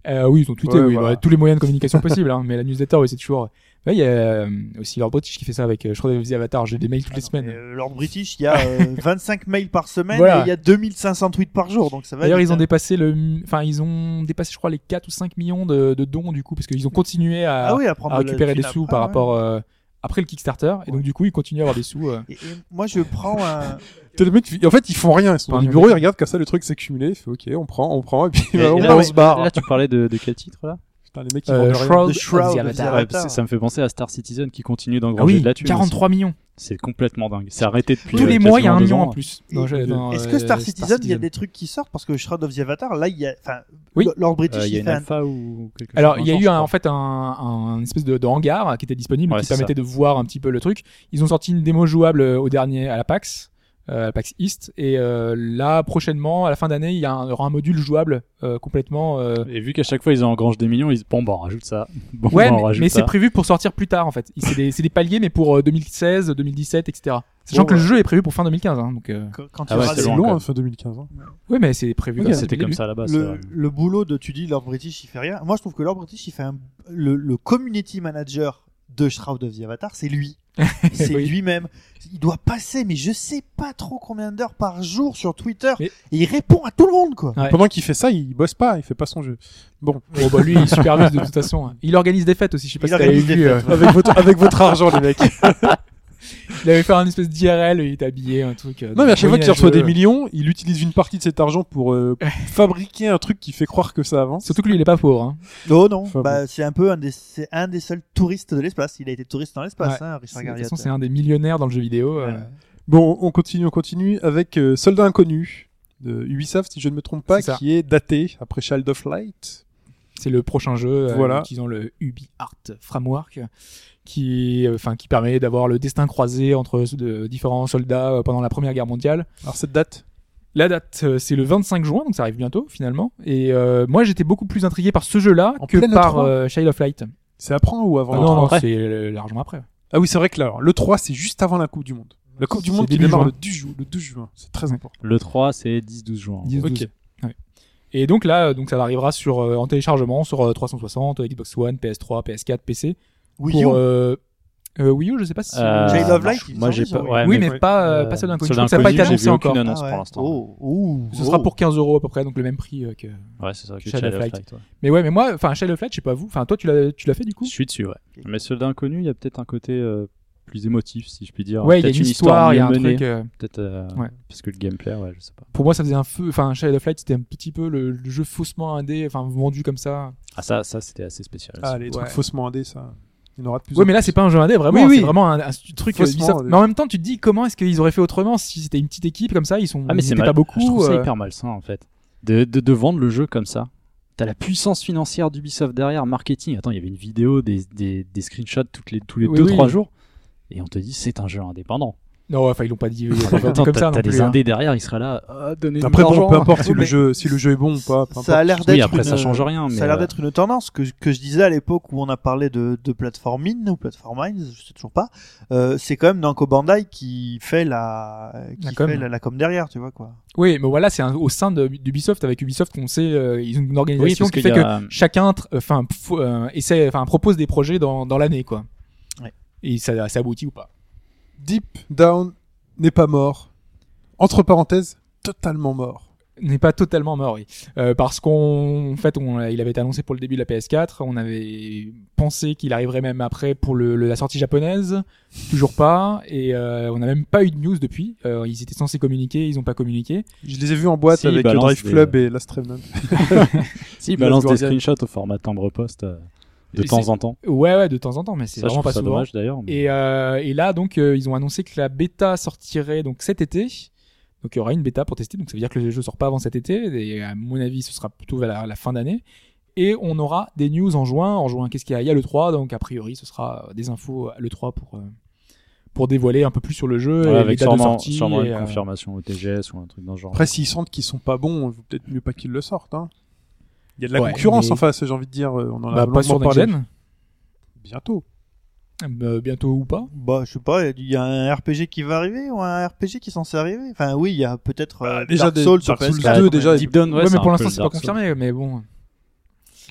Euh, oui, ils ont tweeté, Ouais, oui, voilà. tous les moyens de communication <laughs> possibles, hein, mais la newsletter, oui, c'est toujours. Ouais, il y a euh, aussi Lord British qui fait ça avec, euh, je crois, The Avatar. J'ai des mails toutes les semaines. Euh, Lord British, il y a euh, <laughs> 25 mails par semaine Voilà. et il y a 2500 tweets par jour, donc ça va. D'ailleurs, ils ont hein. dépassé le, enfin, ils ont dépassé, je crois, les 4 ou 5 millions de, de dons du coup, parce qu'ils ont continué à, ah oui, à, de récupérer des sous après, par ouais. rapport euh, après le Kickstarter, et donc du coup, ils continuent à avoir des sous. euh. Et, et moi, je prends un. <laughs> T'as le mec qui- En fait, ils font rien. Ils sont dans le bureau, ils regardent comme ça, le truc s'est cumulé. Ils font OK, on prend, on prend, et puis Et- on, et on là, se barre. Là, tu parlais de, de quel titre là? Putain, les mecs, ils Euh, vendent rien. Shroud, The Shroud of the Avatar. Avatar. Ouais, parce que ça me fait penser à Star Citizen qui continue Ah d'engranger oui, de la thune. aussi. 43 millions. C'est complètement dingue. C'est arrêté depuis. Tous euh, les mois, il y a un million en ans. plus. Est-ce euh, que Star Citizen, il y a des trucs qui sortent parce que Shroud of the Avatar, là, il y a, enfin, Oui. Lord British, Euh, Il y a une alpha ou quelque chose Alors, il y a eu en fait un, un espèce de, de hangar qui était disponible Ouais, qui permettait de voir un petit peu le truc. Ils ont sorti une démo jouable au dernier à la PAX, euh, à la PAX East, et euh, là prochainement, à la fin d'année, il y, a un, il y aura un module jouable euh, complètement. euh. Et vu qu'à chaque fois ils engrangent des millions, ils disent bon bah on rajoute ça. <laughs> Bon Ouais, bah, on mais, rajoute mais ça. c'est prévu pour sortir plus tard en fait. C'est des, c'est des paliers, mais pour euh, 2016, 2017, etc. Sachant que le jeu est prévu pour fin 2015. Hein, donc, euh... quand- Ah ouais, c'est long, hein, fin 2015. hein. Oui, mais c'est prévu. Ok, depuis C'était le comme ça là-bas. c'est le, vrai. le boulot de tu dis Lord British il fait rien moi je trouve que Lord British il fait un, le, le community manager de Shroud of the Avatar c'est lui <laughs> c'est Oui. lui-même il doit passer mais je sais pas trop combien d'heures par jour sur Twitter Mais- et il répond à tout le monde quoi Ouais. Pendant qu'il fait ça, il bosse pas, il fait pas son jeu. Bon, Bon, bah, lui, il supervise de toute façon. Il organise des fêtes aussi. Je sais pas Il si t'avais vu. euh, avec votre avec votre argent, les mecs. <laughs> il avait fait un espèce d'IRL. Il était habillé, un truc. euh, Non, mais à chaque fois qu'il reçoit des millions, il utilise une partie de cet argent pour euh, <laughs> fabriquer un truc qui fait croire que ça avance. Surtout que lui, il est pas pauvre. Hein. non non Enfin, bah, c'est un peu un des c'est un des seuls touristes de l'espace il a été touriste dans l'espace Ouais. hein, C'est- Richard De toute façon, c'est un des millionnaires dans le jeu vidéo. euh. Bon, on continue, on continue avec euh, Soldat Inconnu de Ubisoft, si je ne me trompe pas, qui est daté après Child of Light. C'est le prochain jeu euh, Voilà. utilisant le Ubi Art Framework qui, euh, enfin, qui permet d'avoir le destin croisé entre de différents soldats euh, pendant la Première Guerre mondiale. Alors cette date, La date, euh, c'est le 25 juin, donc ça arrive bientôt finalement. Et euh, moi, j'étais beaucoup plus intrigué par ce jeu-là que par E3. euh, Child of Light. c'est après ou avant Ah le non, 3? non, après. c'est largement après. Ah oui, c'est vrai que là, alors, le 3, c'est juste avant la Coupe du Monde. La Coupe du Monde qui démarre le 12, ju- le 12 juin. C'est très important. Le 3 c'est 10-12 juin. 10, Ok. 12. Ouais. Et donc là, donc ça arrivera sur euh, en téléchargement sur euh, 360, Xbox One, PS3, PS4, PC. Wii U Pour euh, euh, Wii U, je sais pas si. Euh, Child of Light, Moi j'ai pas. Ouais, oui, mais- pas euh, euh, pas Soldat Inconnu. Soldat Ça n'a pas été annoncé j'ai vu encore. aucune annonce Ah ouais. pour l'instant. oh, oh, Ce oh. sera pour 15 euros à peu près, donc le même prix euh, que. Ouais, c'est ça. que Shadow of Light. Light, ouais. Mais ouais, mais moi, enfin, Shadow of Light, je sais pas vous. Enfin, toi, tu l'as, tu l'as fait du coup? Je suis dessus, ouais. Ok. Mais Soldat Inconnu, il y a peut-être un côté euh, plus émotif, si je puis dire. Ouais, il y a une histoire, il y a un menée. truc. euh, Peut-être euh, Ouais. parce que le gameplay, ouais, je sais pas. Pour moi, ça faisait un feu. Enfin, Shadow of Light, c'était un petit peu le, le jeu faussement indé, enfin vendu comme ça. Ah ça, ça c'était assez spécial. Ah, les Ouais. trucs faussement indés, ça. Il y en aura de plus Ouais, en mais là, c'est pas un jeu indé, vraiment. Oui, oui. C'est vraiment un, un truc euh, Faussement, euh. Mais en même temps, tu te dis comment est-ce qu'ils auraient fait autrement si c'était une petite équipe comme ça? Ils sont, Ah mais c'est pas beaucoup. Je trouve ça euh, hyper malsain en fait. De, de, de vendre le jeu comme ça. T'as la puissance financière d'Ubisoft derrière, marketing. Attends, il y avait une vidéo, des, des, des screenshots toutes les, tous les Oui, 2-3 oui. jours. Et on te dit c'est un jeu indépendant. Non, enfin, ils l'ont pas dit, ils l'ont pas dit Attends, comme ça t'as des hein. indés derrière, il sera là. Ah, donnez-nous Après, de bon, l'argent. peu importe si le jeu, si le jeu est bon ou pas. peu Ça a l'air d'être Oui, après, une- ça change rien. Mais Ça a l'air euh, d'être une tendance que, que je disais à l'époque où on a parlé de, de platforming ou platforming, je sais toujours pas. Euh, c'est quand même Namco Bandai qui fait la, qui La com. fait la, la com derrière, tu vois quoi. Oui, mais voilà, c'est un- au sein de- d'Ubisoft. Avec Ubisoft, on sait, euh, ils ont une organisation qui fait que chacun, enfin, euh, essaie, enfin, propose des projets dans, dans l'année, quoi. Ouais. Et ça, ça aboutit ou pas. Deep Down n'est pas mort. Entre parenthèses, totalement mort. n'est pas totalement mort, oui. Euh, parce qu'on, en fait, on, il avait été annoncé pour le début de la PS4. On avait pensé qu'il arriverait même après pour le, le- la sortie japonaise. Toujours pas. Et euh, on n'a même pas eu de news depuis. Euh, ils étaient censés communiquer, ils ont pas communiqué. Je les ai vus en boîte Si, avec ils balancent Drive des- Club et Last Remnant. <laughs> <laughs> Si, il balance des screenshots au format timbre-poste euh, de temps en temps. Ouais, ouais, de temps en temps, mais c'est vraiment pas ça souvent. dommage d'ailleurs. mais- Et, euh, et là, donc, euh, ils ont annoncé que la bêta sortirait donc cet été. Donc, il y aura une bêta pour tester. Donc, ça veut dire que le jeu sort pas avant cet été. Et à mon avis, ce sera plutôt vers la, la fin d'année. Et on aura des news en juin. En juin, qu'est-ce qu'il y a? Il y a le 3. Donc, a priori, ce sera euh, des infos à le 3 pour, euh, pour dévoiler un peu plus sur le jeu. Ouais, et les avec dates de sûrement, sortie. sûrement et, une euh, confirmation au TGS ou un truc dans ce genre. Après, s'ils sentent qu'ils sont pas bons, peut-être mieux pas qu'ils le sortent. Hein. Il y a de la Ouais, concurrence mais- en face, j'ai envie de dire. euh, On en a bah, pas sur parlé. Gen. Bientôt. Euh, bientôt ou pas Bah, je sais pas, il y a un RPG qui va arriver ou un RPG qui est censé arriver? Enfin, oui, il y a peut-être euh, Bah, déjà Dark des- Souls sur Dark Souls PS4. 2, déjà, Deep Down, ouais, Ouais, mais pour l'instant, c'est pas Souls. confirmé. Mais bon.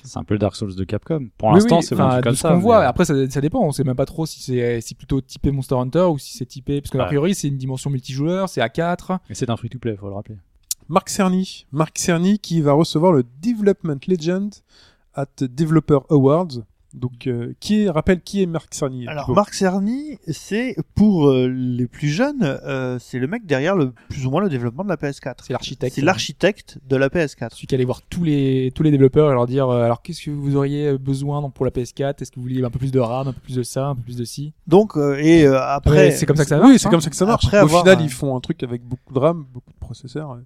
C'est un peu le Dark Souls de Capcom. Pour Oui, l'instant, oui, c'est enfin, comme ce ça. qu'on mais- voit. Après, ça, ça dépend. On sait même pas trop si c'est si plutôt typé Monster Hunter ou si c'est typé. Parce que a Ouais. priori, c'est une dimension multijoueur, c'est à 4 Mais c'est un free-to-play, faut le rappeler. Marc Cerny. Marc Cerny qui va recevoir le Development Legend at Developer Awards. Donc, euh, qui est, rappelle qui est Marc Cerny Alors, Marc Cerny, c'est pour euh, les plus jeunes, euh, c'est le mec derrière le plus ou moins le développement de la PS4. C'est l'architecte. C'est l'architecte de la PS4. Celui qui allait voir tous les tous les développeurs et leur dire euh, alors qu'est-ce que vous auriez besoin donc, pour la PS4 Est-ce que vous vouliez un peu plus de RAM, un peu plus de ça, un peu plus de ci? Donc, euh, et euh, après, Ouais, c'est comme ça que ça marche. Oui, c'est hein. comme ça que ça marche. Après Au avoir final, un- ils font un truc avec beaucoup de RAM, beaucoup de processeurs.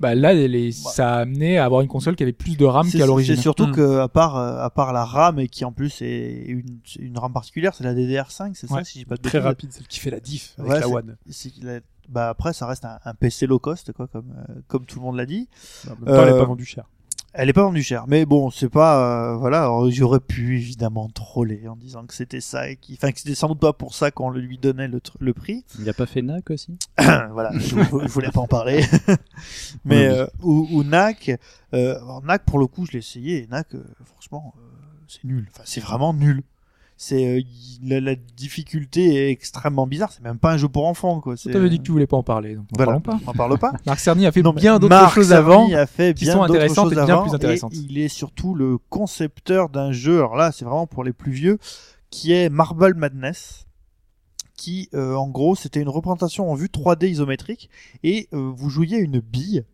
Bah là, les, ça a amené à avoir une console qui avait plus de RAM qu'à l'origine. c'est surtout Hmm. que à part euh, à part la RAM et qui en plus est une, une RAM particulière, c'est la DDR5, c'est ça si j'ai pas de Très rapide, celle qui fait la diff avec Ouais, la One. Bah après, ça reste un, un PC low cost, quoi, comme euh, comme tout le monde l'a dit. En même temps, elle est Euh, pas vendue cher. Elle est pas vendue cher, mais bon, c'est pas euh, voilà. J'aurais pu évidemment troller en disant que c'était ça et qui, enfin que c'était sans doute pas pour ça qu'on lui donnait le, le prix. Il a pas fait NAC aussi? <coughs> Voilà, je, je voulais pas en parler. <laughs> mais Oui. euh, ou, ou NAC, euh, NAC pour le coup, je l'ai essayé. Et NAC, euh, franchement, c'est nul. Enfin, c'est vraiment nul. C'est euh, la, la difficulté est extrêmement bizarre. C'est même pas un jeu pour enfants, quoi. Tu t'avais dit que tu voulais pas en parler, donc on Voilà, pas. on parle pas. <laughs> Marc Cerny a fait Non, bien d'autres choses Cerny avant. a fait qui bien sont d'autres intéressantes choses et bien plus intéressantes. Et il est surtout le concepteur d'un jeu. Alors là, c'est vraiment pour les plus vieux, qui est Marble Madness. Qui, euh, en gros, c'était une représentation en vue 3D isométrique et euh, vous jouiez une bille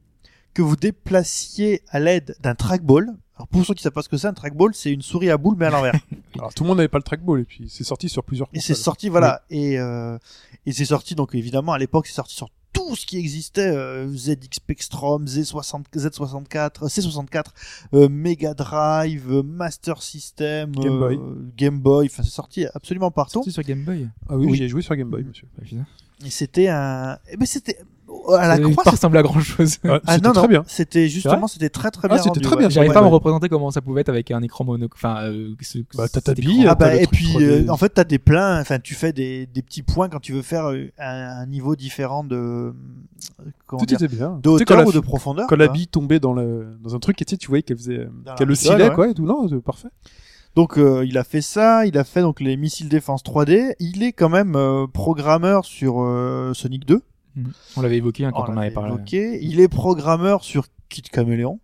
que vous déplaciez à l'aide d'un trackball. Alors pour ceux qui savent pas ce que c'est, un trackball, c'est une souris à boule mais à l'envers. <laughs> Alors, tout le monde n'avait pas le trackball et puis c'est sorti sur plusieurs Et c'est sorti, voilà. Et, euh, et c'est sorti, donc évidemment, à l'époque, c'est sorti sur tout ce qui existait, euh, ZX Spectrum, Z60, Z64, C64, euh, Mega Drive, euh, Master System, Game euh, Boy. Game Boy, enfin c'est sorti absolument partout. Sorti sur Game Boy. Ah oui, Oui. j'ai joué sur Game Boy, monsieur. Bah, c'était un, eh ben c'était, à la Ça croix, pas ressemblé à grand chose. Ah, ah c'était non, très non, bien. c'était justement, c'était très très Ah, bien. c'était rendu, très ouais. bien, J'arrive Ouais, pas à me ouais. représenter comment ça pouvait être avec un écran mono. Enfin, euh, ce, Bah, t'as ta bille, Ah bah, et puis 3D. euh, en fait t'as des pleins enfin tu fais des, des petits points quand tu veux faire euh, un, un niveau différent de euh, comment Tout dire était bien. de Tu sais, quand hauteur la ou de profondeur Quand la bille tombait dans, le, dans un truc, et tu sais, tu voyais qu'elle faisait, euh, qu'elle oscillait, ouais. quoi, et tout. Non, c'est parfait. Donc euh, il a fait ça, il a fait donc les missiles défense 3D. Il est quand même euh, programmeur sur euh, Sonic 2. On l'avait évoqué hein, quand on, l'avait avait parlé. évoqué. Il est programmeur sur Kid Caméléon.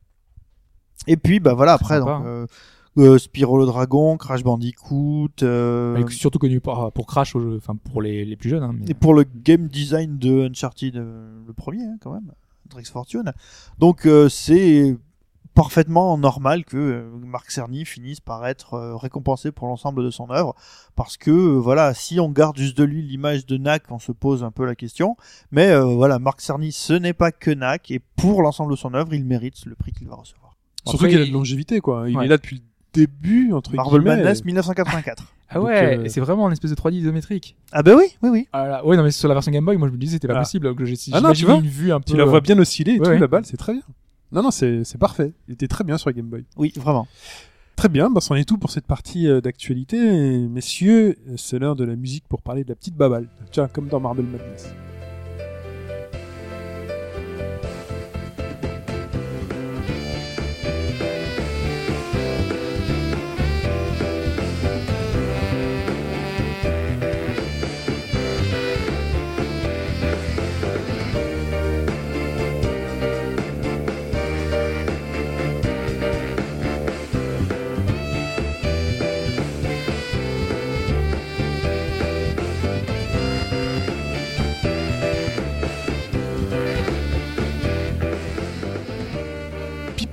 Et puis bah voilà après donc Spyro le Dragon, Crash Bandicoot. est surtout connu pour, pour Crash, enfin pour les, les plus jeunes. Hein, mais- Et pour le game design de Uncharted, le premier hein, quand même, Drex Fortune. Donc c'est parfaitement normal que euh, Marc Cerny finisse par être euh, récompensé pour l'ensemble de son œuvre, parce que euh, voilà, si on garde juste de lui l'image de Knack, on se pose un peu la question. Mais euh, voilà, Marc Cerny, ce n'est pas que Knack, et pour l'ensemble de son œuvre, il mérite le prix qu'il va recevoir. Surtout qu'il a de longévité, quoi. Il Ouais. est là depuis le début, entre Marvel guillemets. Madness 1984. <laughs> Ah ouais, euh, et c'est vraiment une espèce de 3D isométrique. Ah bah oui, oui, oui. Ah là, ouais, non mais sur la version Game Boy, moi je me disais c'était pas Ah. possible. Donc j'ai Ah non, tu vois, une vue un peu. Tu la vois bien osciller et ouais, tout, ouais. la balle, c'est très bien. Non, non, c'est parfait. Il était très bien sur Game Boy. Oui, vraiment. Très bien, bah, c'en est tout pour cette partie euh, d'actualité. Messieurs, euh, c'est l'heure de la musique pour parler de la petite babale. Tiens, comme dans Marble Madness.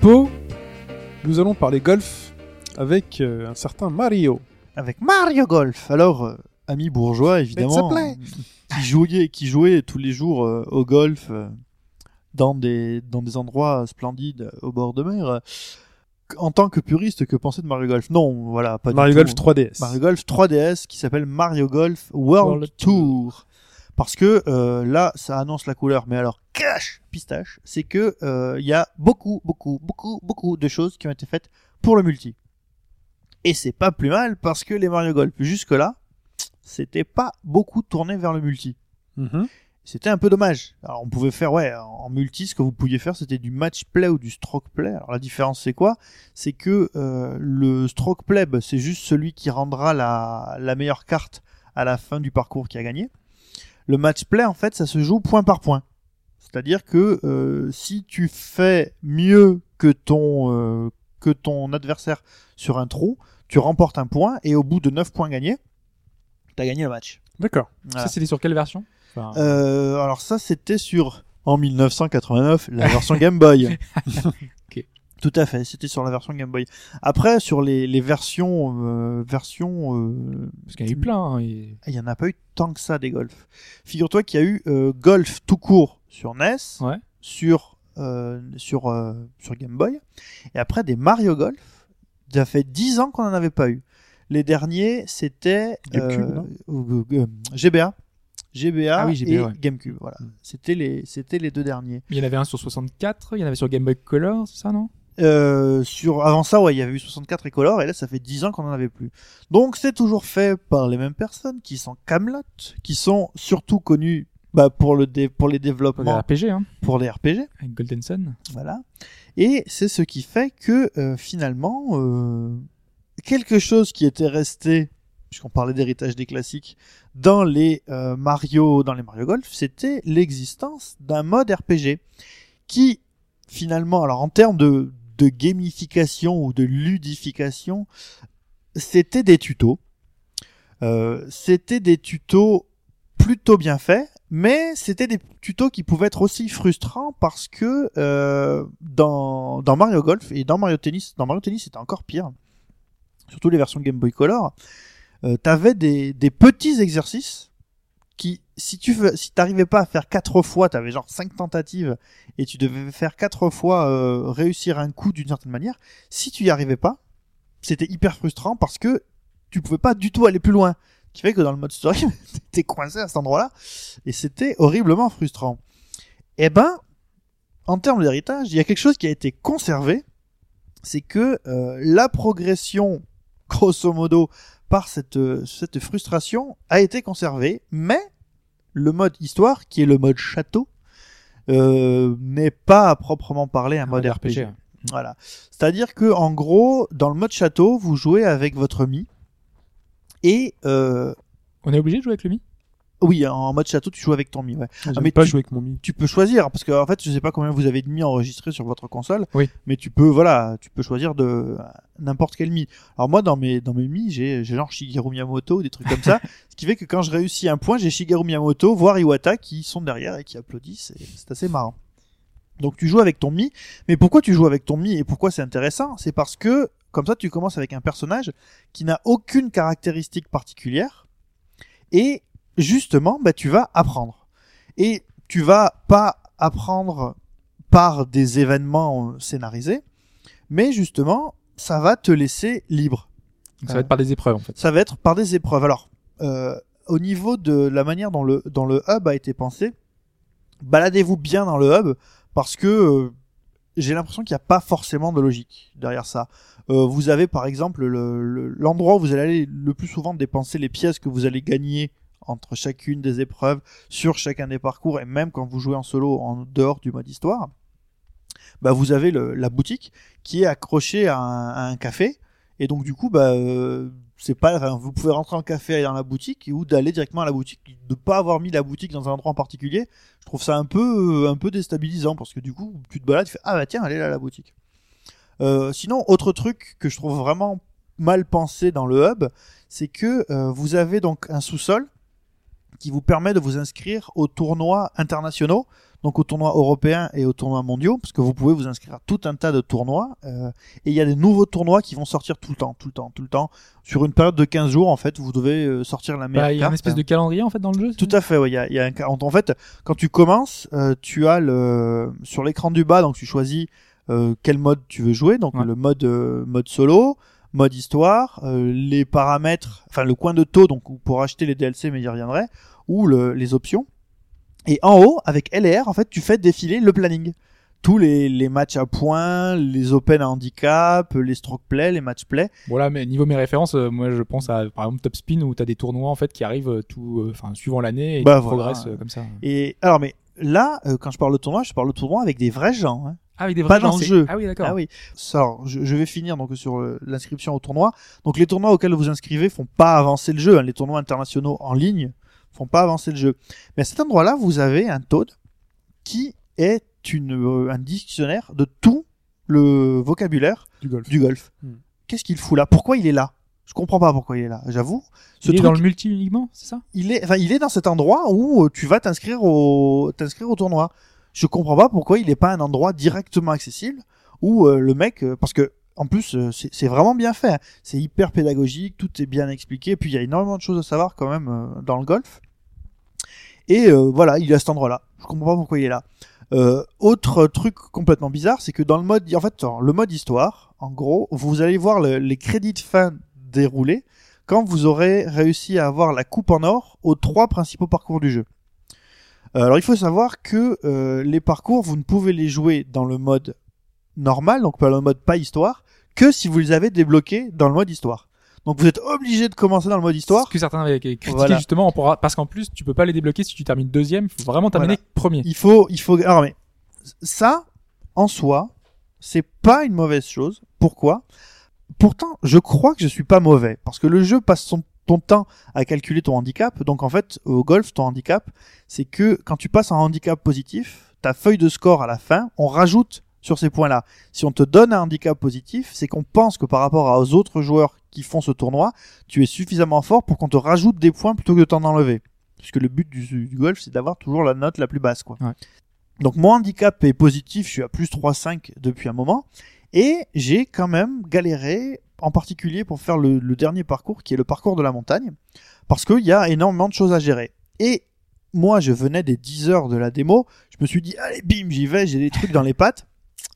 Pipo, nous allons parler golf avec euh, un certain Mario. Avec Mario Golf. Alors, euh, ami bourgeois, évidemment, play. qui jouait, qui jouait tous les jours euh, au golf euh, dans des dans des endroits splendides au bord de mer. euh, en tant que puriste, que penser de Mario Golf? Non, voilà, pas du Mario tout. Golf 3DS. Mario Golf 3DS qui s'appelle Mario Golf World, World Tour. Parce que euh, là, ça annonce la couleur. Mais alors, cash, pistache, c'est que euh, il y a beaucoup, beaucoup, beaucoup, beaucoup de choses qui ont été faites pour le multi. Et c'est pas plus mal parce que les Mario Golf jusque là, c'était pas beaucoup tourné vers le multi. Mhm. C'était un peu dommage. Alors on pouvait faire, ouais, en multi, ce que vous pouviez faire, c'était du match play ou du stroke play. Alors la différence, c'est quoi? C'est que euh, le stroke play, bah, c'est juste celui qui rendra la, la meilleure carte à la fin du parcours qui a gagné. Le match play, en fait, ça se joue point par point. C'est-à-dire que euh, si tu fais mieux que ton, euh, que ton adversaire sur un trou, tu remportes un point et au bout de 9 points gagnés, tu as gagné le match. D'accord. Voilà. Ça c'était sur quelle version? Enfin, Euh, alors ça, c'était sur en 1989 la version Game Boy. <laughs> Tout à fait, c'était sur la version Game Boy. Après, sur les, les versions, euh, versions, euh, Parce qu'il y en a eu plein. hein, et- il y en a pas eu tant que ça des golf. Figure-toi qu'il y a eu euh, golf tout court sur NES, Ouais. sur euh, sur euh, sur Game Boy, et après des Mario Golf. Ça fait 10 ans qu'on en avait pas eu. Les derniers, c'était euh, euh, GBA. GBA, Ah oui, GBA, et ouais. GameCube, voilà. C'était les, c'était les deux derniers. Il y en avait un sur 64, il y en avait sur Game Boy Color, c'est ça non? Euh, sur avant ça, ouais, il y avait eu 64 et Color, et là, ça fait 10 ans qu'on en avait plus. Donc, c'est toujours fait par les mêmes personnes, qui sont Camelot, qui sont surtout connus bah, pour le dé- pour les Pour les développements, RPG, hein, pour les RPG, avec Golden Sun. voilà. Et c'est ce qui fait que euh, finalement, euh, quelque chose qui était resté, puisqu'on parlait d'héritage des classiques, dans les euh, Mario, dans les Mario Golf, c'était l'existence d'un mode RPG qui finalement, alors en termes de, de gamification ou de ludification, c'était des tutos. Euh, c'était des tutos plutôt bien faits, mais c'était des tutos qui pouvaient être aussi frustrants parce que euh, dans, Mario Golf et dans Mario Tennis, dans Tennis c'était encore pire, surtout les versions Game Boy Color, euh, t'avais des petits exercices si tu si t'arrivais pas à faire quatre fois, t'avais genre cinq tentatives et tu devais faire quatre fois euh, réussir un coup d'une certaine manière. Si tu y arrivais pas, c'était hyper frustrant parce que tu pouvais pas du tout aller plus loin. Ce qui fait que dans le mode story, <laughs> t'étais coincé à cet endroit-là et c'était horriblement frustrant. Eh ben, en termes d'héritage, il y a quelque chose qui a été conservé, c'est que euh, la progression, grosso modo, par cette, euh, cette frustration a été conservée, mais le mode histoire, qui est le mode château, euh, n'est pas à proprement parler un mode RPG. Voilà. C'est-à-dire que en gros, dans le mode château, vous jouez avec votre mi et euh, On est obligé de jouer avec le Mi? Oui, en mode château, tu joues avec ton mi. Ouais. J'aime mais pas tu- jouer avec mon mi. Tu peux choisir parce que en fait, je sais pas combien vous avez de mi enregistré sur votre console. Oui. Mais tu peux, voilà, tu peux choisir de n'importe quel mi. Alors moi, dans mes dans mes mi, j'ai j'ai genre Shigeru Miyamoto ou des trucs comme ça, <laughs> ce qui fait que quand je réussis un point, j'ai Shigeru Miyamoto, voire Iwata qui sont derrière et qui applaudissent. C'est assez marrant. Donc tu joues avec ton mi, mais pourquoi tu joues avec ton mi et pourquoi c'est intéressant? C'est parce que comme ça tu commences avec un personnage qui n'a aucune caractéristique particulière et justement bah tu vas apprendre. Et tu vas pas apprendre par des événements euh, scénarisés, mais justement ça va te laisser libre. Donc, ça va être par des épreuves en fait. ça va être par des épreuves. Alors, euh, au niveau de la manière dont le, dont le hub a été pensé, baladez-vous bien dans le hub parce que euh, j'ai l'impression qu'il n'y a pas forcément de logique derrière ça. Euh, vous avez par exemple le- le- l'endroit où vous allez aller le plus souvent dépenser les pièces que vous allez gagner entre chacune des épreuves, sur chacun des parcours, et même quand vous jouez en solo en dehors du mode histoire, bah vous avez la boutique qui est accrochée à un, café, et donc du coup, bah euh, c'est pas, vous pouvez rentrer en café aller dans la boutique ou d'aller directement à la boutique, de pas avoir mis la boutique dans un endroit en particulier. Je trouve ça un peu, euh, un peu déstabilisant parce que du coup, tu te balades, tu fais ah bah tiens, est là la boutique. Euh, sinon, autre truc que je trouve vraiment mal pensé dans le hub, c'est que vous avez donc un sous-sol qui vous permet de vous inscrire aux tournois internationaux, donc aux tournois européens et aux tournois mondiaux, parce que vous pouvez vous inscrire à tout un tas de tournois, euh, et il y a des nouveaux tournois qui vont sortir tout le temps, tout le temps, tout le temps. Sur une période de 15 jours, en fait, vous devez euh, sortir la meilleure Bah, il y a une espèce de calendrier en fait dans le jeu. Tout à fait. Il y a, y a un, en fait, quand tu commences, euh, tu as le sur l'écran du bas, donc tu choisis euh, quel mode tu veux jouer, donc Ouais. le mode mode solo, mode histoire, euh, les paramètres, enfin le coin de taux, donc pour acheter les DLC, mais j'y reviendrai, ou le- les options. Et en haut, avec LR, en fait, tu fais défiler le planning. Tous les, les matchs à points, les open à handicap, les stroke play, les match play. Voilà, mais niveau mes références, euh, moi je pense à par exemple Top Spin où t'as des tournois en fait qui arrivent tout, euh, suivant l'année et Bah, qui voilà. progressent comme ça. Et alors, mais là, euh, quand je parle de tournoi, je parle de tournoi avec des vrais gens. Hein. Ah, avec des Pas vrais dans gens le jeu. Ah oui, d'accord. Ah oui. Ça, alors, je, je vais finir donc sur euh, l'inscription au tournoi. Donc les tournois auxquels vous inscrivez font pas avancer le jeu. hein. Les tournois internationaux en ligne font pas avancer le jeu. Mais à cet endroit-là, vous avez un Toad qui est une, euh, un dictionnaire de tout le vocabulaire Du golf. du golf. Hmm. Qu'est-ce qu'il fout là? Pourquoi il est là? Je comprends pas pourquoi il est là. J'avoue. Il est dans le multi uniquement, c'est ça? Il est, enfin, il est dans cet endroit où euh, tu vas t'inscrire au, t'inscrire au tournoi. Je comprends pas pourquoi il est pas un endroit directement accessible où euh, le mec, euh, parce que en plus euh, c'est vraiment bien fait, hein. c'est hyper pédagogique, tout est bien expliqué, puis il y a énormément de choses à savoir quand même dans le golf. Et voilà, il est à cet endroit-là. Je comprends pas pourquoi il est là. Euh, autre truc complètement bizarre, c'est que dans le mode, en fait, le mode histoire, en gros, vous allez voir le- les crédits de fin dérouler quand vous aurez réussi à avoir la coupe en or aux trois principaux parcours du jeu. Euh, alors il faut savoir que euh, les parcours, vous ne pouvez les jouer dans le mode normal, donc pas le mode pas histoire, que si vous les avez débloqués dans le mode histoire. Donc vous êtes obligé de commencer dans le mode histoire. Ce que certains avaient critiqué Voilà. justement, on pourra- parce qu'en plus tu peux pas les débloquer si tu termines deuxième, il faut vraiment terminer premier. Il faut, il faut. Alors mais ça, en soi, c'est pas une mauvaise chose. Pourquoi? Pourtant, je crois que je suis pas mauvais parce que le jeu passe son ton temps à calculer ton handicap. Donc en fait, au golf, ton handicap, c'est que quand tu passes un handicap positif, ta feuille de score à la fin, on rajoute sur ces points-là. Si on te donne un handicap positif, c'est qu'on pense que par rapport aux autres joueurs qui font ce tournoi, tu es suffisamment fort pour qu'on te rajoute des points plutôt que de t'en enlever. Puisque le but du, du golf, c'est d'avoir toujours la note la plus basse, quoi. Ouais. Donc mon handicap est positif, je suis à plus 3,5 depuis un moment, et j'ai quand même galéré, en particulier pour faire le, le dernier parcours, qui est le parcours de la montagne, parce qu'il y a énormément de choses à gérer. Et moi, je venais des 10 heures de la démo, je me suis dit, allez, bim, j'y vais, j'ai des trucs dans les pattes,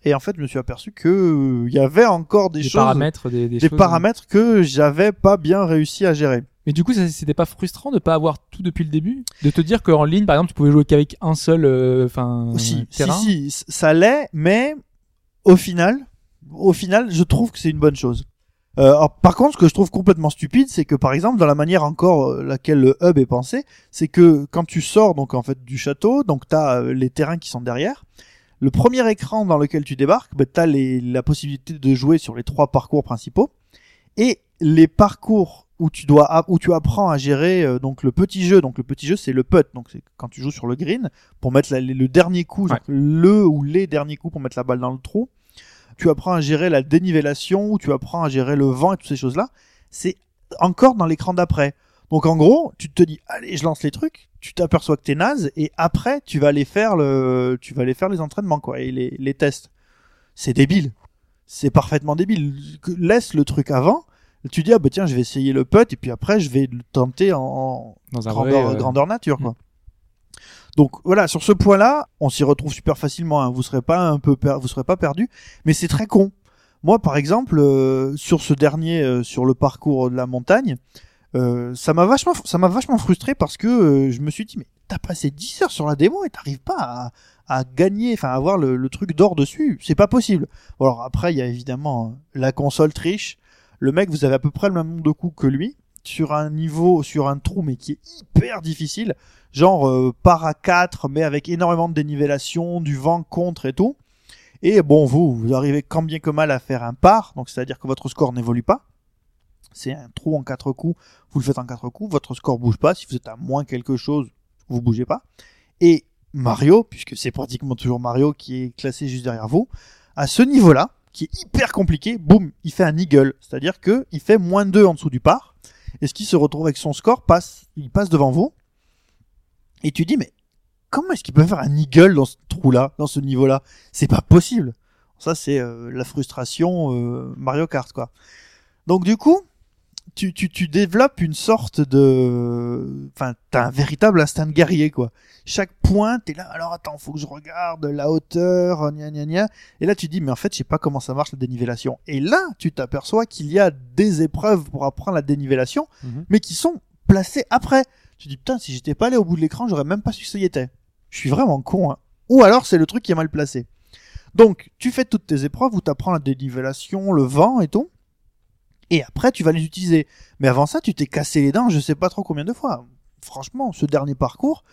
et en fait, je me suis aperçu que euh, il y avait encore des, Des choses, paramètres, des, des des choses, paramètres que j'avais pas bien réussi à gérer. Mais du coup, c'était pas frustrant de pas avoir tout depuis le début, de te dire qu'en ligne, par exemple, tu pouvais jouer qu'avec un seul, euh, enfin, si, si, terrain? si, ça l'est, mais au final, au final, je trouve que c'est une bonne chose. Euh, alors, par contre, ce que je trouve complètement stupide, c'est que par exemple, dans la manière encore euh, laquelle le hub est pensé, c'est que quand tu sors donc en fait du château, donc t'as euh, les terrains qui sont derrière. Le premier écran dans lequel tu débarques, bah, t'as les, la possibilité de jouer sur les trois parcours principaux et les parcours où tu dois où tu apprends à gérer euh, donc le petit jeu. Donc le petit jeu, c'est le putt. Donc c'est quand tu joues sur le green pour mettre la- le dernier coup, genre le ou les derniers coups pour mettre la balle dans le trou. Tu apprends à gérer la dénivellation, ou tu apprends à gérer le vent et toutes ces choses-là. C'est encore dans l'écran d'après. Donc en gros, tu te dis, allez, je lance les trucs, tu t'aperçois que t'es naze, et après, tu vas aller faire le, tu vas aller faire les entraînements, quoi, et les, les tests. C'est débile. C'est parfaitement débile. Laisse le truc avant. Tu dis, ah bah tiens, je vais essayer le putt, et puis après, je vais le tenter en, Dans un grandeur, vrai, euh, grandeur nature, quoi. Donc voilà, sur ce point-là, on s'y retrouve super facilement. Hein. Vous serez pas un peu, per- vous serez pas perdu, mais c'est très con Moi, par exemple, euh, sur ce dernier, euh, sur le parcours de la montagne, euh, ça m'a vachement, frustré parce que je me suis dit, mais t'as passé 10 heures sur la démo et t'arrives pas à, gagner, enfin, à avoir le, truc d'or dessus. C'est pas possible. Bon, alors après, il y a évidemment la console triche. Le mec, vous avez à peu près le même nombre de coups que lui sur un niveau, sur un trou, mais qui est hyper difficile. Genre euh, par à 4, mais avec énormément de dénivellation, du vent contre et tout. Et bon, vous, vous arrivez quand bien que mal à faire un par, donc c'est-à-dire que votre score n'évolue pas. C'est un trou en quatre coups, vous le faites en quatre coups, votre score bouge pas. Si vous êtes à moins quelque chose, vous bougez pas. Et Mario, puisque c'est pratiquement toujours Mario qui est classé juste derrière vous, à ce niveau-là, qui est hyper compliqué, boum, il fait un eagle, c'est-à-dire que il fait moins 2 en dessous du par. Et ce qui se retrouve avec son score passe, il passe devant vous. Et tu dis mais comment est-ce qu'il peut faire un eagle dans ce trou-là, dans ce niveau-là? C'est pas possible. Ça, c'est euh, la frustration euh, Mario Kart, quoi. Donc, du coup, tu, tu, tu développes une sorte de... Enfin, t'as un véritable instinct de guerrier, quoi. Chaque point, t'es là, alors attends, faut que je regarde la hauteur, gna gna gna. Et là, tu dis, mais en fait, je sais pas comment ça marche la dénivellation. Et là, tu t'aperçois qu'il y a des épreuves pour apprendre la dénivellation, Mhm. mais qui sont placées après. Tu dis, putain, si j'étais pas allé au bout de l'écran, j'aurais même pas su ce était. Je suis vraiment con, hein. Ou alors, c'est le truc qui est mal placé. Donc, tu fais toutes tes épreuves où tu apprends la dénivellation, le vent et tout. Et après, tu vas les utiliser. Mais avant ça, tu t'es cassé les dents, je sais pas trop combien de fois. Franchement, ce dernier parcours,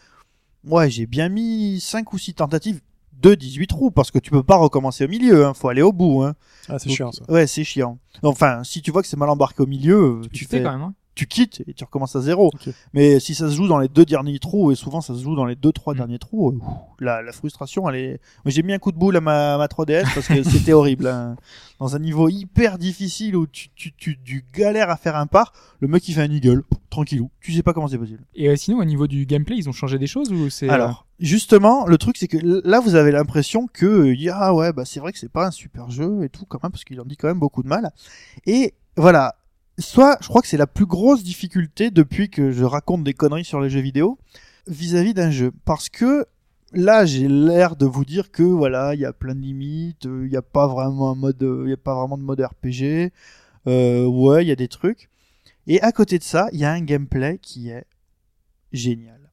ouais, j'ai bien mis 5 ou 6 tentatives de 18 trous, parce que tu peux pas recommencer au milieu, hein. faut aller au bout. Hein. Ah, c'est chiant ça. Ouais, c'est chiant. Enfin, si tu vois que c'est mal embarqué au milieu, Tu, tu, fais fais, quand même. Hein. Tu quittes et tu recommences à zéro. Mais si ça se joue dans les deux derniers trous, et souvent ça se joue dans les deux trois Mm. derniers trous, euh, ouf, la, la frustration, elle est. J'ai mis un coup de boule à ma, à ma 3DS parce que c'était <laughs> horrible. hein. Dans un niveau hyper difficile où tu, tu, tu, tu galères à faire un par, le mec il fait un eagle, tranquillou. Tu sais pas comment c'est possible. Et euh, sinon, au niveau du gameplay, ils ont changé des choses ou c'est. euh, Alors, justement, le truc c'est que là vous avez l'impression que ah ouais, bah c'est vrai que c'est pas un super jeu et tout quand même parce qu'il en dit quand même beaucoup de mal. Et voilà, soit je crois que c'est la plus grosse difficulté depuis que je raconte des conneries sur les jeux vidéo vis-à-vis d'un jeu parce que là j'ai l'air de vous dire que voilà, il y a plein de limites, euh, il y a pas vraiment un mode euh, il a pas vraiment de mode RPG. Euh, ouais, il y a des trucs. Et à côté de ça, il y a un gameplay qui est génial.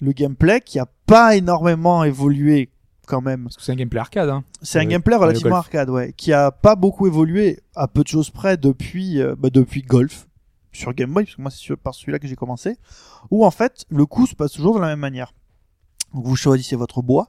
Le gameplay qui a pas énormément évolué quand même. Parce que c'est un gameplay arcade. Hein. C'est un gameplay relativement arcade, ouais, qui a pas beaucoup évolué à peu de choses près depuis euh, bah, depuis Golf sur Game Boy, parce que moi c'est par celui-là que j'ai commencé, où en fait le coup se passe toujours de la même manière. Donc, vous choisissez votre bois,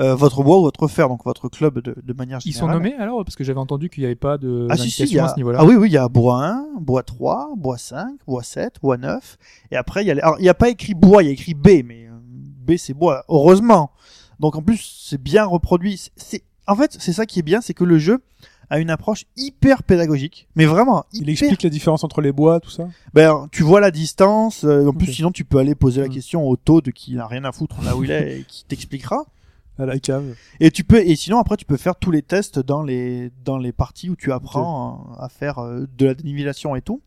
euh, votre bois ou votre fer, donc votre club de, de manière Ils sont générale. nommés alors Parce que j'avais entendu qu'il n'y avait pas de Ah si si, il y d'indication a... à ce niveau-là. ah oui oui, il y a bois 1, bois 3, bois 5, bois 7, bois 9 et après il y a alors il y a pas écrit bois, il y a écrit B mais euh, B c'est bois heureusement. Donc en plus c'est bien reproduit, C'est- en fait, c'est ça qui est bien, c'est que le jeu a une approche hyper pédagogique, mais vraiment Il hyper explique la différence entre les bois, tout ça. ben, tu vois la distance. euh, en plus, sinon, tu peux aller poser la Mm. question au taux de qui n'a rien à foutre là où il est et qui t'expliquera. À la cave. Et tu peux, et sinon après tu peux faire tous les tests dans les dans les parties où tu apprends euh, à faire euh, de la dénivellation et tout.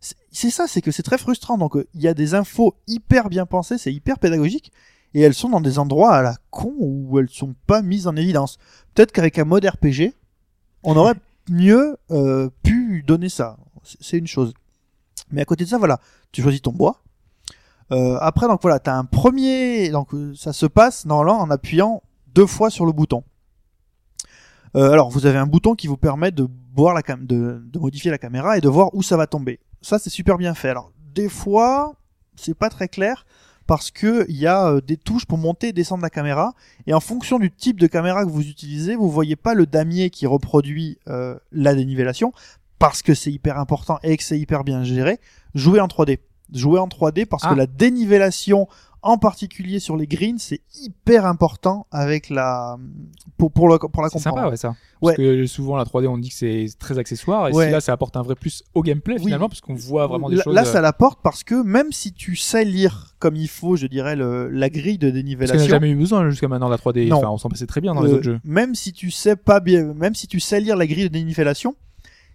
C'est- ça, c'est que c'est très frustrant. Donc euh, il y a des infos hyper bien pensées, c'est hyper pédagogique, et elles sont dans des endroits à la con où elles sont pas mises en évidence. Peut-être qu'avec un mode RPG, on aurait <laughs> mieux euh, pu donner ça. C'est- une chose. Mais à côté de ça, voilà, tu choisis ton bois. Euh, après, donc voilà, t'as un premier, donc euh, ça se passe normalement en appuyant deux fois sur le bouton. Euh, alors, vous avez un bouton qui vous permet de voir la cam de, de modifier la caméra et de voir où ça va tomber. Ça, c'est super bien fait. Alors, des fois, c'est pas très clair parce que il y a euh, des touches pour monter et descendre la caméra et en fonction du type de caméra que vous utilisez, vous voyez pas le damier qui reproduit euh, la dénivellation parce que c'est hyper important et que c'est hyper bien géré. Jouez en 3D. Jouez en 3D parce Ah. que la dénivellation en particulier sur les greens, c'est hyper important avec la pour pour, le, pour la C'est comprendre. sympa, ouais, ça. Ouais. Parce que souvent, la 3D, on dit que c'est très accessoire. Et Ouais. là, ça apporte un vrai plus au gameplay, Oui. finalement, parce qu'on voit vraiment des là, choses. là, euh, ça l'apporte parce que même si tu sais lire comme il faut, je dirais le, la grille de Parce qu'on n'a dénivellation, jamais eu besoin jusqu'à maintenant de la 3D. Non. Enfin, on s'en passait très bien dans les euh, autres jeux. même si tu sais pas bien, même si tu sais lire la grille de dénivellation,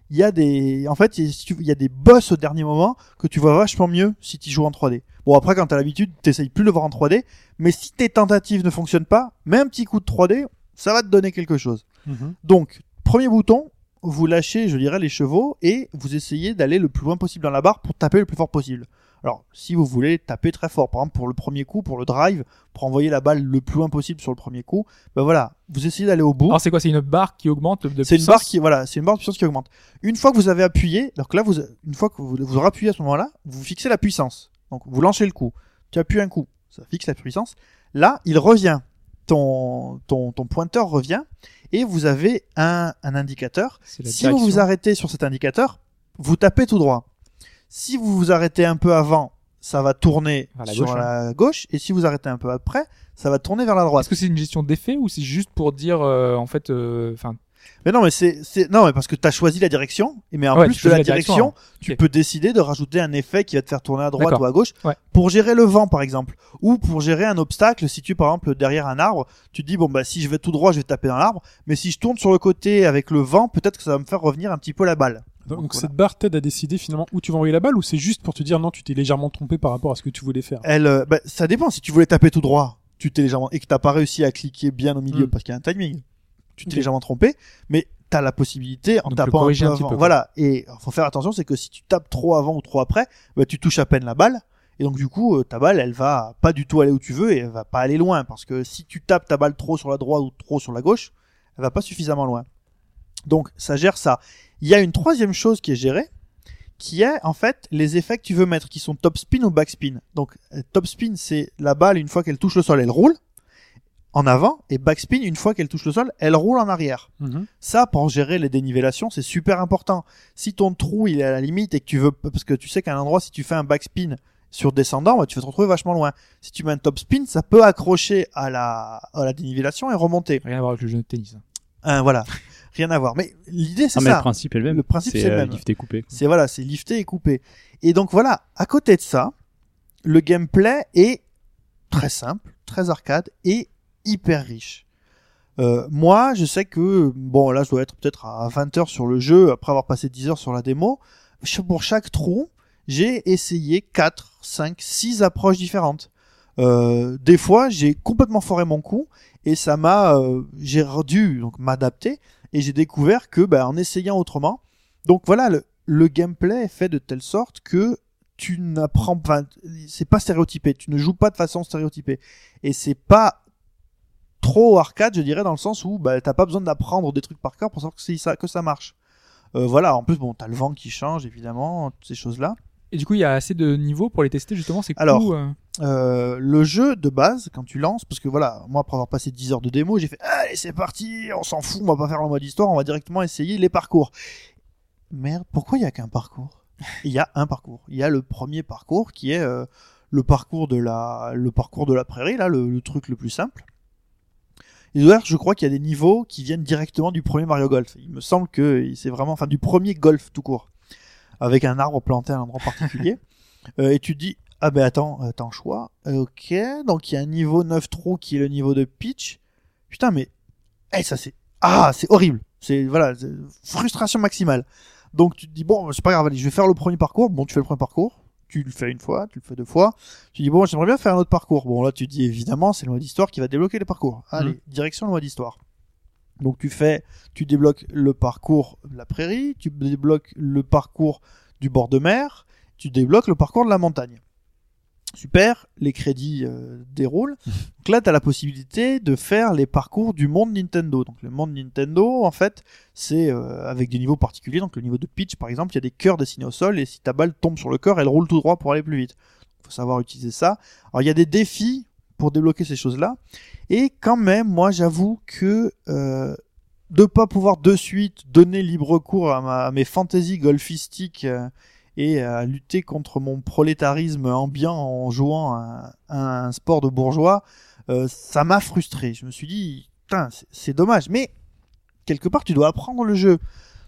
il y a des, en fait, il y a- si tu- il y a des boss au dernier moment que tu vois vachement mieux si tu joues en 3D. Bon après, quand t'as l'habitude, t'essayes plus de le voir en 3D, mais si tes tentatives ne fonctionnent pas, mets un petit coup de 3D, ça va te donner quelque chose. Donc, premier bouton, vous lâchez, je dirais, les chevaux et vous essayez d'aller le plus loin possible dans la barre pour taper le plus fort possible. Alors, si vous voulez taper très fort, par exemple pour le premier coup, pour le drive, pour envoyer la balle le plus loin possible sur le premier coup, ben voilà, vous essayez d'aller au bout. Alors c'est quoi? C'est une barre qui augmente de C'est une puissance? barre qui, voilà, c'est une barre de puissance qui augmente. Une fois que vous avez appuyé, donc là, vous, une fois que vous, vous aurez appuyé à ce moment-là, vous fixez la puissance. Donc, vous lancez le coup. Tu appuies un coup. Ça fixe la puissance. Là, il revient. Ton, ton, ton pointeur revient. Et vous avez un, un indicateur. La Si vous direction. vous arrêtez sur cet indicateur, vous tapez tout droit. Si vous vous arrêtez un peu avant, ça va tourner Vers la sur gauche, hein. la gauche. Et si vous arrêtez un peu après, ça va tourner vers la droite. Est-ce que c'est une gestion d'effet ou c'est juste pour dire euh, en fait, euh, enfin, Mais non, mais c'est, c'est, non, mais parce que tu as choisi la direction, et mais en Ouais, plus de la la direction, direction, tu peux décider de rajouter un effet qui va te faire tourner à droite ou à gauche Ouais. pour gérer le vent, par exemple, ou pour gérer un obstacle. Si tu par exemple derrière un arbre, tu te dis bon bah si je vais tout droit, je vais taper dans l'arbre, mais si je tourne sur le côté avec le vent, peut-être que ça va me faire revenir un petit peu la balle. Donc, Donc, cette barre t'aide à décider finalement où tu vas envoyer la balle ou c'est juste pour te dire non, tu t'es légèrement trompé par rapport à ce que tu voulais faire? Elle, euh, bah, ça dépend. Si tu voulais taper tout droit, tu t'es légèrement et que t'as pas réussi à cliquer bien au milieu Mm. parce qu'il y a un timing, tu t'es légèrement trompé, mais t'as la possibilité en Donc, tapant un peu un petit peu, voilà. Et faut faire attention, c'est que si tu tapes trop avant ou trop après, bah, tu touches à peine la balle. Et donc du coup, euh, ta balle, elle va pas du tout aller où tu veux et elle va pas aller loin parce que si tu tapes ta balle trop sur la droite ou trop sur la gauche, elle va pas suffisamment loin. Donc ça gère ça. Il y a une troisième chose qui est gérée, qui est en fait les effets que tu veux mettre, qui sont top spin ou back spin. Donc euh, top spin, c'est la balle une fois qu'elle touche le sol, elle roule en avant, et back spin une fois qu'elle touche le sol, elle roule en arrière. Mhm. Ça, pour gérer les dénivellations, c'est super important. Si ton trou il est à la limite et que tu veux, parce que tu sais qu'à un endroit, si tu fais un backspin sur descendant, bah, tu vas te retrouver vachement loin. Si tu mets un top spin, ça peut accrocher à la, à la dénivellation et remonter. rien à voir avec le jeu de tennis. hein. Hein, voilà. Rien à voir. Mais l'idée, c'est Ah, mais le ça. principe est le même. Le principe, c'est le euh, même. lifté coupé. C'est voilà, c'est lifté et coupé. Et donc voilà, à côté de ça, le gameplay est très simple, très arcade et hyper riche. Euh, moi, je sais que bon, là, je dois être peut-être à 20 heures sur le jeu après avoir passé 10 heures sur la démo. Pour chaque trou, j'ai essayé 4, 5, 6 approches différentes. Euh, des fois, j'ai complètement foiré mon coup et ça m'a, euh, j'ai dû m'adapter et j'ai découvert que, bah, en essayant autrement, donc voilà, le gameplay est fait de telle sorte que tu n'apprends pas, c'est pas stéréotypé, tu ne joues pas de façon stéréotypée et c'est pas trop arcade, je dirais, dans le sens où bah, t'as pas besoin d'apprendre des trucs par cœur pour savoir que, ça, que ça marche. Euh, voilà, en plus, bon, t'as le vent qui change, évidemment, toutes ces choses-là. Et du coup, il y a assez de niveaux pour les tester justement. C'est Alors, cool, euh, Euh, le jeu de base, quand tu lances, parce que voilà, moi après avoir passé 10 heures de démo, j'ai fait allez c'est parti, on s'en fout, on va pas faire le mode histoire, on va directement essayer les parcours. Merde, pourquoi il y a qu'un parcours? Il y a un parcours. Il y a le premier parcours qui est le parcours de la le parcours de la prairie là, le, le truc le plus simple. Et d'ailleurs, je crois qu'il y a des niveaux qui viennent directement du premier Mario Golf. Il me semble que c'est vraiment, enfin, du premier Golf tout court, avec un arbre planté à un endroit particulier. <laughs> Euh, et tu te dis, ah ben attends, euh, t'as un choix. Ok, donc il y a un niveau 9 trous qui est le niveau de pitch. Putain, mais eh, ça c'est ah, c'est horrible. C'est voilà, frustration maximale. Donc tu te dis bon, c'est pas grave, allez, je vais faire le premier parcours. Bon, tu fais le premier parcours, tu le fais une fois, tu le fais deux fois. Tu dis bon, j'aimerais bien faire un autre parcours. Bon là, tu dis évidemment, c'est le mode histoire qui va débloquer les parcours. Allez, direction le mode histoire. Donc tu fais, tu débloques le parcours de la prairie, tu débloques le parcours du bord de mer, tu débloques le parcours de la montagne. Super, les crédits euh, déroulent. <laughs> Donc là, tu as la possibilité de faire les parcours du monde Nintendo. Donc le monde Nintendo, en fait, c'est euh, avec des niveaux particuliers. Donc le niveau de pitch, par exemple, il y a des cœurs dessinés au sol et si ta balle tombe sur le cœur, elle roule tout droit pour aller plus vite. faut savoir utiliser ça. Alors il y a des défis pour débloquer ces choses-là. Et quand même, moi, j'avoue que euh, de pas pouvoir de suite donner libre cours à, ma- à mes fantaisies golfistiques euh, et à lutter contre mon prolétarisme ambiant en jouant à, un sport de bourgeois, euh, ça m'a frustré. Je me suis dit, putain, c'est- c'est dommage. Mais quelque part, tu dois apprendre le jeu.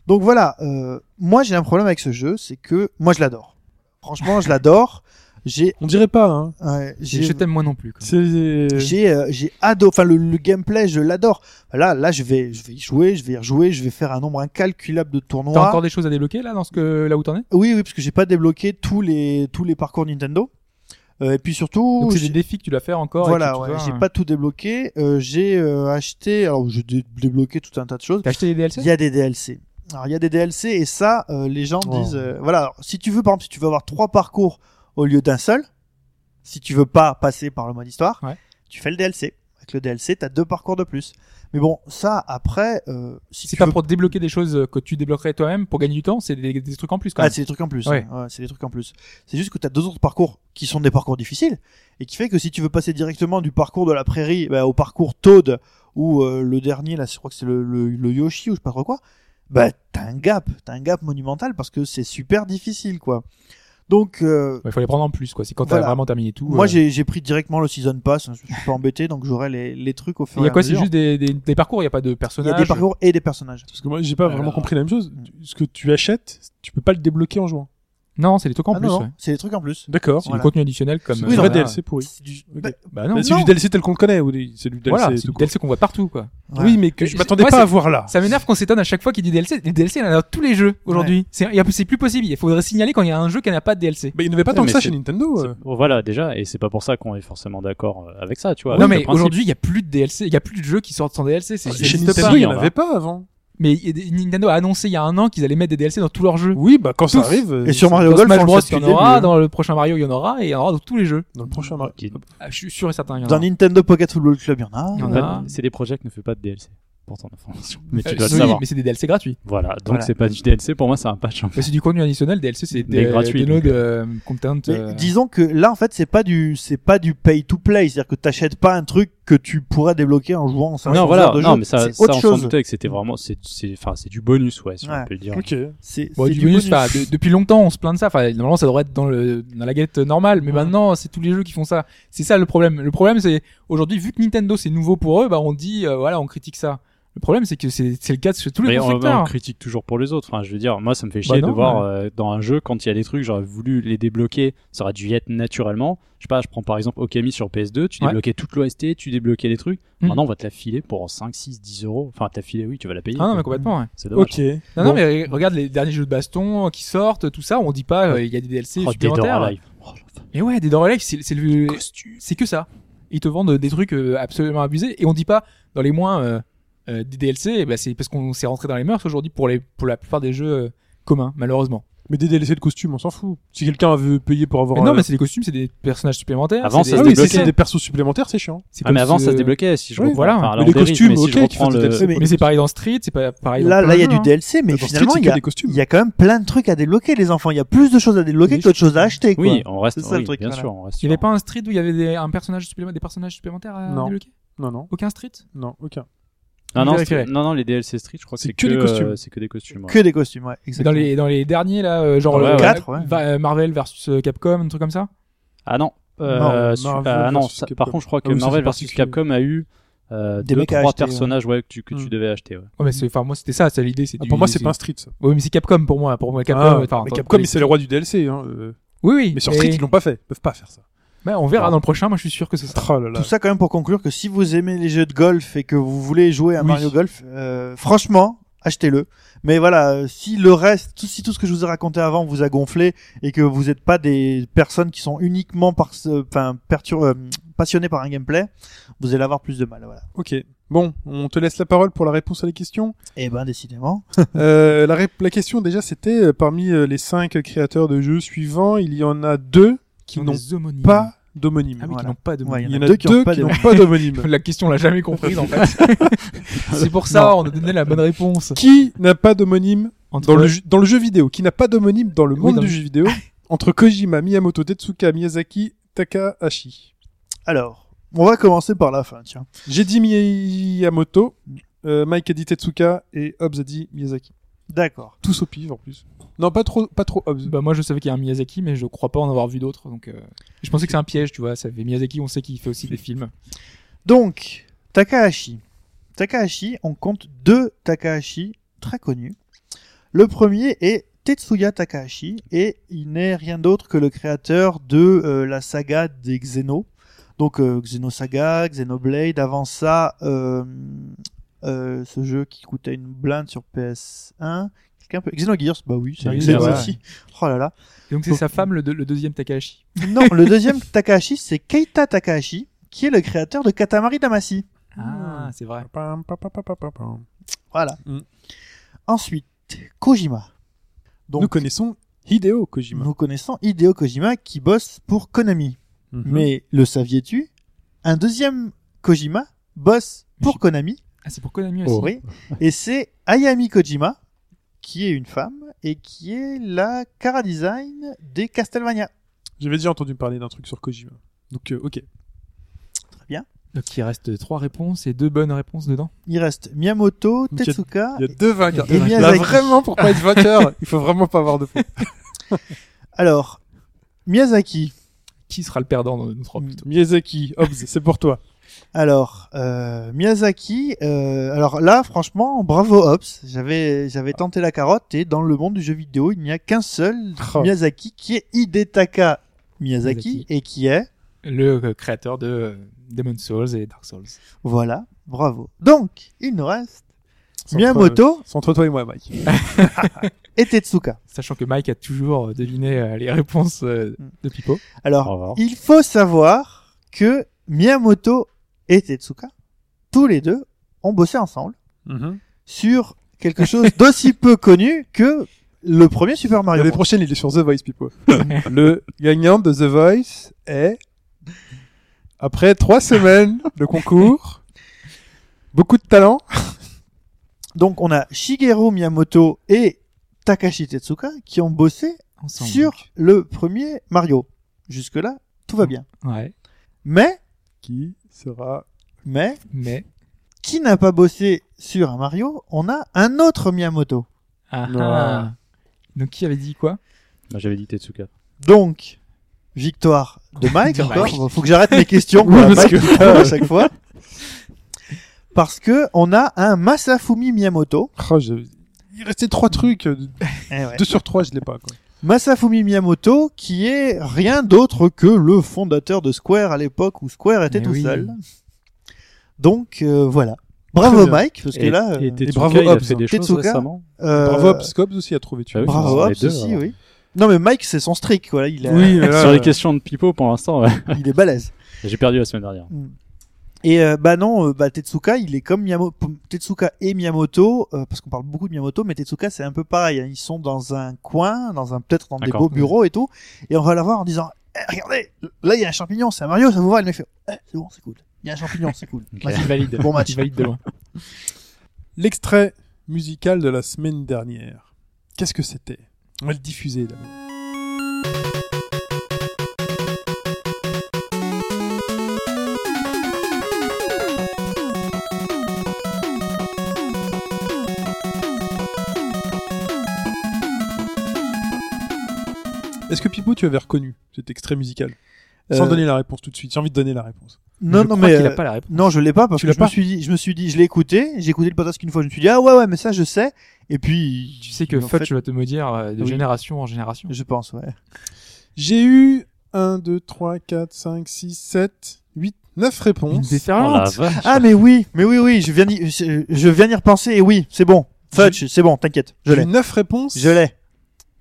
Donc voilà, euh, moi j'ai un problème avec ce jeu, c'est que moi je l'adore. Franchement, je l'adore. J'ai, On dirait pas, hein. ouais, je t'aime moi non plus. quoi. C'est. j'ai, euh, j'ai adoré. Enfin, le, le gameplay, je l'adore. Là, là, je vais, je vais y jouer, je vais y rejouer, je vais faire un nombre incalculable de tournois. T'as encore des choses à débloquer là dans ce que là où t'en es? Oui, oui, parce que j'ai pas débloqué tous les tous les parcours Nintendo. Euh, et puis surtout, Donc c'est j'ai- des défis que tu dois faire encore. et voilà, que tu ouais, dois, j'ai euh, pas tout débloqué. Euh, j'ai euh, acheté, alors j'ai dé- débloqué tout un tas de choses. T'as acheté les DLC Il y a des DLC. Alors il y a des DLC et ça, euh, les gens Oh. disent, euh, voilà, alors, si tu veux par exemple, si tu veux avoir trois parcours au lieu d'un seul, si tu veux pas passer par le mode histoire, Ouais. tu fais le DLC. Avec le DLC, t'as deux parcours de plus. Mais bon, ça après, euh, si C'est pas veux- pour débloquer des choses que tu débloquerais toi-même pour gagner du temps, c'est des, des trucs en plus quand Ah, c'est des trucs en plus. Ouais. Ouais, c'est des trucs en plus. C'est juste que tu as deux autres parcours qui sont des parcours difficiles et qui fait que si tu veux passer directement du parcours de la prairie bah, au parcours Toad ou euh, le dernier là, je crois que c'est le, le, le Yoshi ou je sais pas trop quoi, bah t'as un gap, t'as un gap monumental parce que c'est super difficile quoi. Donc euh, Il faut les prendre en plus, quoi. C'est quand Voilà. t'as vraiment terminé tout. moi euh. j'ai j'ai pris directement le season pass, hein, je suis pas embêté donc j'aurai les, les trucs au fur Il et y à a quoi? C'est juste des, des, des parcours, il y a pas de Il y personnages. a des parcours et des personnages. Parce que moi, j'ai pas vraiment compris la même chose. Ce que tu achètes, tu peux pas le débloquer en jouant. Non, c'est des trucs en Ah plus. ouais. c'est des trucs en plus. D'accord. C'est Voilà. du contenu additionnel comme. C'est Oui, du non, vrai DLC pourri. C'est du- Ok. bah, Bah non. Mais c'est du DLC tel qu'on le connaît ou des- c'est du DLC Voilà, c'est du. DLC qu'on voit partout, quoi. ouais. Oui, mais que je m'attendais pas à voir là. Ça m'énerve qu'on s'étonne à chaque fois qu'il dit DLC. Les DLC, il y en a dans tous les jeux aujourd'hui. C'est, plus possible. Il faudrait signaler quand il y a un jeu qui n'a pas de DLC. Mais il n'y avait pas tant que ça chez Nintendo. Euh. voilà, déjà, et c'est pas pour ça qu'on est forcément d'accord euh, avec ça, tu vois. non, mais aujourd'hui, il y a plus de DLC. Il y a plus de jeux qui sortent sans DLC. C'est, Chez Nintendo, il n'y en avait pas avant. Mais a Nintendo a annoncé il y a un an qu'ils allaient mettre des DLC dans tous leurs jeux. Oui, bah quand ça arrive. Et sur Mario Golf, Smash le Bros, il y en le aura. Dans le prochain Mario, il y en aura. Et il y en aura dans tous les jeux. Dans le prochain Mario. Qui- Ah, je suis sûr et certain. il y en Dans aura. Nintendo Pocket Football Club, il y en a. Il y en En fait, a. c'est des projets qui ne fait pas de DLC. Pour ton information. Mais tu Euh, dois le oui, savoir. mais c'est des DLC gratuits. Voilà. Donc Voilà. c'est pas du DLC. Pour moi, c'est un patch. en fait. Mais c'est du contenu additionnel. DLC, c'est des, gratuit, des donc. nodes euh, content. Mais euh, disons que là en fait c'est pas du c'est pas du pay to play, c'est-à-dire que t'achètes pas un truc que tu pourrais débloquer en jouant 500 Non, voilà. de Non, jeu. mais ça, ça autre on s'en chose. doutait que c'était vraiment, c'est, c'est, enfin, c'est du bonus, ouais, si Ouais. on peut le dire. Ok. C'est Bon, c'est du bonus, enfin, de- depuis longtemps, on se plaint de ça. Enfin, normalement, ça devrait être dans le dans la galette normale, mais Ouais. maintenant, c'est tous les jeux qui font ça. C'est ça le problème. Le problème, c'est aujourd'hui, vu que Nintendo c'est nouveau pour eux, bah on dit, euh, voilà, on critique ça. Le problème, c'est que c'est le cas de chez tous les Mais on, constructeurs. on critique toujours pour les autres. Enfin, je veux dire, moi, ça me fait chier Bah non, de voir euh, dans un jeu quand il y a des trucs, j'aurais voulu les débloquer, ça aurait dû y être naturellement. Je sais pas, je prends par exemple Okami sur PS2, tu Ouais. débloquais toute l'OST, tu débloquais des trucs. Hmm. Maintenant, on va te la filer pour 5, 6, 10 euros. Enfin, t'as filé, oui, tu vas la payer. Ah non, quoi. mais complètement. Ouais. C'est dommage. Ok. Non, Bon. non, mais regarde les derniers jeux de baston qui sortent, tout ça, on dit pas, euh, il y a des DLC Oh, supplémentaires. Alive. Oh, Mais ouais, des c'est c'est le, c'est que ça. Ils te vendent des trucs euh, absolument abusés et on dit pas dans les moins euh, euh, des DLC, eh ben, c'est parce qu'on s'est rentré dans les mœurs aujourd'hui pour les pour la plupart des jeux euh, communs, malheureusement. Mais des DLC de costumes, on s'en fout. Si quelqu'un veut payer pour avoir. Mais non, un- mais c'est des costumes, c'est des personnages supplémentaires. Avant, c'est ça Ah des- oui, débloquait. si c'est des persos supplémentaires, c'est chiant. Ah, comme mais avant, ce- ça se débloquait, si je Oui, voilà. Enfin, Mais les dérive, costumes, mais si ok, le- DLC, mais- Mais c'est pareil dans Street, c'est pas pareil dans Là, là, il y a du hein. DLC, mais Dans finalement, il y, a, des costumes. il y a quand même plein de trucs à débloquer, les enfants. Il y a plus de choses à débloquer que de choses à acheter, quoi. Oui, on reste, C'est ça, le truc, bien sûr, on reste Il y avait pas un Street où il y avait des, un personnage supplémentaire, des personnages supplémentaires à débloquer? Non, non, Aucun Street? Non, aucun. Non, non, les DLC Street, je crois que C'est que des euh, costumes. c'est que des costumes. ouais. Que des costumes, ouais. Exactement. dans les dans les derniers là, euh, genre Ouais, le ouais. Quatre, ouais. Va- euh, Marvel versus euh, Capcom, un truc comme ça. Ah non, euh, Non, su- Marvel ah non, ça- par contre, je crois que Ah ça, Marvel versus. Capcom a eu euh, Des deux, trois acheter, personnages ouais, que tu, que tu Hmm. devais acheter. Ouais. Ouais, mais enfin, moi, c'était ça, c'est l'idée, c'est Ah, pour moi, c'est pas un Street, ça. Oui, mais c'est Capcom pour moi. Pour moi, Capcom. Ah, mais Capcom, les- c'est le roi du DLC. Hein. euh. Oui, oui. Mais sur Street, ils l'ont pas fait. Ils peuvent pas faire ça. Bah, on verra dans le prochain. Moi, je suis sûr que c'est ça. Oh là là. Tout ça quand même pour conclure que si vous aimez les jeux de golf et que vous voulez jouer à Oui. Mario Golf, euh, franchement, achetez-le. Mais voilà, euh, si le reste, tout, si tout ce que je vous ai raconté avant vous a gonflé et que vous n'êtes pas des personnes qui sont uniquement par, ce- enfin, pertur- euh, passionnées par un gameplay, vous allez avoir plus de mal. Voilà. Ok. Bon, on te laisse la parole pour la réponse à la question. Et ben décidément. <laughs> Euh, la, rép- la question déjà, c'était euh, parmi euh, les cinq créateurs de jeux suivants, il y en a deux qui n'ont des homonymes. pas d'homonyme. Ah oui, qui n'ont pas. Ouais, Il y en a deux qui n'ont pas d'homonyme. <laughs> La question, on l'a jamais comprise en fait. <laughs> c'est pour ça, on a donné la bonne réponse. qui n'a pas d'homonyme dans le, jeu- dans le jeu vidéo? Qui n'a pas d'homonyme dans le Oui, monde dans du le- jeu vidéo <laughs> Entre Kojima, Miyamoto, Tetsuka, Miyazaki, Takahashi? Alors, on va commencer par la fin, tiens. J'ai dit Miyamoto, euh, Mike a dit Tetsuka et Hobbs a dit Miyazaki. D'accord. Tous au pif en plus. Non, pas trop, pas trop. Bah, moi, je savais qu'il y a un Miyazaki, mais je crois pas en avoir vu d'autres. Donc, euh, je pensais que c'est un piège, tu vois. Ça fait Miyazaki, on sait qu'il fait aussi des films. Donc, Takahashi. Takahashi, on compte deux Takahashi très connus. Le premier est Tetsuya Takahashi et il n'est rien d'autre que le créateur de euh, la saga des Xeno. Donc euh, Xenosaga, Xenoblade, avant ça, euh, euh, ce jeu qui coûtait une blinde sur PS1. Quelqu'un peut... Xenogears, bah oui, c'est un Xenogears, Xeno ouais. aussi. Oh là là. Et donc, c'est Donc- sa femme, le, deux- le deuxième Takahashi. Non, le deuxième <laughs> Takahashi, c'est Keita Takahashi, qui est le créateur de Katamari Damacy. Ah, c'est vrai. Voilà. Mm. Ensuite, Kojima. Donc, Nous connaissons Hideo Kojima. nous connaissons Hideo Kojima qui bosse pour Konami. Mhm. Mais le saviez-tu? Un deuxième Kojima bosse pour Konami. Ah, c'est pour Konami aussi. Oui. Et c'est Ayami Kojima, qui est une femme et qui est la cara design des Castlevania. J'avais déjà entendu parler d'un truc sur Kojima. Donc, euh, ok. Donc il reste trois réponses et deux bonnes réponses dedans. Il reste Miyamoto, Donc, il y a- Tetsuka. Il y a deux vainqueurs. Et Là, Miyazaki. vraiment, pour pas être vainqueur, <laughs> il faut vraiment pas avoir de points. <laughs> Alors, Miyazaki. Qui sera le perdant dans nos trois Mm. plutôt Miyazaki, Hobbs, c'est pour toi. Alors, euh, Miyazaki. euh, alors là, franchement, bravo Ops. J'avais, j'avais tenté la carotte et dans le monde du jeu vidéo, il n'y a qu'un seul Oh. Miyazaki qui est Hidetaka Miyazaki, Miyazaki. et qui est, Le euh, créateur de Demon's Souls et Dark Souls. voilà, bravo. Donc, il nous reste entre- Miyamoto C'est entre toi et moi, Mike. <laughs> et Tetsuka. Sachant que Mike a toujours deviné les réponses Mm. de Pipo. Alors, il faut savoir que Miyamoto et Tetsuka, tous les deux, ont bossé ensemble Mhm. sur quelque chose <laughs> d'aussi peu connu que le premier Super Mario. L'année prochaine, il est sur The Voice, Pipo. <laughs> le gagnant de The Voice est, après trois semaines de concours, beaucoup de talent. <laughs> Donc, on a Shigeru Miyamoto et Takashi Tetsuka qui ont bossé Ensemble. sur le premier Mario. Jusque-là, tout va bien. Ouais. Mais, Qui sera mais, Mais. qui n'a pas bossé sur un Mario On a un autre Miyamoto. Ah, Non. ah. Donc qui avait dit quoi? J'avais dit Tetsuka. Donc, victoire de Mike encore. Faut que j'arrête mes questions pour Oui, la parce Mike que- à chaque fois. Parce que on a un Masafumi Miyamoto. Oh, je- Il restait trois trucs. Eh ouais. Deux sur trois, je l'ai pas. Quoi. Masafumi Miyamoto, qui est rien d'autre que le fondateur de Square à l'époque où Square était Mais tout oui. seul. Donc euh, voilà. Bravo. Mike, parce que Et, là, et euh, Tetsuka, bravo, il a Hobbs, fait des hein. choses Tetsuka. récemment. euh, Bravo, Hobbs aussi a trouvé. Tu Ah oui, bravo les Hobbs deux, aussi, alors. oui. Non mais Mike, c'est son streak, voilà, il, a- Oui, mais là, Sur les euh, questions de Pipo, pour l'instant, ouais. il est balèze. j'ai perdu la semaine dernière. Et euh, bah non, euh, bah Tetsuka, il est comme Miyamoto, Tetsuka et Miyamoto, euh, parce qu'on parle beaucoup de Miyamoto, mais Tetsuka c'est un peu pareil. hein. Ils sont dans un coin, dans un peut-être dans des beaux bureaux et tout, et on va la voir en disant, Eh, regardez, là il y a un champignon, c'est un Mario, ça vous va? Le mec fait, Eh, c'est bon, c'est cool. Il y a un champignon, c'est cool. <laughs> Ok. Vas-y. Il valide. Bon match. Il valide de loin. <laughs> L'extrait musical de la semaine dernière. Qu'est-ce que c'était? On va le diffuser d'abord. Est-ce que Pipo, tu avais reconnu cet extrait musical? Sans Euh, donner la réponse tout de suite. J'ai envie de donner la réponse. Non, Je non crois mais qu'il a euh, pas la réponse. non, je l'ai pas parce Tu que l'as je me pas suis dit, je me suis dit, je l'ai écouté, j'ai écouté le podcast qu'une fois, je me suis dit ah ouais ouais mais ça je sais, et puis Tu sais que en Fudge fait, va te maudire euh, de Oui. génération en génération. je pense ouais. J'ai eu 1, 2, 3, 4, 5, 6, 7, 8, 9 Une réponses. Oh la déferlante. vache. Ah mais oui, mais oui oui, je viens d'y, je, je viens d'y repenser et oui, c'est bon. Fudge, c'est bon, t'inquiète, je J'ai eu l'ai, 9 réponses, je l'ai.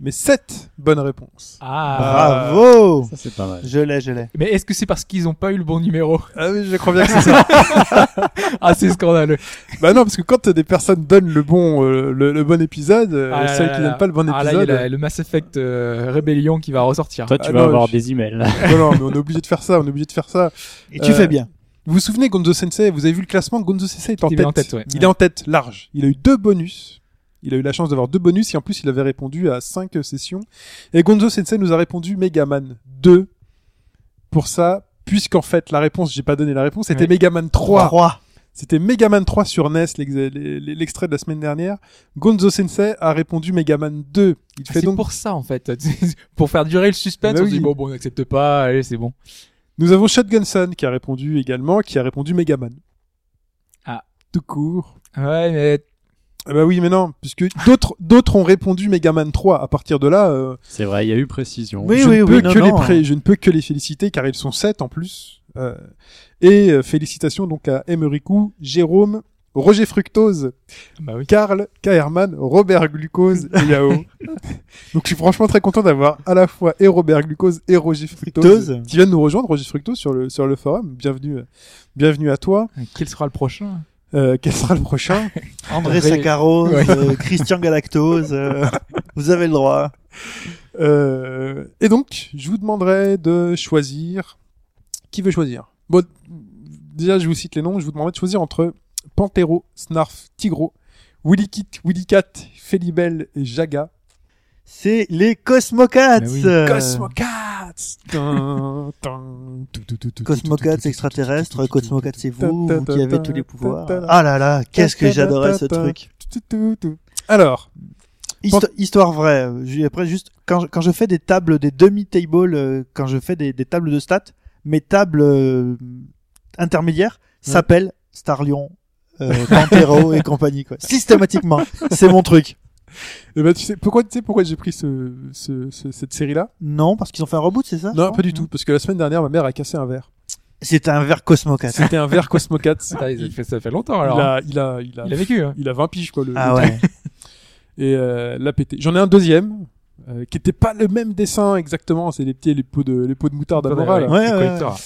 Mais 7 bonnes réponses. Ah. Bravo. Ça, c'est pas mal. Je l'ai, je l'ai. Mais est-ce que c'est parce qu'ils ont pas eu le bon numéro? Ah oui, je crois bien que c'est ça. <laughs> Ah, c'est scandaleux. bah non, parce que quand des personnes donnent le bon, euh, le, le bon épisode, euh, Ah là celles là qui là. donnent pas le bon Ah là, il y a épisode, la- le Mass Effect euh, Rébellion qui va ressortir. Toi, tu Ah vas non, avoir je- des emails. <laughs> non, non, mais on est obligé de faire ça, on est obligé de faire ça. Et tu Euh, fais bien. Vous vous souvenez, Gonzo Sensei, vous avez vu le classement, Gonzo Sensei est en Il est tête. en tête, ouais. Il est en tête, large. Il a eu deux bonus. Il a eu la chance d'avoir deux bonus et en plus il avait répondu à cinq sessions. Et Gonzo Sensei nous a répondu Megaman 2. Pour ça, puisqu'en fait la réponse, j'ai pas donné la réponse, c'était Ouais. Megaman 3. 3. C'était Megaman 3 sur NES, l'ex- l'extrait de la semaine dernière. Gonzo Sensei a répondu Megaman 2. Il Ah, fait c'est donc pour ça en fait, <laughs> pour faire durer le suspense. Bah on oui. se dit bon, bon, on n'accepte pas, allez, c'est bon. Nous avons Shotgunson qui a répondu également, qui a répondu Megaman. Ah. Tout court. Ouais, mais bah oui, mais non, puisque d'autres d'autres ont répondu Megaman 3. À partir de là, euh, C'est vrai, il y a eu précision. Oui, je, oui, ne oui, peux non, que les non. pré- je ne peux que les féliciter car ils sont 7 en plus. Euh, et euh, félicitations donc à Emerikou, Jérôme, Roger Fructose, bah oui. Karl, Kaerman, Robert Glucose et Yao. <laughs> donc je suis franchement très content d'avoir à la fois et Robert Glucose et Roger Fructose, Fructose. qui viennent nous rejoindre, Roger Fructose sur le sur le forum. Bienvenue, bienvenue à toi. Quel sera le prochain? Euh, quel sera le prochain <laughs> André Sakharov, Ouais. euh, Christian Galactose, euh, vous avez le droit. Euh, Et donc, je vous demanderai de choisir. Qui veut choisir Bon, déjà, je vous cite les noms. Je vous demanderai de choisir entre Pantero, Snarf, Tigro, Willy Kit, Willy Cat, Felibel et Jaga. C'est les Cosmocats. Oui. Cosmocats Tout, tout, Cosmocats c'est vous, qui avez tous les pouvoirs. Ah là là, qu'est-ce que j'adorais ce truc. Alors, Histo- histoire vraie. j'ai- Après, juste quand je, quand je fais des tables, des demi-tables, euh, quand je fais des, des tables de stats, mes tables euh, intermédiaires Ouais. s'appellent Starlion, euh, Pantero et <laughs> compagnie. Quoi. Systématiquement, c'est mon truc. Eh ben, tu sais pourquoi, tu sais pourquoi j'ai pris ce, ce, ce- cette série-là Non, parce qu'ils ont fait un reboot, c'est ça Non, pas du tout, parce que la semaine dernière, ma mère a cassé un verre. C'était un verre Cosmocat. C'était un verre Cosmocats. <laughs> Ça, il- fait, ça fait longtemps il, alors. hein. a, il a, il a, Il a vécu. Hein. il a 20 piges quoi. Le, Ah le ouais. et euh, l'a pété. J'en ai un deuxième euh, qui était pas le même dessin exactement, c'est les petits les pots de les pots de moutarde à Mora, là. Ouais, ouais, collector.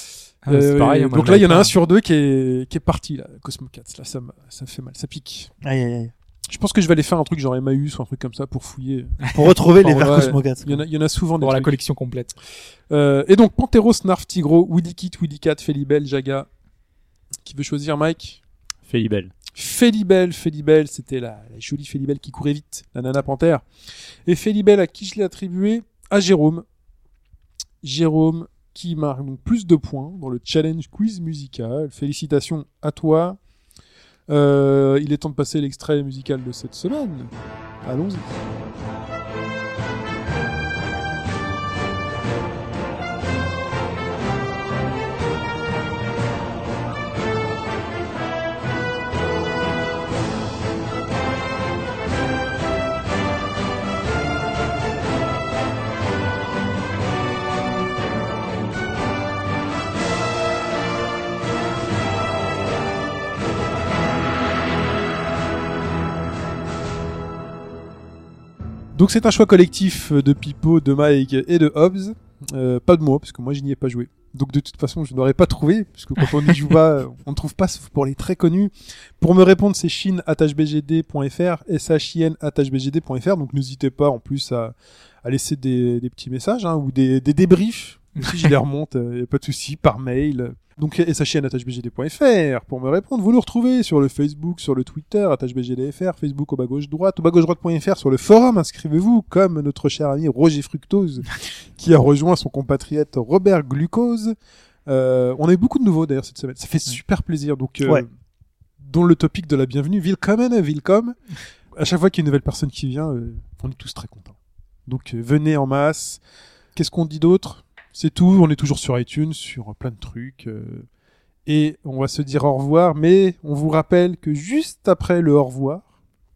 Ah, Euh, c'est pareil. donc là il y en a un sur deux qui est qui est parti là, Cosmocats. Là ça me ça me fait mal, ça pique. Aïe, aïe, aïe. Je pense que je vais aller faire un truc genre Emmaüs ou un truc comme ça pour fouiller. <laughs> Pour retrouver les verres ouais. Cosmocats. Il y en a il y en a souvent des Pour la collection complète. Euh, et donc Pantero, Snarf, Tigro, Willy Kit, Willy Cat, Felibel, Jaga. Qui veut choisir Mike? Felibel. Felibel, Felibel, c'était la, la jolie Felibel qui courait vite, la nana panthère. Et Felibel, à qui je l'ai attribué? À Jérôme. Jérôme, qui marque donc plus de points dans le challenge quiz musical. Félicitations à toi. Euh, il est temps de passer l'extrait musical de cette semaine. Allons-y. Donc c'est un choix collectif de Pipo, de Mike et de Hobbs. Euh, pas de moi, parce que moi je n'y ai pas joué. Donc de toute façon je n'aurais pas trouvé, puisque quand on n'y joue pas, <laughs> on ne trouve pas, sauf pour les très connus. Pour me répondre, c'est shin.bgd.fr, shin.bgd.fr, donc n'hésitez pas en plus à, à laisser des, des petits messages, hein, ou des, des débriefs. <laughs> Si je les remonte, il n'y a pas de souci, par mail. Donc shin.bgd.fr pour me répondre. Vous nous retrouvez sur le Facebook, sur le Twitter, attachbgdfr, Facebook au bas gauche droite, au bas gauche droite.fr, sur le forum. Inscrivez-vous comme notre cher ami Roger Fructose <laughs> qui a rejoint son compatriote Robert Glucose. Euh, on a eu beaucoup de nouveaux d'ailleurs cette semaine. Ça fait super plaisir. Donc, euh, Ouais. dont le topic de la bienvenue, Willkommen, Willkommen. À chaque fois qu'il y a une nouvelle personne qui vient, euh, on est tous très contents. Donc, euh, venez en masse. Qu'est-ce qu'on dit d'autre? C'est tout. On est toujours sur iTunes, sur plein de trucs. euh, et on va se dire au revoir. Mais on vous rappelle que juste après le au revoir,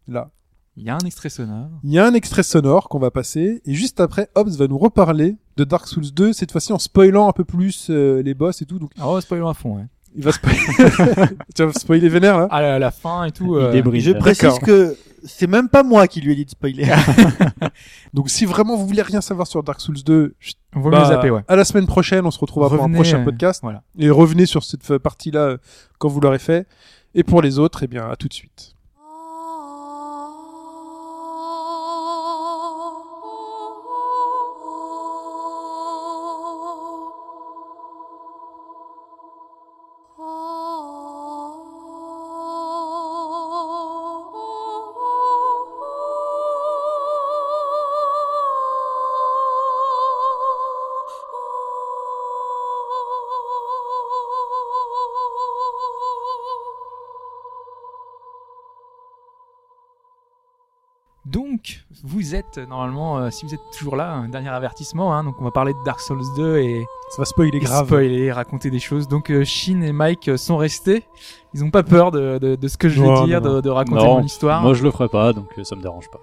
là, Il y a un extrait sonore. il y a un extrait sonore qu'on va passer, et juste après, Hobbs va nous reparler de Dark Souls 2, cette fois-ci en spoilant un peu plus euh, les boss et tout. Donc, Oh, spoilons à fond, ouais. Il va spoiler. <laughs> tu vas spoiler vénère là Ah, la, la fin et tout. Il euh, débrise. Je précise que c'est même pas moi qui lui ai dit de spoiler. <laughs> <laughs> Donc, si vraiment vous voulez rien savoir sur Dark Souls 2, chut, Vaut bah, mieux zapper, ouais. à la semaine prochaine, on se retrouvera pour un Revenez, prochain euh, podcast. Voilà. Et revenez sur cette fa- partie-là euh, quand vous l'aurez fait. Et pour les autres, eh bien, à tout de suite. Euh, normalement, euh, si vous êtes toujours là, un dernier avertissement. Hein, donc, on va parler de Dark Souls 2 et, Ça va spoiler et grave. spoiler, raconter des choses. Donc, euh, Shin et Mike euh, sont restés. Ils ont pas peur de, de, de ce que je vais Non, dire, non, non. De, de raconter Non, mon histoire. Moi, je le ferai pas, donc ça me dérange pas.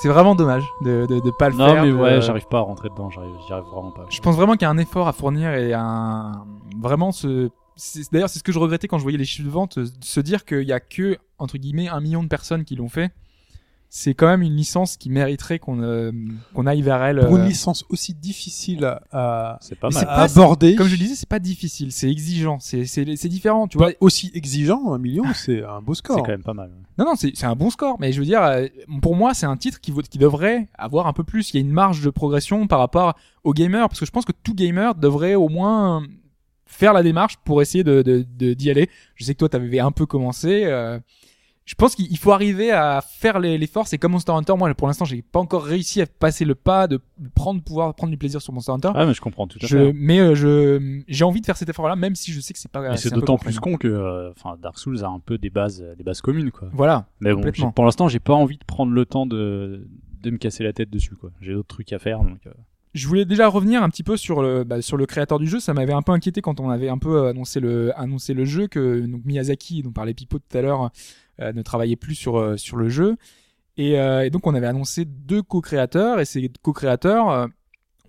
C'est vraiment dommage de, de, de pas le Non, faire. mais de- ouais, j'arrive pas à rentrer dedans, j'arrive, j'y arrive vraiment pas. Je pense vraiment qu'il y a un effort à fournir et un vraiment ce. c'est- D'ailleurs, c'est ce que je regrettais quand je voyais les chiffres de vente, se dire qu'il y a que entre guillemets un million de personnes qui l'ont fait c'est quand même une licence qui mériterait qu'on euh, qu'on aille vers elle. Pour euh, une licence aussi difficile à, à, C'est pas Mais mal. c'est à pas- aborder, Comme je le disais, c'est pas difficile, c'est exigeant, c'est c'est c'est différent, tu vois. aussi exigeant, un million, c'est un beau C'est score. quand même pas mal. Non, non, c'est c'est un bon score, mais je veux dire, euh, pour moi, c'est un titre qui, vaut- qui devrait avoir un peu plus. Il y a une marge de progression par rapport aux gamers, parce que je pense que tout gamer devrait au moins faire la démarche pour essayer de de- de- d'y aller. Je sais que toi, t'avais un peu commencé. euh, je pense qu'il il faut arriver à faire les- l'effort. C'est comme Monster Hunter. Moi, pour l'instant, j'ai pas encore réussi à passer le pas de prendre pouvoir prendre du plaisir sur Monster Hunter. Ah, mais je comprends tout à Je, fait. mais euh, je j'ai envie de faire cet effort-là, même si je sais que c'est pas. Mais c'est d'autant plus con que, euh, enfin, Dark Souls a un peu des bases, des bases communes, quoi. Voilà. Mais bon, pour l'instant, j'ai pas envie de prendre le temps de, de me casser la tête dessus, quoi. J'ai d'autres trucs à faire, donc. euh, Je voulais déjà revenir un petit peu sur le bah, sur le créateur du jeu. Ça m'avait un peu inquiété quand on avait un peu annoncé le annoncé le jeu que donc Miyazaki, dont parlait Pipo tout à l'heure, ne travaillait plus sur euh, sur le jeu. Et, euh, et donc on avait annoncé deux co-créateurs et ces co-créateurs, euh,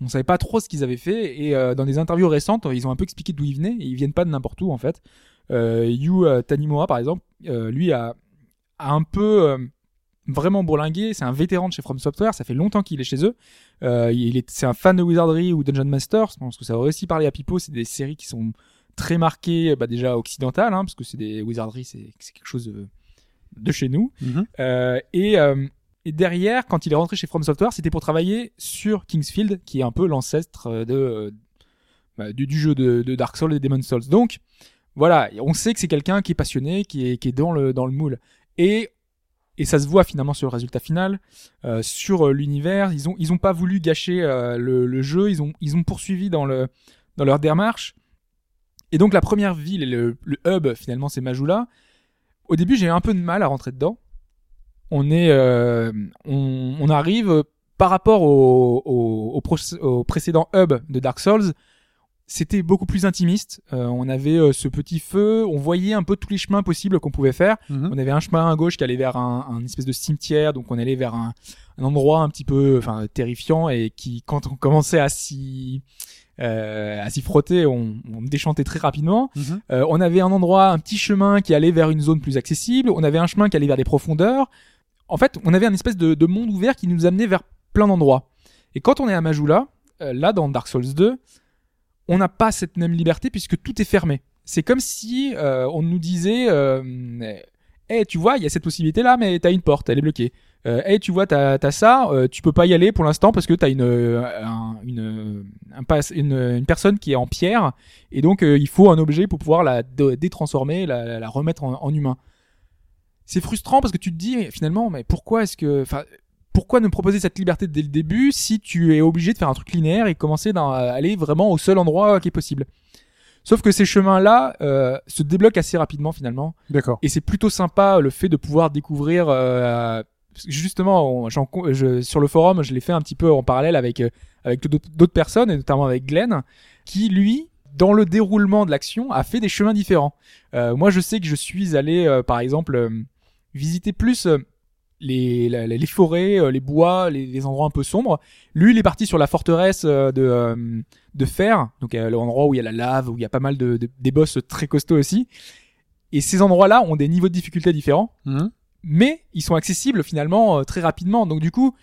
on savait pas trop ce qu'ils avaient fait. Et euh, dans des interviews récentes, ils ont un peu expliqué d'où ils venaient. Et ils viennent pas de n'importe où en fait. Euh, Yu euh, Tanimura par exemple, euh, lui a, un peu euh, vraiment bourlingué. C'est un vétéran de chez From Software. Ça fait longtemps qu'il est chez eux. Euh, il est, c'est un fan de Wizardry ou Dungeon Master. Je pense que ça aurait aussi parlé à Pipo. C'est des séries qui sont très marquées, bah, déjà occidentales, hein, parce que c'est des Wizardry, c'est, c'est quelque chose de, de chez nous. Mhm. Euh, et, euh, et derrière, quand il est rentré chez From Software, c'était pour travailler sur Kingsfield, qui est un peu l'ancêtre euh, de, bah, du, du jeu de, de Dark Souls et Demon's Souls. Donc, voilà, on sait que c'est quelqu'un qui est passionné, qui est, qui est dans le, dans le moule. Et, et ça se voit finalement sur le résultat final, euh, sur l'univers. Ils ont, ils ont pas voulu gâcher euh, le, le jeu, ils ont, ils ont poursuivi dans, le, dans leur démarche. Et donc, la première ville et le, le hub, finalement, c'est Majula. Au début, j'ai eu un peu de mal à rentrer dedans. On est, euh, on, on arrive euh, par rapport au, au, au, proc- au précédent hub de Dark Souls. C'était beaucoup plus intimiste. Euh, on avait euh, ce petit feu, on voyait un peu tous les chemins possibles qu'on pouvait faire. Mhm. On avait un chemin à gauche qui allait vers un, un espèce de cimetière, donc on allait vers un, un endroit un petit peu, enfin terrifiant et qui, quand on commençait à s'y à s'y frotter, on, on déchantait très rapidement. Mhm. Euh, on avait un endroit, un petit chemin qui allait vers une zone plus accessible. On avait un chemin qui allait vers des profondeurs. En fait, on avait un espèce de, de monde ouvert qui nous amenait vers plein d'endroits. Et quand on est à Majula, euh, là dans Dark Souls 2, on n'a pas cette même liberté puisque tout est fermé. C'est comme si euh, on nous disait, euh, hey, tu vois, il y a cette possibilité là, mais t'as une porte, elle est bloquée. Euh, hey, tu vois, t'as as ça, euh, tu peux pas y aller pour l'instant parce que t'as une, euh, un- une, un une, une personne qui est en pierre et donc euh, il faut un objet pour pouvoir la dé- détransformer, la, la- remettre en, en humain. C'est frustrant parce que tu te dis mais finalement, mais pourquoi est-ce que, enfin, pourquoi ne proposer cette liberté dès le début si tu es obligé de faire un truc linéaire et commencer à aller vraiment au seul endroit qui est possible? Sauf que ces chemins-là euh, se débloquent assez rapidement finalement. D'accord. Et c'est plutôt sympa le fait de pouvoir découvrir. euh, justement, sur le forum, je l'ai fait un petit peu en parallèle avec euh, avec d'autres personnes et notamment avec Glenn, qui lui, dans le déroulement de l'action, a fait des chemins différents. Euh, moi, je sais que je suis allé, euh, par exemple, visiter plus les, les forêts, les bois, les, endroits un peu sombres. Lui, il est parti sur la forteresse de de fer, donc l'endroit où il y a la lave, où il y a pas mal de, de- des boss très costauds aussi. Et ces endroits-là ont des niveaux de difficulté différents Mhm. Mais ils sont accessibles finalement euh, très rapidement. Donc du coup,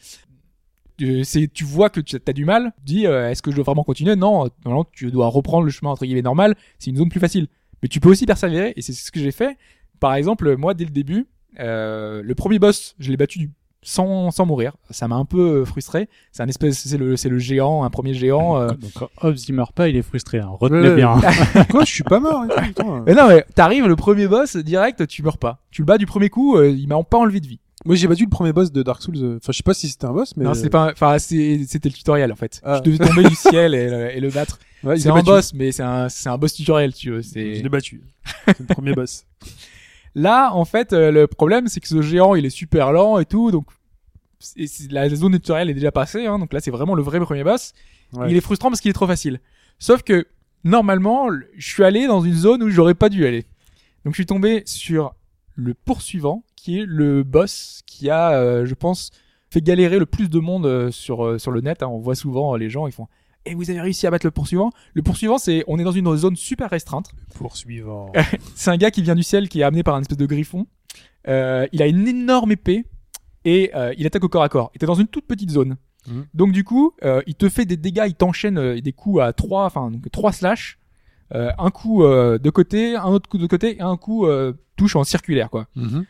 euh, c'est tu vois que tu as du mal, tu dis euh, est-ce que je dois vraiment continuer? Non, normalement tu dois reprendre le chemin entre guillemets normal, c'est une zone plus facile. Mais tu peux aussi persévérer et c'est ce que j'ai fait. Par exemple, moi dès le début, euh, le premier boss, je l'ai battu du- sans, sans mourir. Ça m'a un peu euh, frustré. C'est un espèce, c'est le, c'est le géant, un premier géant. euh. Donc, quand Hobbs il meurt pas, il est frustré. Hein. Retenez bien. <laughs> Quoi, je suis pas mort. et tout, putain. Mais non, mais t'arrives le premier boss direct, tu meurs pas. Tu le bats du premier coup, euh, il m'a pas enlevé de vie. Moi, j'ai battu le premier boss de Dark Souls. euh, Enfin, je sais pas si c'était un boss, mais Non, c'est pas, enfin, c'est- c'était le tutoriel en fait. Ah. Je devais tomber du ciel et, le- et le battre. Ouais, c'est est un battu. boss, mais c'est un, c'est un boss tutoriel, tu veux. Je C'est l'ai battu. <laughs> C'est le premier boss. Là, en fait, euh, le problème, c'est que ce géant, il est super lent et tout, donc la zone tutoriel est déjà passée. Hein, donc là, c'est vraiment le vrai premier boss. Ouais. Il est frustrant parce qu'il est trop facile. Sauf que normalement, le- je suis allé dans une zone où j'aurais pas dû aller. Donc je suis tombé sur le poursuivant, qui est le boss qui a, euh, je pense, fait galérer le plus de monde euh, sur sur le net. hein. On voit souvent les gens, ils font. Et vous avez réussi à battre le poursuivant Le poursuivant, c'est on est dans une zone super restreinte. et euh, il attaque au corps à corps. Et t'es dans une toute petite zone. Mhm. Donc du coup, euh, il te fait des dégâts, il t'enchaîne euh, des coups à trois, enfin donc trois slash, euh, un coup euh, de côté, un autre coup de côté et un coup euh, touche en circulaire quoi. Mhm.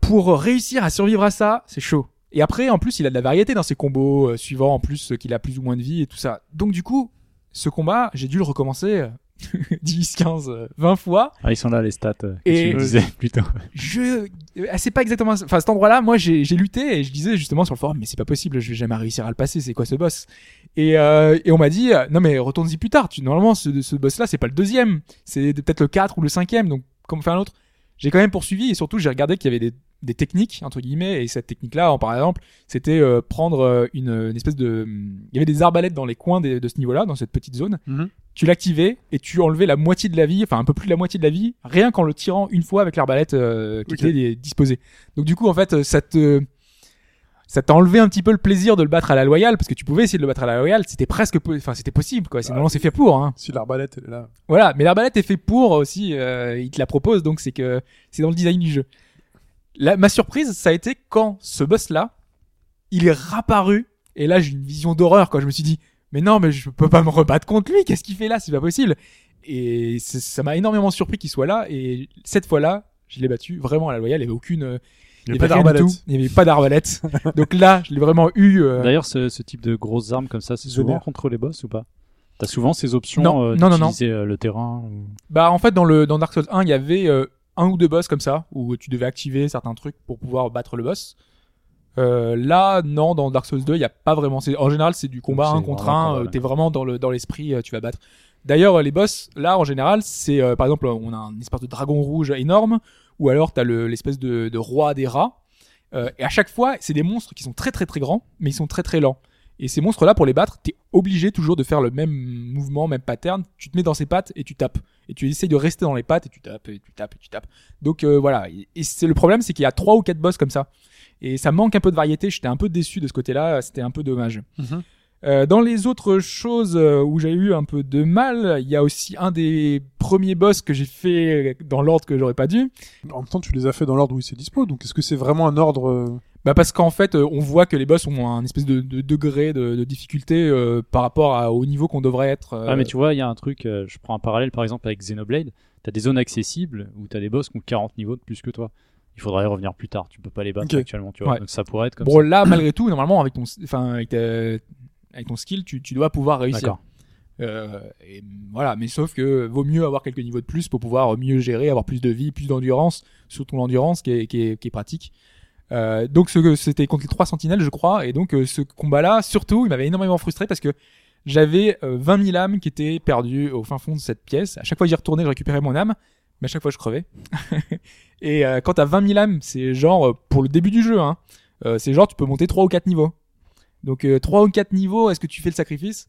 Pour réussir à survivre à ça, c'est chaud. Et après, en plus, il a de la variété dans ses combos, euh, suivant en plus euh, qu'il a plus ou moins de vie et tout ça. Donc du coup, ce combat, j'ai dû le recommencer euh, <laughs> 10, 15, euh, 20 fois. Ah, ils sont là les stats euh, que Et- tu disais <laughs> plus tôt. Je, euh, c'est pas exactement, enfin cet endroit-là, moi j'ai j'ai lutté et je disais justement sur le forum, mais c'est pas possible, je vais jamais réussir à le passer, c'est quoi ce boss? Et euh, et on m'a dit, non mais retourne-y plus tard. Tu normalement ce, ce boss-là, c'est pas le deuxième, c'est peut-être le 4 ou le cinquième, donc comment faire un autre J'ai quand même poursuivi et surtout j'ai regardé qu'il y avait des des techniques entre guillemets et cette technique là par exemple c'était euh, prendre euh, une, une espèce de il y avait des arbalètes dans les coins de ce niveau là dans cette petite zone Mhm. tu l'activais et tu enlevais la moitié de la vie, enfin un peu plus de la moitié de la vie, rien qu'en le tirant une fois avec l'arbalète euh, qui était disposée. Donc du coup en fait euh, ça te ça t'a enlevé un petit peu le plaisir de le battre à la loyale parce que tu pouvais essayer de le battre à la loyale, c'était presque enfin c'était possible quoi, c'est Ah, normalement c'est fait pour hein. Si l'arbalète elle est là. Voilà, mais l'arbalète est fait pour aussi euh, il te la propose donc c'est que c'est dans le design du jeu. La, ma surprise ça a été quand ce boss là il est réapparu. Et là j'ai une vision d'horreur quand je me suis dit mais non mais je peux pas me rebattre contre lui. Qu'est-ce qu'il fait là? C'est pas possible. Et ça m'a énormément surpris qu'il soit là. Et cette fois-là je l'ai battu vraiment à la loyale. Il y avait aucune euh, Il n'y a pas d'arbalète. il y avait pas d'arbalète. <laughs> Donc là je l'ai vraiment eu euh, D'ailleurs, ce, ce type de grosses armes comme ça, c'est souvent contre les boss ou pas? T'as souvent ces options Non, euh, non, non, non. euh, le terrain ou- Bah en fait dans le dans Dark Souls 1 il y avait euh, un ou deux boss comme ça où tu devais activer certains trucs pour pouvoir battre le boss. Euh, là non dans Dark Souls 2 il y a pas vraiment c'est en général c'est du combat c'est un contre vraiment un combat, euh, là. t'es vraiment dans le dans l'esprit euh, tu vas battre. D'ailleurs les boss là en général c'est euh, par exemple on a un espèce de dragon rouge énorme ou alors t'as le l'espèce de, de roi des rats Euh, et à chaque fois c'est des monstres qui sont très très très grands mais ils sont très très lents. Et ces monstres-là, pour les battre, t'es obligé toujours de faire le même mouvement, même pattern. Tu te mets dans ses pattes et tu tapes. Et tu essayes de rester dans les pattes et tu tapes et tu tapes et tu tapes. Donc euh, voilà. Et, c'est le problème, c'est qu'il y a trois ou quatre boss comme ça. Et ça manque un peu de variété. J'étais un peu déçu de ce côté-là. C'était un peu dommage. Mhm. Euh, dans les autres choses euh, où j'ai eu un peu de mal, il y a aussi un des premiers boss que j'ai fait dans l'ordre que j'aurais pas dû. En même temps, tu les as fait dans l'ordre où c'est dispo. Donc, est-ce que c'est vraiment un ordre euh, Bah parce qu'en fait, euh, on voit que les boss ont un espèce de, de degré de, de difficulté euh, par rapport à- au niveau qu'on devrait être. euh, Ah, mais tu vois, il y a un truc, euh, je prends un parallèle par exemple avec Xenoblade. T'as des zones accessibles où t'as des boss qui ont 40 niveaux de plus que toi. Il faudra y revenir plus tard. Tu peux pas les battre actuellement, tu vois. Ouais. Donc ça pourrait être comme Bon ça. là malgré tout normalement avec ton enfin avec, avec ton skill tu, tu dois pouvoir réussir. D'accord. Euh, et voilà mais sauf que vaut mieux avoir quelques niveaux de plus pour pouvoir mieux gérer, avoir plus de vie, plus d'endurance, surtout l'endurance qui est, qui est, qui est pratique. Euh, donc c'était contre les trois sentinelles je crois et donc euh, ce combat là surtout il m'avait énormément frustré parce que j'avais euh, 20 000 âmes qui étaient perdues au fin fond de cette pièce. À chaque fois que j'y retournais je récupérais mon âme mais à chaque fois je crevais. <laughs> et euh, quand t'as 20 000 âmes c'est genre euh, pour le début du jeu hein, euh, c'est genre tu peux monter 3 ou 4 niveaux. Donc euh, 3 ou 4 niveaux, est-ce que tu fais le sacrifice?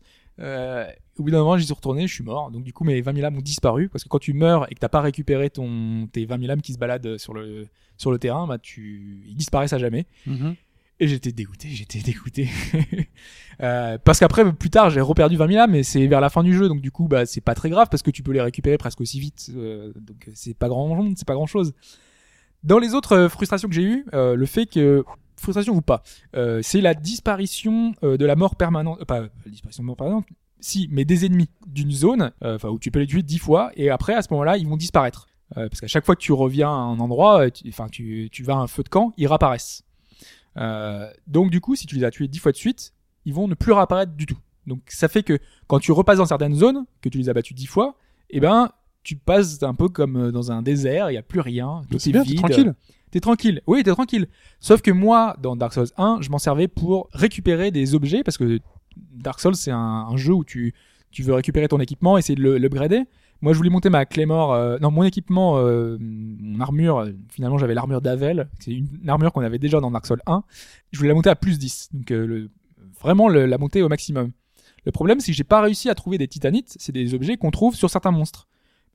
Au bout d'un moment, j'y suis retourné, je suis mort. Donc du coup, mes 20 000 âmes ont disparu parce que quand tu meurs et que t'as pas récupéré ton tes 20 000 âmes qui se baladent sur le sur le terrain, bah tu ils disparaissent à jamais. Et j'étais dégoûté, j'étais dégoûté. <laughs> Euh, parce qu'après, plus tard, j'ai reperdu 20 000 âmes, mais c'est vers la fin du jeu, donc du coup, bah, c'est pas très grave parce que tu peux les récupérer presque aussi vite. euh, donc c'est pas grand, c'est pas grand chose. Dans les autres euh, frustrations que j'ai eues, euh, le fait que frustration ou pas, euh, c'est la disparition de la mort permanente, euh, pas la disparition de mort permanente, si, mais des ennemis d'une zone, euh, enfin où tu peux les tuer 10 fois, et après à ce moment-là, ils vont disparaître. Euh, parce qu'à chaque fois que tu reviens à un endroit, euh, tu- enfin tu, tu vas à un feu de camp, ils réapparaissent. Donc du coup, si tu les as tués 10 fois de suite, ils vont ne plus réapparaître du tout. Donc ça fait que quand tu repasses dans certaines zones, que tu les as battus 10 fois, eh ben tu passes un peu comme dans un désert, il y a plus rien, tout est bien, vide. tranquille. T'es tranquille. Oui, t'es tranquille. Sauf que moi, dans Dark Souls 1, je m'en servais pour récupérer des objets parce que Dark Souls, c'est un, jeu où tu, tu veux récupérer ton équipement, essayer de l'upgrader. Moi, je voulais monter ma Claymore, euh, non, mon équipement, euh, mon armure. Finalement, j'avais l'armure d'Avel. C'est une, armure qu'on avait déjà dans Dark Souls 1. Je voulais la monter à plus 10. Donc, euh, vraiment la monter au maximum. Le problème, c'est que j'ai pas réussi à trouver des titanites. C'est des objets qu'on trouve sur certains monstres.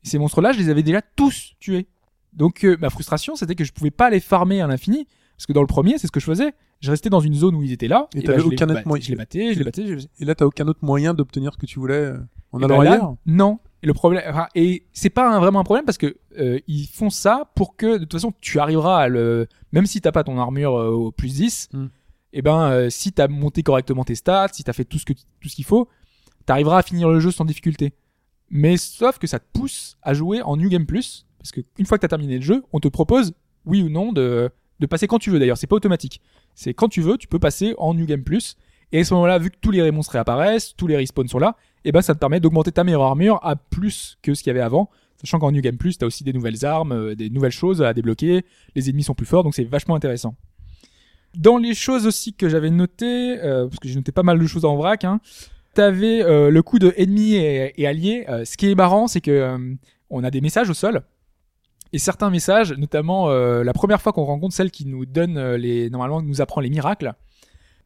Et ces monstres-là, je les avais déjà tous tués. Donc euh, ma frustration, c'était que je pouvais pas les farmer à l'infini, parce que dans le premier, c'est ce que je faisais. Je restais dans une zone où ils étaient là. Et bah, t'avais les aucun autre moyen- Je les battais, je les battais. je Et là, t'as aucun autre moyen d'obtenir ce que tu voulais euh, en Et allant bah là, ailleurs? Non, Et le problème, enfin, et c'est pas un- vraiment un problème parce que euh, ils font ça pour que de toute façon tu arriveras à le, même si t'as pas ton armure euh, au plus 10, Mm. et ben euh, si t'as monté correctement tes stats, si t'as fait tout ce que tout ce qu'il faut, t'arriveras à finir le jeu sans difficulté. Mais sauf que ça te pousse à jouer en New Game Plus parce que une fois que t'as terminé le jeu, on te propose oui ou non de de passer quand tu veux. D'ailleurs, c'est pas automatique. C'est quand tu veux, tu peux passer en New Game Plus. Et à ce moment-là, vu que tous les monstres réapparaissent, tous les respawns sont là, et ben ça te permet d'augmenter ta meilleure armure à plus que ce qu'il y avait avant. Sachant qu'en New Game Plus, t'as aussi des nouvelles armes, euh, des nouvelles choses à débloquer, les ennemis sont plus forts, donc c'est vachement intéressant. Dans les choses aussi que j'avais notées, euh, parce que j'ai noté pas mal de choses en vrac, hein, t'avais euh, le coup de ennemis et, et alliés. Ce qui est marrant, c'est que on a des messages au sol. Et certains messages, notamment euh, la première fois qu'on rencontre celle qui nous donne euh, les, normalement, nous apprend les miracles,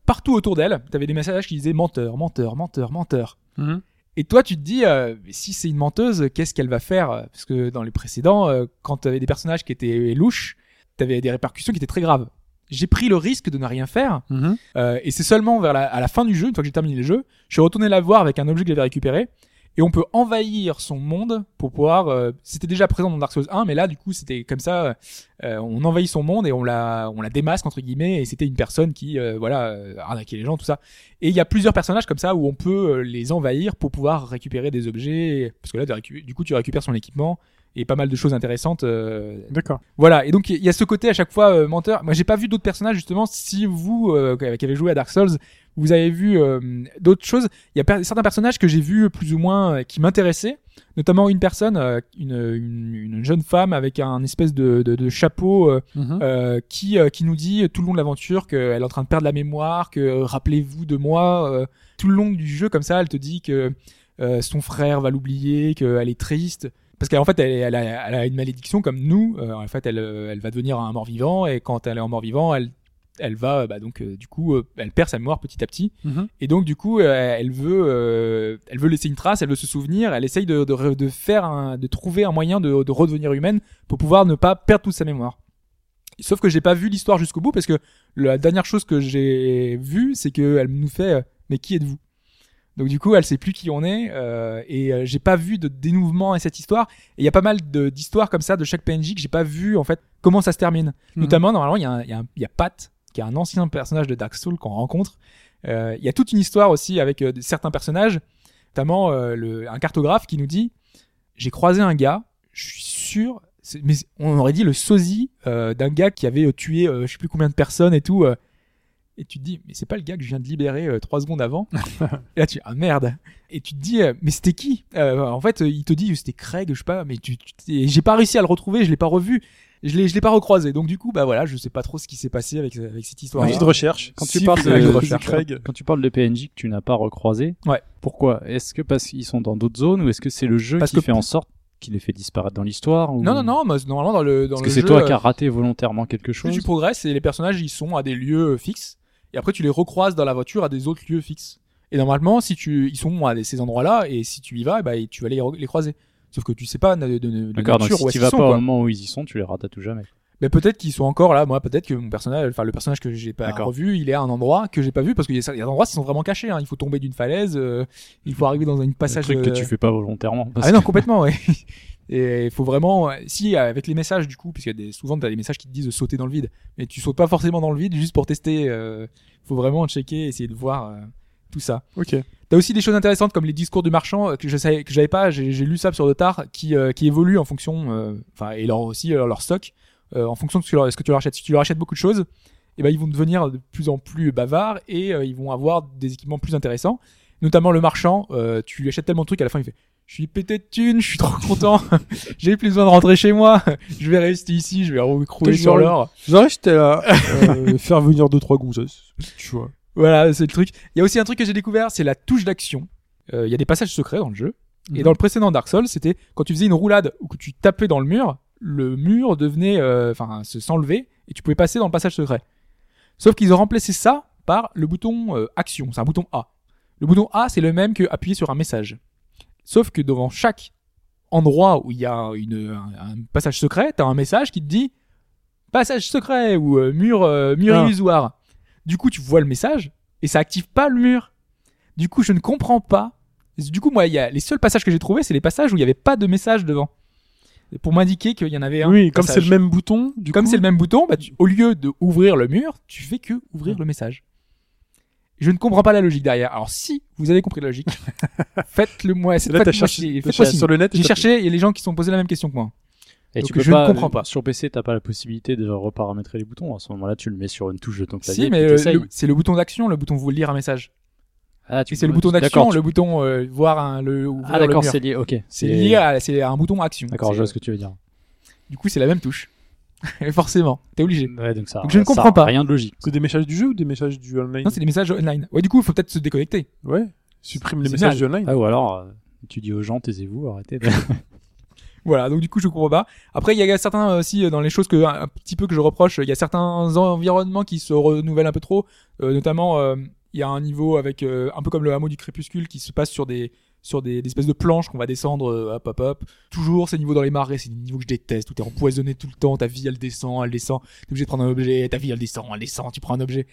partout autour d'elle, t'avais des messages qui disaient menteur, menteur, menteur, menteur. Mhm. Et toi, tu te dis, euh, si c'est une menteuse, qu'est-ce qu'elle va faire? Parce que dans les précédents, euh, quand tu avais des personnages qui étaient louches, tu avais des répercussions qui étaient très graves. J'ai pris le risque de ne rien faire, Mhm. euh, et c'est seulement vers la, à la fin du jeu, une fois que j'ai terminé le jeu, je suis retourné la voir avec un objet que j'avais récupéré, et on peut envahir son monde pour pouvoir. euh, c'était déjà présent dans Dark Souls 1, mais là, du coup, c'était comme ça. euh, on envahit son monde et on la, on la démasque entre guillemets, et c'était une personne qui, euh, voilà, euh, arnaquait les gens, tout ça. Et il y a plusieurs personnages comme ça où on peut euh, les envahir pour pouvoir récupérer des objets, parce que là, du coup, tu récupères son équipement et pas mal de choses intéressantes. euh, D'accord. voilà, et donc il y a ce côté à chaque fois euh, menteur. Moi, j'ai pas vu d'autres personnages justement. Si vous euh, qui avez joué à Dark Souls, vous avez vu euh, d'autres choses. Il y a per- certains personnages que j'ai vus plus ou moins euh, qui m'intéressaient, notamment une personne, euh, une, une, une jeune femme avec un espèce de, de, de chapeau Mhm. qui qui nous dit tout le long de l'aventure qu'elle est en train de perdre la mémoire, que rappelez-vous de moi. tout le long du jeu comme ça, elle te dit que son frère va l'oublier, qu'elle est triste. Parce qu'en fait, elle, a, elle a une malédiction comme nous. Euh, en fait, elle, elle va devenir un mort-vivant et quand elle est en mort-vivant, elle, elle va, bah, donc, euh, du coup, euh, elle perd sa mémoire petit à petit. Mhm. Et donc, du coup, euh, elle veut, elle veut laisser une trace, elle veut se souvenir, elle essaye de, de, de faire, un, de trouver un moyen de, de redevenir humaine pour pouvoir ne pas perdre toute sa mémoire. Sauf que j'ai pas vu l'histoire jusqu'au bout parce que la dernière chose que j'ai vue, c'est qu'elle nous fait, mais qui êtes-vous? Donc du coup, elle sait plus qui on est et j'ai pas vu de dénouement à cette histoire. Et il y a pas mal d'histoires comme ça de chaque PNJ que j'ai pas vu en fait comment ça se termine. Mhm. Notamment normalement il y a y, a y a Pat qui est un ancien personnage de Dark Souls qu'on rencontre. Euh, Il y a toute une histoire aussi avec euh, certains personnages, notamment euh, le, un cartographe qui nous dit j'ai croisé un gars, je suis sûr, mais on aurait dit le sosie euh, d'un gars qui avait tué euh, je sais plus combien de personnes et tout. euh, et tu te dis, mais c'est pas le gars que je viens de libérer trois secondes avant. <laughs> et là, tu ah merde. Et tu te dis, mais c'était qui? En fait, il te dit, c'était Craig, je sais pas, mais tu, tu- et j'ai pas réussi à le retrouver, je l'ai pas revu, je l'ai, je l'ai pas recroisé. Donc du coup, bah voilà, je sais pas trop ce qui s'est passé avec, avec cette histoire. De recherche. Quand Si tu parles de, de de recherche, Craig, quand tu parles de PNJ que tu n'as pas recroisé, Ouais. pourquoi? Est-ce que parce qu'ils sont dans d'autres zones ou est-ce que c'est le jeu Parce qui que- fait en sorte qu'il les fait disparaître dans l'histoire ou... Non, non, non, moi, normalement dans le dans Parce le que c'est jeu, toi euh, qui as raté volontairement quelque plus chose. tu progresses et les personnages ils sont à des lieux fixes et après tu les recroises dans la voiture à des autres lieux fixes. Et normalement, si tu ils sont à ces endroits-là et si tu y vas, bah tu vas les croiser. Sauf que tu sais pas de, de, de D'accord, donc si où tu vas sont, pas au moment où ils y sont, tu les rates à tout jamais. Mais peut-être qu'ils sont encore là. Moi, peut-être que mon personnage, enfin le personnage que j'ai pas revu, il est à un endroit que j'ai pas vu parce qu'il y a il y a des endroits qui sont vraiment cachés. Hein. Il faut tomber d'une falaise, euh, il faut arriver dans un passage. truc que euh, tu fais pas volontairement. parce Ah non, complètement, ouais. <laughs> Et il faut vraiment, si avec les messages du coup, puisqu'il y a des, souvent t'as des messages qui te disent de sauter dans le vide, mais tu sautes pas forcément dans le vide juste pour tester. Euh, faut vraiment checker, essayer de voir euh, tout ça. Ok. T'as aussi des choses intéressantes comme les discours du marchand euh, que je savais que j'avais pas, j'ai lu ça sur le tard, qui euh, qui évoluent en fonction, euh, enfin et leur aussi euh, leur stock en fonction de ce que, leur- ce que tu leur achètes. Si tu leur achètes beaucoup de choses, et ben ils vont devenir de plus en plus bavards et euh, ils vont avoir des équipements plus intéressants. Notamment le marchand, euh, tu lui achètes tellement de trucs à la fin il fait je suis pété de thunes, je suis trop content, <laughs> j'ai plus besoin de rentrer chez moi, <laughs> je vais rester ici, je vais Toujours sur le- l'or. Là, euh, <laughs> faire venir deux trois gonzesses, tu vois. Voilà, c'est le truc. Il y a aussi un truc que j'ai découvert, c'est la touche d'action. Euh, Il y a des passages secrets dans le jeu. Et Mhm. dans le précédent Dark Souls, c'était quand tu faisais une roulade ou que tu tapais dans le mur, le mur devenait, euh, enfin, se s'enlever et tu pouvais passer dans le passage secret. Sauf qu'ils ont remplacé ça par le bouton euh, action. C'est un bouton A. Le bouton A, c'est le même que appuyer sur un message. Sauf que devant chaque endroit où il y a une, un, un passage secret, t'as un message qui te dit passage secret ou euh, mur, euh, mur Ah. illusoire. Du coup, tu vois le message et ça active pas le mur. Du coup, je ne comprends pas Du coup, moi, il y a les seuls passages que j'ai trouvés, c'est les passages où il n'y avait pas de message devant. Pour m'indiquer qu'il y en avait un. Oui, comme c'est le même bouton, du Comme c'est le même bouton, bah, tu- au lieu de ouvrir le mur, tu fais que ouvrir le message. Je ne comprends pas la logique derrière. Alors si vous avez compris la logique, <laughs> faites-le moi. Là, t'as cherché, sur le net. et J'ai cherché, il y a les gens qui se sont posés la même question que moi. Et Donc tu peux je ne comprends pas. Sur PC, t'as pas la possibilité de reparamétrer les boutons. À ce moment-là, tu le mets sur une touche de ton clavier. Si, mais c'est le bouton d'action, le bouton vous lire un message. Ah, tu c'est le bouton d'action, le bouton euh, voir un, le Ah d'accord, c'est lié. Ok. C'est lié, à- c'est un bouton action. D'accord, je C'est- vois ce que tu veux dire. Du coup, c'est la même touche. <laughs> Forcément, t'es obligé. Ouais, donc ça. Donc je ne ça comprends pas. Rien de logique. C'est des messages du jeu ou des messages du online? Non, c'est des messages online. Ouais, du coup, il faut peut-être se déconnecter. Ouais. Supprime les messages du online. Ah, ou alors, euh, tu dis aux gens, taisez-vous, arrêtez. de- <laughs> Voilà, donc du coup je comprends pas. Après il y a certains euh, aussi euh, dans les choses que un petit peu que je reproche, il y a certains environnements qui se renouvellent un peu trop, Euh, notamment euh, il y a un niveau avec euh, un peu comme le hameau du crépuscule qui se passe sur des sur des, des espèces de planches qu'on va descendre euh, hop hop hop. Toujours ces niveaux dans les marais, c'est des niveaux que je déteste, où t'es empoisonné tout le temps, ta vie elle descend, elle descend, t'es obligé de prendre un objet, ta vie elle descend, elle descend, tu prends un objet.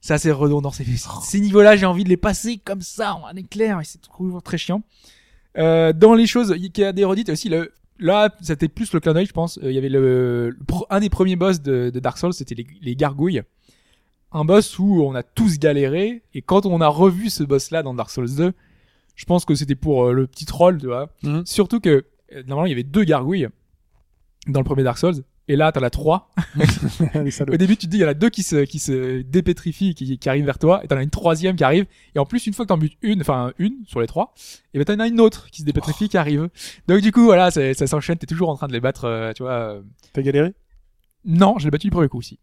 Ça c'est redondant, ces, ces niveaux-là j'ai envie de les passer comme ça en un éclair et c'est toujours très chiant. Euh, dans les choses qui a des redites aussi le là c'était plus le clin d'œil je pense. Euh, il y avait le, un des premiers boss de, de Dark Souls c'était les, les gargouilles. Un boss où on a tous galéré et quand on a revu ce boss là dans Dark Souls 2 je pense que c'était pour euh, le petit troll tu vois. Mhm. surtout que euh, normalement il y avait deux gargouilles dans le premier Dark Souls et là t'en as trois <laughs> au début, tu te dis, il y en a deux qui se, qui se dépétrifient, qui, qui arrivent vers toi, et t'en as une troisième qui arrive, et en plus, une fois que t'en butes une, enfin, une sur les trois, et ben t'en as une autre qui se dépétrifie, qui arrive. Donc, du coup, voilà, ça, ça s'enchaîne, t'es toujours en train de les battre, euh, tu vois. euh. T'as galéré? Non, je l'ai battu du premier coup aussi.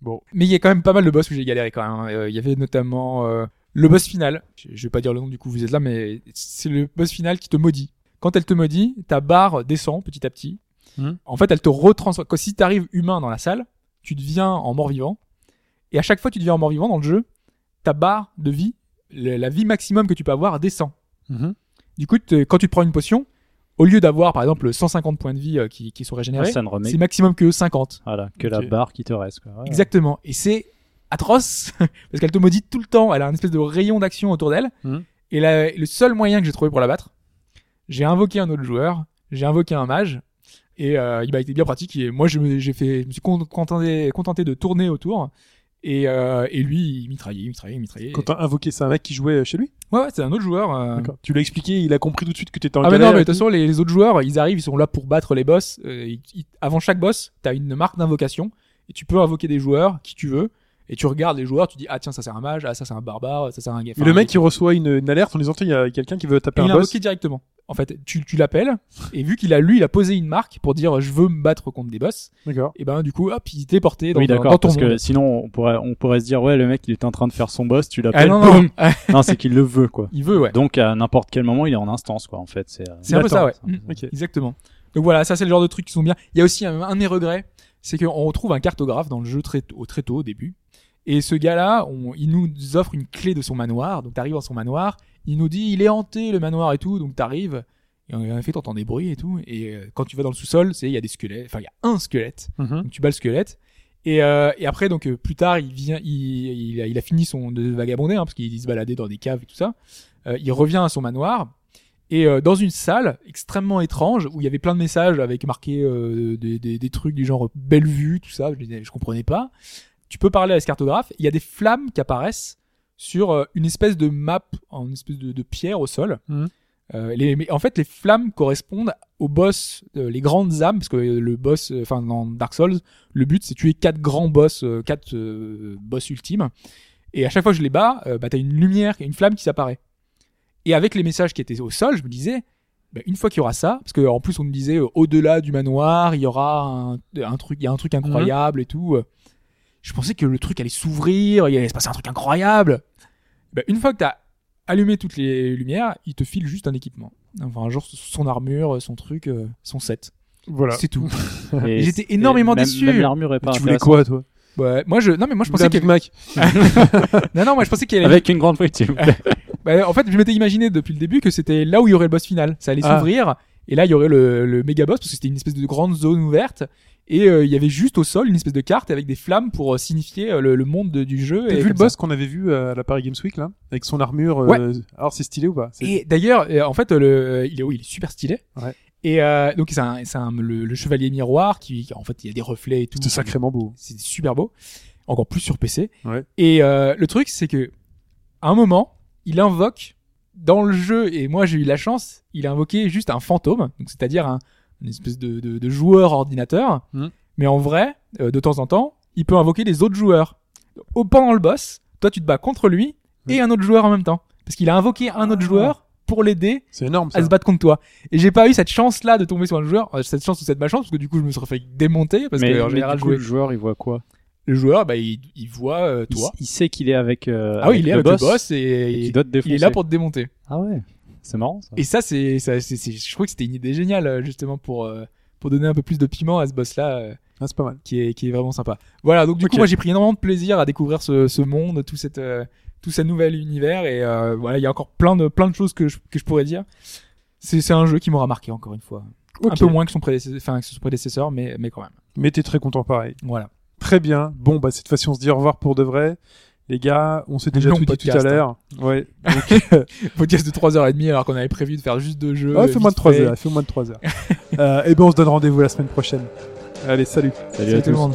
Bon. Mais il y a quand même pas mal de boss où j'ai galéré quand même. hein. Euh, Il y avait notamment euh, le boss final. Je, je vais pas dire le nom du coup, vous êtes là, mais c'est le boss final qui te maudit. Quand elle te maudit, ta barre descend petit à petit. Mhm. En fait, elle te retransforme. Quand si t'arrives humain dans la salle, tu deviens en mort-vivant. Et à chaque fois que tu deviens en mort-vivant dans le jeu, ta barre de vie, le- la vie maximum que tu peux avoir descend. Mhm. Du coup, quand tu te prends une potion, au lieu d'avoir par exemple 150 points de vie euh, qui, qui sont régénérés, remet c'est maximum que 50. Voilà, que la barre qui te reste. Quoi. Ouais. Exactement. Et c'est atroce <laughs> parce qu'elle te maudit tout le temps. Elle a un espèce de rayon d'action autour d'elle. Mhm. Et la- le seul moyen que j'ai trouvé pour la battre, j'ai invoqué un autre joueur, j'ai invoqué un mage. Et euh, il m'a été bien pratique. Et moi, je me, j'ai fait, je me suis con- contenté, contenté de tourner autour. Et, euh, et lui, il mitraillait, il mitraillait, il mitraillait. Quand t'as invoqué, c'est un mec qui jouait chez lui? Ouais, ouais, c'est un autre joueur. euh. D'accord. Tu l'as expliqué, il a compris tout de suite que t'étais en Ah mais non, mais de toute tout. façon, les, les autres joueurs, ils arrivent, ils sont là pour battre les boss. Euh, ils- ils- avant chaque boss, t'as une marque d'invocation et tu peux invoquer des joueurs qui tu veux. Et tu regardes les joueurs, tu dis ah tiens ça c'est un mage, ah ça c'est un barbare, ça c'est un. Et le mec, il reçoit une, une alerte en disant, Tiens, il y a quelqu'un qui veut taper Et il un a boss. invoqué directement. En fait, tu, tu l'appelles et vu qu'il a lui, il a posé une marque pour dire je veux me battre contre des boss. D'accord. Et ben du coup hop, il t'est porté dans, Oui, dans- d'accord, parce que sinon on pourrait, on pourrait se dire, ouais, le mec il était en train de faire son boss, tu Ah l'appelles, non non, boum <laughs> Non, c'est qu'il le veut, quoi. il veut ouais. Donc à n'importe quel moment il est en instance, quoi, en fait. C'est, euh, C'est un peu ça ouais. Mm. Ok. Exactement. Donc voilà, ça c'est le genre de trucs qui sont bien. Il y a aussi un, un de mes regrets, c'est qu'on retrouve un cartographe dans le jeu très tôt, très tôt au début. Et ce gars-là, on- il nous offre une clé de son manoir. Donc t'arrives dans son manoir, il nous dit il est hanté le manoir et tout. Donc t'arrives et en effet t'entends des bruits et tout. Et euh, quand tu vas dans le sous-sol, c'est il y a des squelettes. Enfin il y a un squelette. Mhm. Donc tu bats le squelette. Et, euh, et après donc euh, plus tard il vient, il, il, a, il a fini son de vagabonder hein, parce qu'il se baladait dans des caves et tout ça. Euh, il revient à son manoir et euh, dans une salle extrêmement étrange où il y avait plein de messages avec marqué euh, des, des, des trucs du genre belle vue tout ça. Je, je comprenais pas. Tu peux parler à ce cartographe. Il y a des flammes qui apparaissent sur euh, une espèce de map, une espèce de, de pierre au sol. Mhm. Euh, les, mais en fait, les flammes correspondent aux boss, euh, les grandes âmes, parce que le boss, euh, enfin dans Dark Souls, le but c'est tuer quatre grands boss, quatre boss ultimes. Et à chaque fois que je les bats, bah t'as une lumière, une flamme qui s'apparaît. Et avec les messages qui étaient au sol, je me disais, bah, une fois qu'il y aura ça, parce que en plus on me disait au-delà du manoir, il y aura un, un truc, il y a un truc incroyable et tout. Euh, Je pensais que le truc allait s'ouvrir, il allait se passer un truc incroyable. Bah, une fois que t'as allumé toutes les lumières, il te file juste un équipement. Enfin, genre son armure, son truc, euh, son set. Voilà. C'est tout. <laughs> et j'étais énormément même- déçu. Même l'armure est pas Tu voulais quoi, toi? Ouais, moi je, non mais moi je pensais qu'il Big Mac <laughs> non non moi je pensais qu'il allait Avec une grande frite, s'il vous plaît. <laughs> Bah, en fait, je m'étais imaginé depuis le début que c'était là où il y aurait le boss final. Ça allait Ah. s'ouvrir et là il y aurait le, le méga boss parce que c'était une espèce de grande zone ouverte Et euh, il y avait juste au sol une espèce de carte avec des flammes pour euh, signifier euh, le, le monde de- du jeu. T'as vu le boss qu'on avait vu à la Paris Games Week là, avec son armure. Ouais. Alors c'est stylé ou pas? C'est- Et d'ailleurs, en fait, le, il est, oui, il est super stylé. Ouais. Et euh, donc c'est un, c'est un- le, le chevalier miroir qui, en fait, il y a des reflets et tout. C'était sacrément beau. C'est super beau. Encore plus sur PC. Ouais. Et euh, le truc, c'est que à un moment, il invoque dans le jeu, et moi j'ai eu la chance, il a invoqué juste un fantôme, donc c'est-à-dire un, une espèce de, de, de joueur ordinateur. Mhm. Mais en vrai, euh, de temps en temps, il peut invoquer les autres joueurs. Au, pendant le boss, toi tu te bats contre lui et un autre joueur en même temps. Parce qu'il a invoqué un autre Ah. joueur pour l'aider C'est énorme ça. à se battre contre toi. Et j'ai pas eu cette chance là de tomber sur un joueur, euh, cette chance ou cette malchance, parce que du coup je me serais fait démonter, parce mais que en mais général du coup, jouer- le joueur, il voit quoi? Le joueur, bah, il, il voit euh, il, toi. il sait qu'il est avec. euh, Ah oui, il est avec boss, le boss et, et qu'il doit te il défoncer. est là pour te démonter. Ah ouais, c'est marrant ça. Et ça, c'est, ça, c'est, c'est- je trouve que c'était une idée géniale euh, justement pour euh, pour donner un peu plus de piment à ce boss là, Ah, c'est pas mal. qui est qui est vraiment sympa. Voilà, donc du coup, moi j'ai pris énormément de plaisir à découvrir ce, ce monde, tout cette euh, tout ce nouvel univers et euh, voilà, il y a encore plein de plein de choses que je, que je pourrais dire. C'est, c'est un jeu qui m'aura marqué encore une fois. Un peu moins que son prédécesseur, enfin que son prédécesseur, mais mais quand même. Mais t'es très content pareil. Voilà. Très bien. Bon bah cette fois-ci on se dit au revoir pour de vrai. Les gars, on s'est déjà tout dit tout à podcast, hein. l'heure. Ouais. <laughs> Donc, Podcast de 3h30 alors qu'on avait prévu de faire juste deux jeux. ouais, fait moins de vite 3 fait. heures. Fait moins de 3 heures. <laughs> euh, et ben on se donne rendez-vous la semaine prochaine. Allez, salut. Salut, Salut à tout le tous. monde.